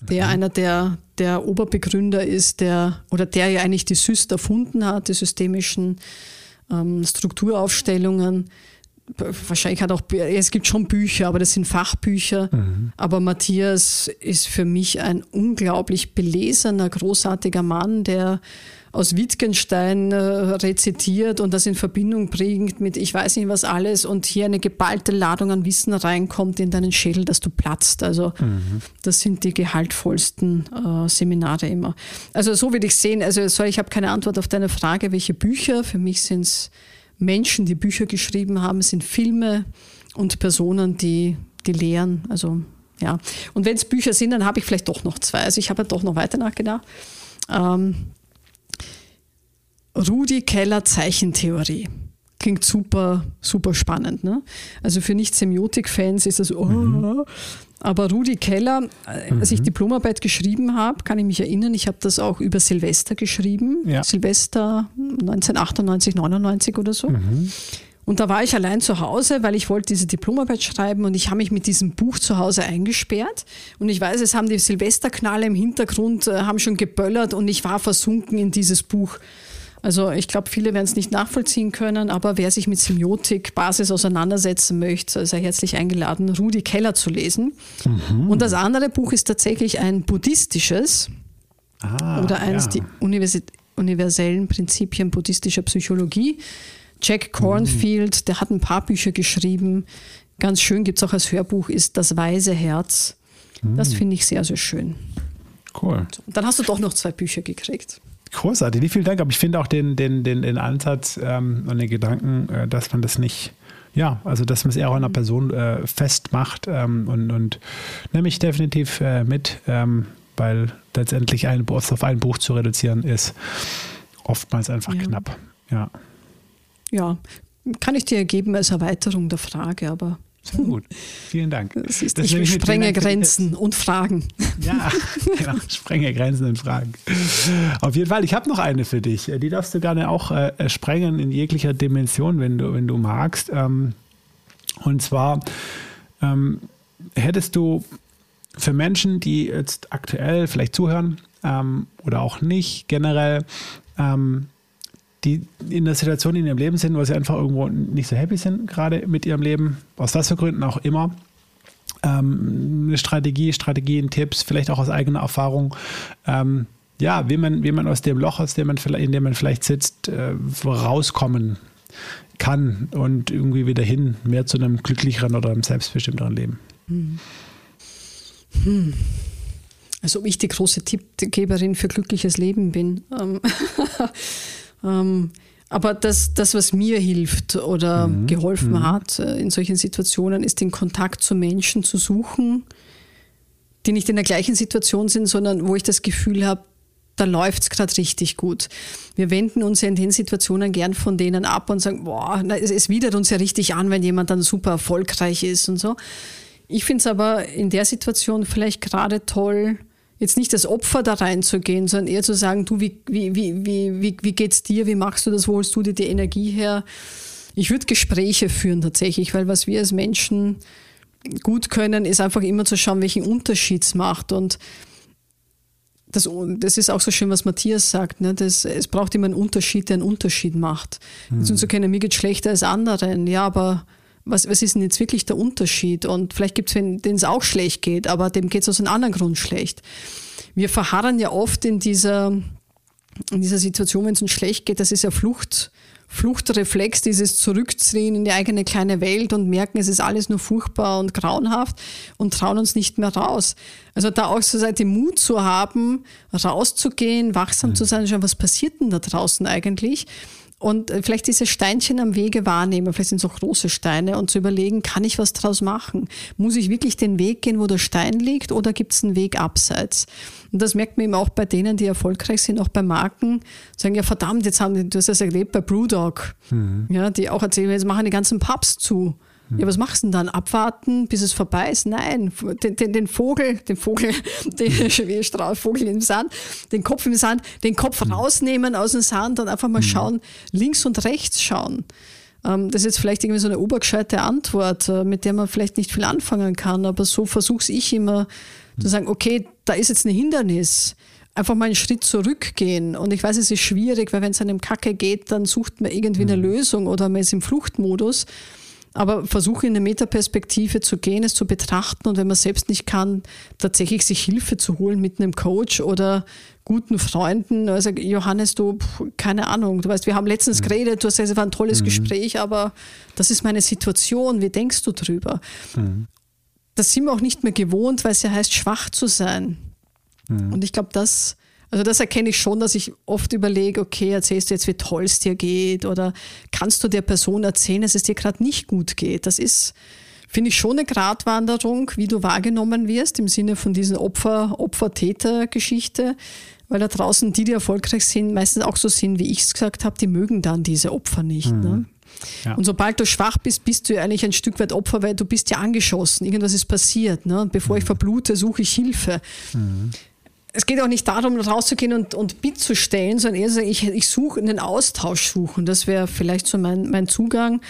der mhm. einer der, der Oberbegründer ist, der oder der ja eigentlich die SYST erfunden hat, die systemischen ähm, Strukturaufstellungen. Wahrscheinlich hat auch, es gibt schon Bücher, aber das sind Fachbücher. Mhm. Aber Matthias ist für mich ein unglaublich belesener, großartiger Mann, der aus Wittgenstein äh, rezitiert und das in Verbindung bringt mit ich weiß nicht was alles und hier eine geballte Ladung an Wissen reinkommt in deinen Schädel, dass du platzt. Also mhm. das sind die gehaltvollsten äh, Seminare immer. Also so würde ich sehen. Also sorry, ich habe keine Antwort auf deine Frage, welche Bücher. Für mich sind es Menschen, die Bücher geschrieben haben, sind Filme und Personen, die, die lehren. Also ja. Und wenn es Bücher sind, dann habe ich vielleicht doch noch zwei. Also ich habe ja doch noch weiter nachgedacht. Ähm, Rudi Keller Zeichentheorie. Klingt super, super spannend. Ne? Also für Nicht-Semiotik-Fans ist das, oh, mhm. aber Rudi Keller, äh, als ich mhm. Diplomarbeit geschrieben habe, kann ich mich erinnern, ich habe das auch über Silvester geschrieben. Ja. Silvester 1998, 99 oder so. Mhm. Und da war ich allein zu Hause, weil ich wollte diese Diplomarbeit schreiben und ich habe mich mit diesem Buch zu Hause eingesperrt. Und ich weiß, es haben die Silvesterknalle im Hintergrund, äh, haben schon geböllert und ich war versunken in dieses Buch. Also ich glaube, viele werden es nicht nachvollziehen können, aber wer sich mit Semiotik Basis auseinandersetzen möchte, sei herzlich eingeladen, Rudi Keller zu lesen. Mhm. Und das andere Buch ist tatsächlich ein buddhistisches ah, oder eines ja. die universellen Prinzipien buddhistischer Psychologie. Jack Cornfield, mhm. der hat ein paar Bücher geschrieben. Ganz schön gibt es auch als Hörbuch, ist Das Weise Herz. Mhm. Das finde ich sehr, sehr schön. Cool. So, dann hast du doch noch zwei Bücher gekriegt. Großartig, vielen Dank. Aber ich finde auch den, den, den, den Ansatz ähm, und den Gedanken, äh, dass man das nicht, ja, also dass man es eher an einer Person äh, festmacht ähm, und, und nehme ich definitiv äh, mit, ähm, weil letztendlich ein, auf ein Buch zu reduzieren ist oftmals einfach ja. knapp. Ja. Ja, kann ich dir geben als Erweiterung der Frage, aber sehr gut. Vielen Dank. Das ist, das ich sprenge Grenzen und Fragen. Ja, genau. Sprenge Grenzen und Fragen. Auf jeden Fall, ich habe noch eine für dich. Die darfst du gerne auch äh, sprengen in jeglicher Dimension, wenn du, wenn du magst. Ähm, Und zwar ähm, hättest du für Menschen, die jetzt aktuell vielleicht zuhören ähm, oder auch nicht generell, ähm, die in der Situation in ihrem Leben sind, wo sie einfach irgendwo nicht so happy sind, gerade mit ihrem Leben, aus was für Gründen auch immer. Ähm, eine Strategie, Strategien, Tipps, vielleicht auch aus eigener Erfahrung. Ähm, ja, wie man, wie man aus dem Loch, aus dem man, in dem man vielleicht sitzt, äh, rauskommen kann und irgendwie wieder hin, mehr zu einem glücklicheren oder einem selbstbestimmteren Leben. Hm. Hm. Also ob ich die große Tippgeberin für glückliches Leben bin. Ähm, ähm, aber das, das, was mir hilft oder mhm. geholfen mhm. hat äh, in solchen Situationen, ist den Kontakt zu Menschen zu suchen, die nicht in der gleichen Situation sind, sondern wo ich das Gefühl habe, da läuft es gerade richtig gut. Wir wenden uns ja in den Situationen gern von denen ab und sagen, boah, na, es, es widert uns ja richtig an, wenn jemand dann super erfolgreich ist und so. Ich finde es aber in der Situation vielleicht gerade toll, jetzt nicht als Opfer da reinzugehen, sondern eher zu sagen, du, wie, wie, wie, wie, wie, geht's dir, wie machst du das, wo holst du dir die Energie her? Ich würde Gespräche führen tatsächlich, weil was wir als Menschen gut können, ist einfach immer zu schauen, welchen Unterschied es macht. Und das, das ist auch so schön, was Matthias sagt. Ne? Das, es braucht immer einen Unterschied, der einen Unterschied macht. Mhm. Jetzt zu können, mir geht schlechter als anderen. Ja, aber was, was ist denn jetzt wirklich der Unterschied? Und vielleicht gibt es wen, denen es auch schlecht geht, aber dem geht es aus einem anderen Grund schlecht. Wir verharren ja oft in dieser, in dieser Situation, wenn es uns schlecht geht, das ist ja Flucht, Fluchtreflex, dieses Zurückziehen in die eigene kleine Welt und merken, es ist alles nur furchtbar und grauenhaft und trauen uns nicht mehr raus. Also da auch so seit dem Mut zu haben, rauszugehen, wachsam zu sein, schauen, was passiert denn da draußen eigentlich? Und äh, vielleicht diese Steinchen am Wege wahrnehmen, vielleicht sind es auch große Steine und zu überlegen, kann ich was draus machen? Muss ich wirklich den Weg gehen, wo der Stein liegt oder gibt es einen Weg abseits? Und das merkt man eben auch bei denen, die erfolgreich sind, auch bei Marken, sagen ja verdammt, jetzt haben die, du hast das erlebt bei Brewdog, mhm. ja, die auch erzählen, jetzt machen die ganzen Pubs zu. Ja, was machst du denn dann? Abwarten, bis es vorbei ist? Nein, den, den, den Vogel, den Vogel, den Vogel im Sand, den Kopf im Sand, den Kopf mhm. rausnehmen aus dem Sand und einfach mal mhm. schauen, links und rechts schauen. Ähm, das ist jetzt vielleicht irgendwie so eine obergescheite Antwort, äh, mit der man vielleicht nicht viel anfangen kann, aber so versuche ich immer zu sagen, okay, da ist jetzt ein Hindernis einfach mal einen Schritt zurückgehen. Und ich weiß, es ist schwierig, weil wenn es einem Kacke geht, dann sucht man irgendwie eine mhm. Lösung oder man ist im Fluchtmodus. Aber versuche in eine Metaperspektive zu gehen, es zu betrachten und wenn man selbst nicht kann, tatsächlich sich Hilfe zu holen mit einem Coach oder guten Freunden. Also Johannes, du, keine Ahnung, du weißt, wir haben letztens mhm. geredet, du hast gesagt, es war ein tolles mhm. Gespräch, aber das ist meine Situation, wie denkst du drüber? Mhm. Das sind wir auch nicht mehr gewohnt, weil es ja heißt, schwach zu sein. Mhm. Und ich glaube, das also das erkenne ich schon, dass ich oft überlege, okay, erzählst du jetzt, wie toll es dir geht oder kannst du der Person erzählen, dass es dir gerade nicht gut geht. Das ist, finde ich, schon eine Gratwanderung, wie du wahrgenommen wirst im Sinne von diesen Opfer, Opfer-Täter-Geschichte. Weil da draußen die, die erfolgreich sind, meistens auch so sind, wie ich es gesagt habe, die mögen dann diese Opfer nicht. Mhm. Ne? Ja. Und sobald du schwach bist, bist du eigentlich ein Stück weit Opfer, weil du bist ja angeschossen. Irgendwas ist passiert. Ne? Und bevor mhm. ich verblute, suche ich Hilfe. Mhm es geht auch nicht darum, rauszugehen und, und Bit zu stellen, sondern eher so, ich, ich suche einen Austausch suchen. Das wäre vielleicht so mein, mein Zugang.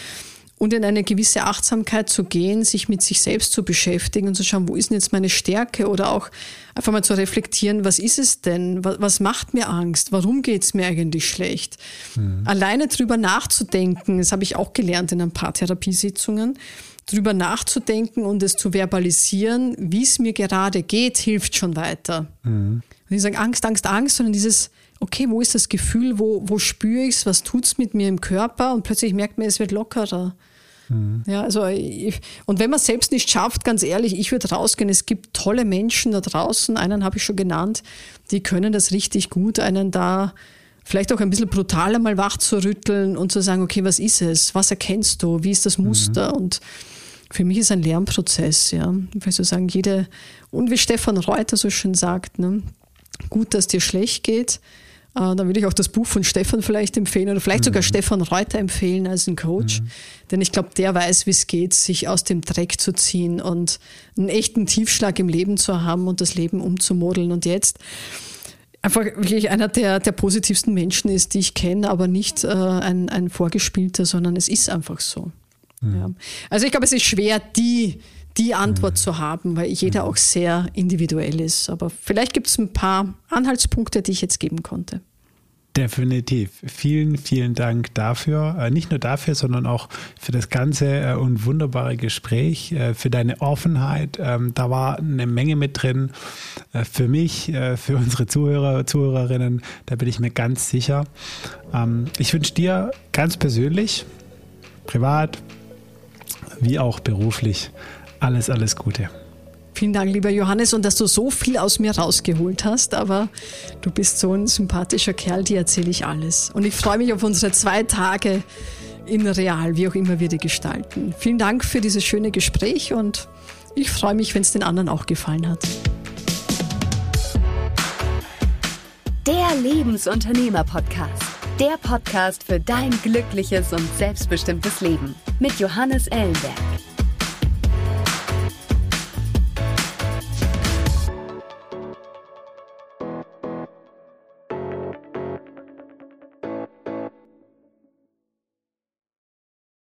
Und in eine gewisse Achtsamkeit zu gehen, sich mit sich selbst zu beschäftigen und zu schauen, wo ist denn jetzt meine Stärke oder auch einfach mal zu reflektieren, was ist es denn? Was, was macht mir Angst? Warum geht es mir eigentlich schlecht? Mhm. Alleine drüber nachzudenken, das habe ich auch gelernt in ein paar Therapiesitzungen, drüber nachzudenken und es zu verbalisieren, wie es mir gerade geht, hilft schon weiter. Mhm. Und ich sage Angst, Angst, Angst, sondern dieses, okay, wo ist das Gefühl, wo, wo spüre ich es, was tut es mit mir im Körper und plötzlich merkt man, es wird lockerer. Mhm. Ja, also ich, und wenn man es selbst nicht schafft, ganz ehrlich, ich würde rausgehen. Es gibt tolle Menschen da draußen, einen habe ich schon genannt, die können das richtig gut, einen da vielleicht auch ein bisschen brutaler mal wach zu rütteln und zu sagen, okay, was ist es? Was erkennst du? Wie ist das Muster? Mhm. Und für mich ist ein Lernprozess, ja. Ich will so sagen, jede, und wie Stefan Reuter so schön sagt, ne, gut, dass dir schlecht geht. Äh, dann würde ich auch das Buch von Stefan vielleicht empfehlen oder vielleicht mhm. sogar Stefan Reuter empfehlen als ein Coach. Mhm. Denn ich glaube, der weiß, wie es geht, sich aus dem Dreck zu ziehen und einen echten Tiefschlag im Leben zu haben und das Leben umzumodeln. Und jetzt einfach wirklich einer der, der positivsten Menschen ist, die ich kenne, aber nicht äh, ein, ein vorgespielter, sondern es ist einfach so. Mhm. Ja. Also ich glaube, es ist schwer, die, die Antwort mhm. zu haben, weil jeder mhm. auch sehr individuell ist. Aber vielleicht gibt es ein paar Anhaltspunkte, die ich jetzt geben konnte. Definitiv. Vielen, vielen Dank dafür. Äh, nicht nur dafür, sondern auch für das ganze äh, und wunderbare Gespräch, äh, für deine Offenheit. Ähm, da war eine Menge mit drin. Für mich, für unsere Zuhörer, Zuhörerinnen, da bin ich mir ganz sicher. Ähm, ich wünsche dir ganz persönlich, privat, wie auch beruflich, alles, alles Gute. Vielen Dank, lieber Johannes, und dass du so viel aus mir rausgeholt hast. Aber du bist so ein sympathischer Kerl, dir erzähle ich alles. Und ich freue mich auf unsere zwei Tage in Real, wie auch immer wir die gestalten. Vielen Dank für dieses schöne Gespräch und ich freue mich, wenn es den anderen auch gefallen hat. Der Lebensunternehmer-Podcast. Der Podcast für dein glückliches und selbstbestimmtes Leben mit Johannes Ellenberg.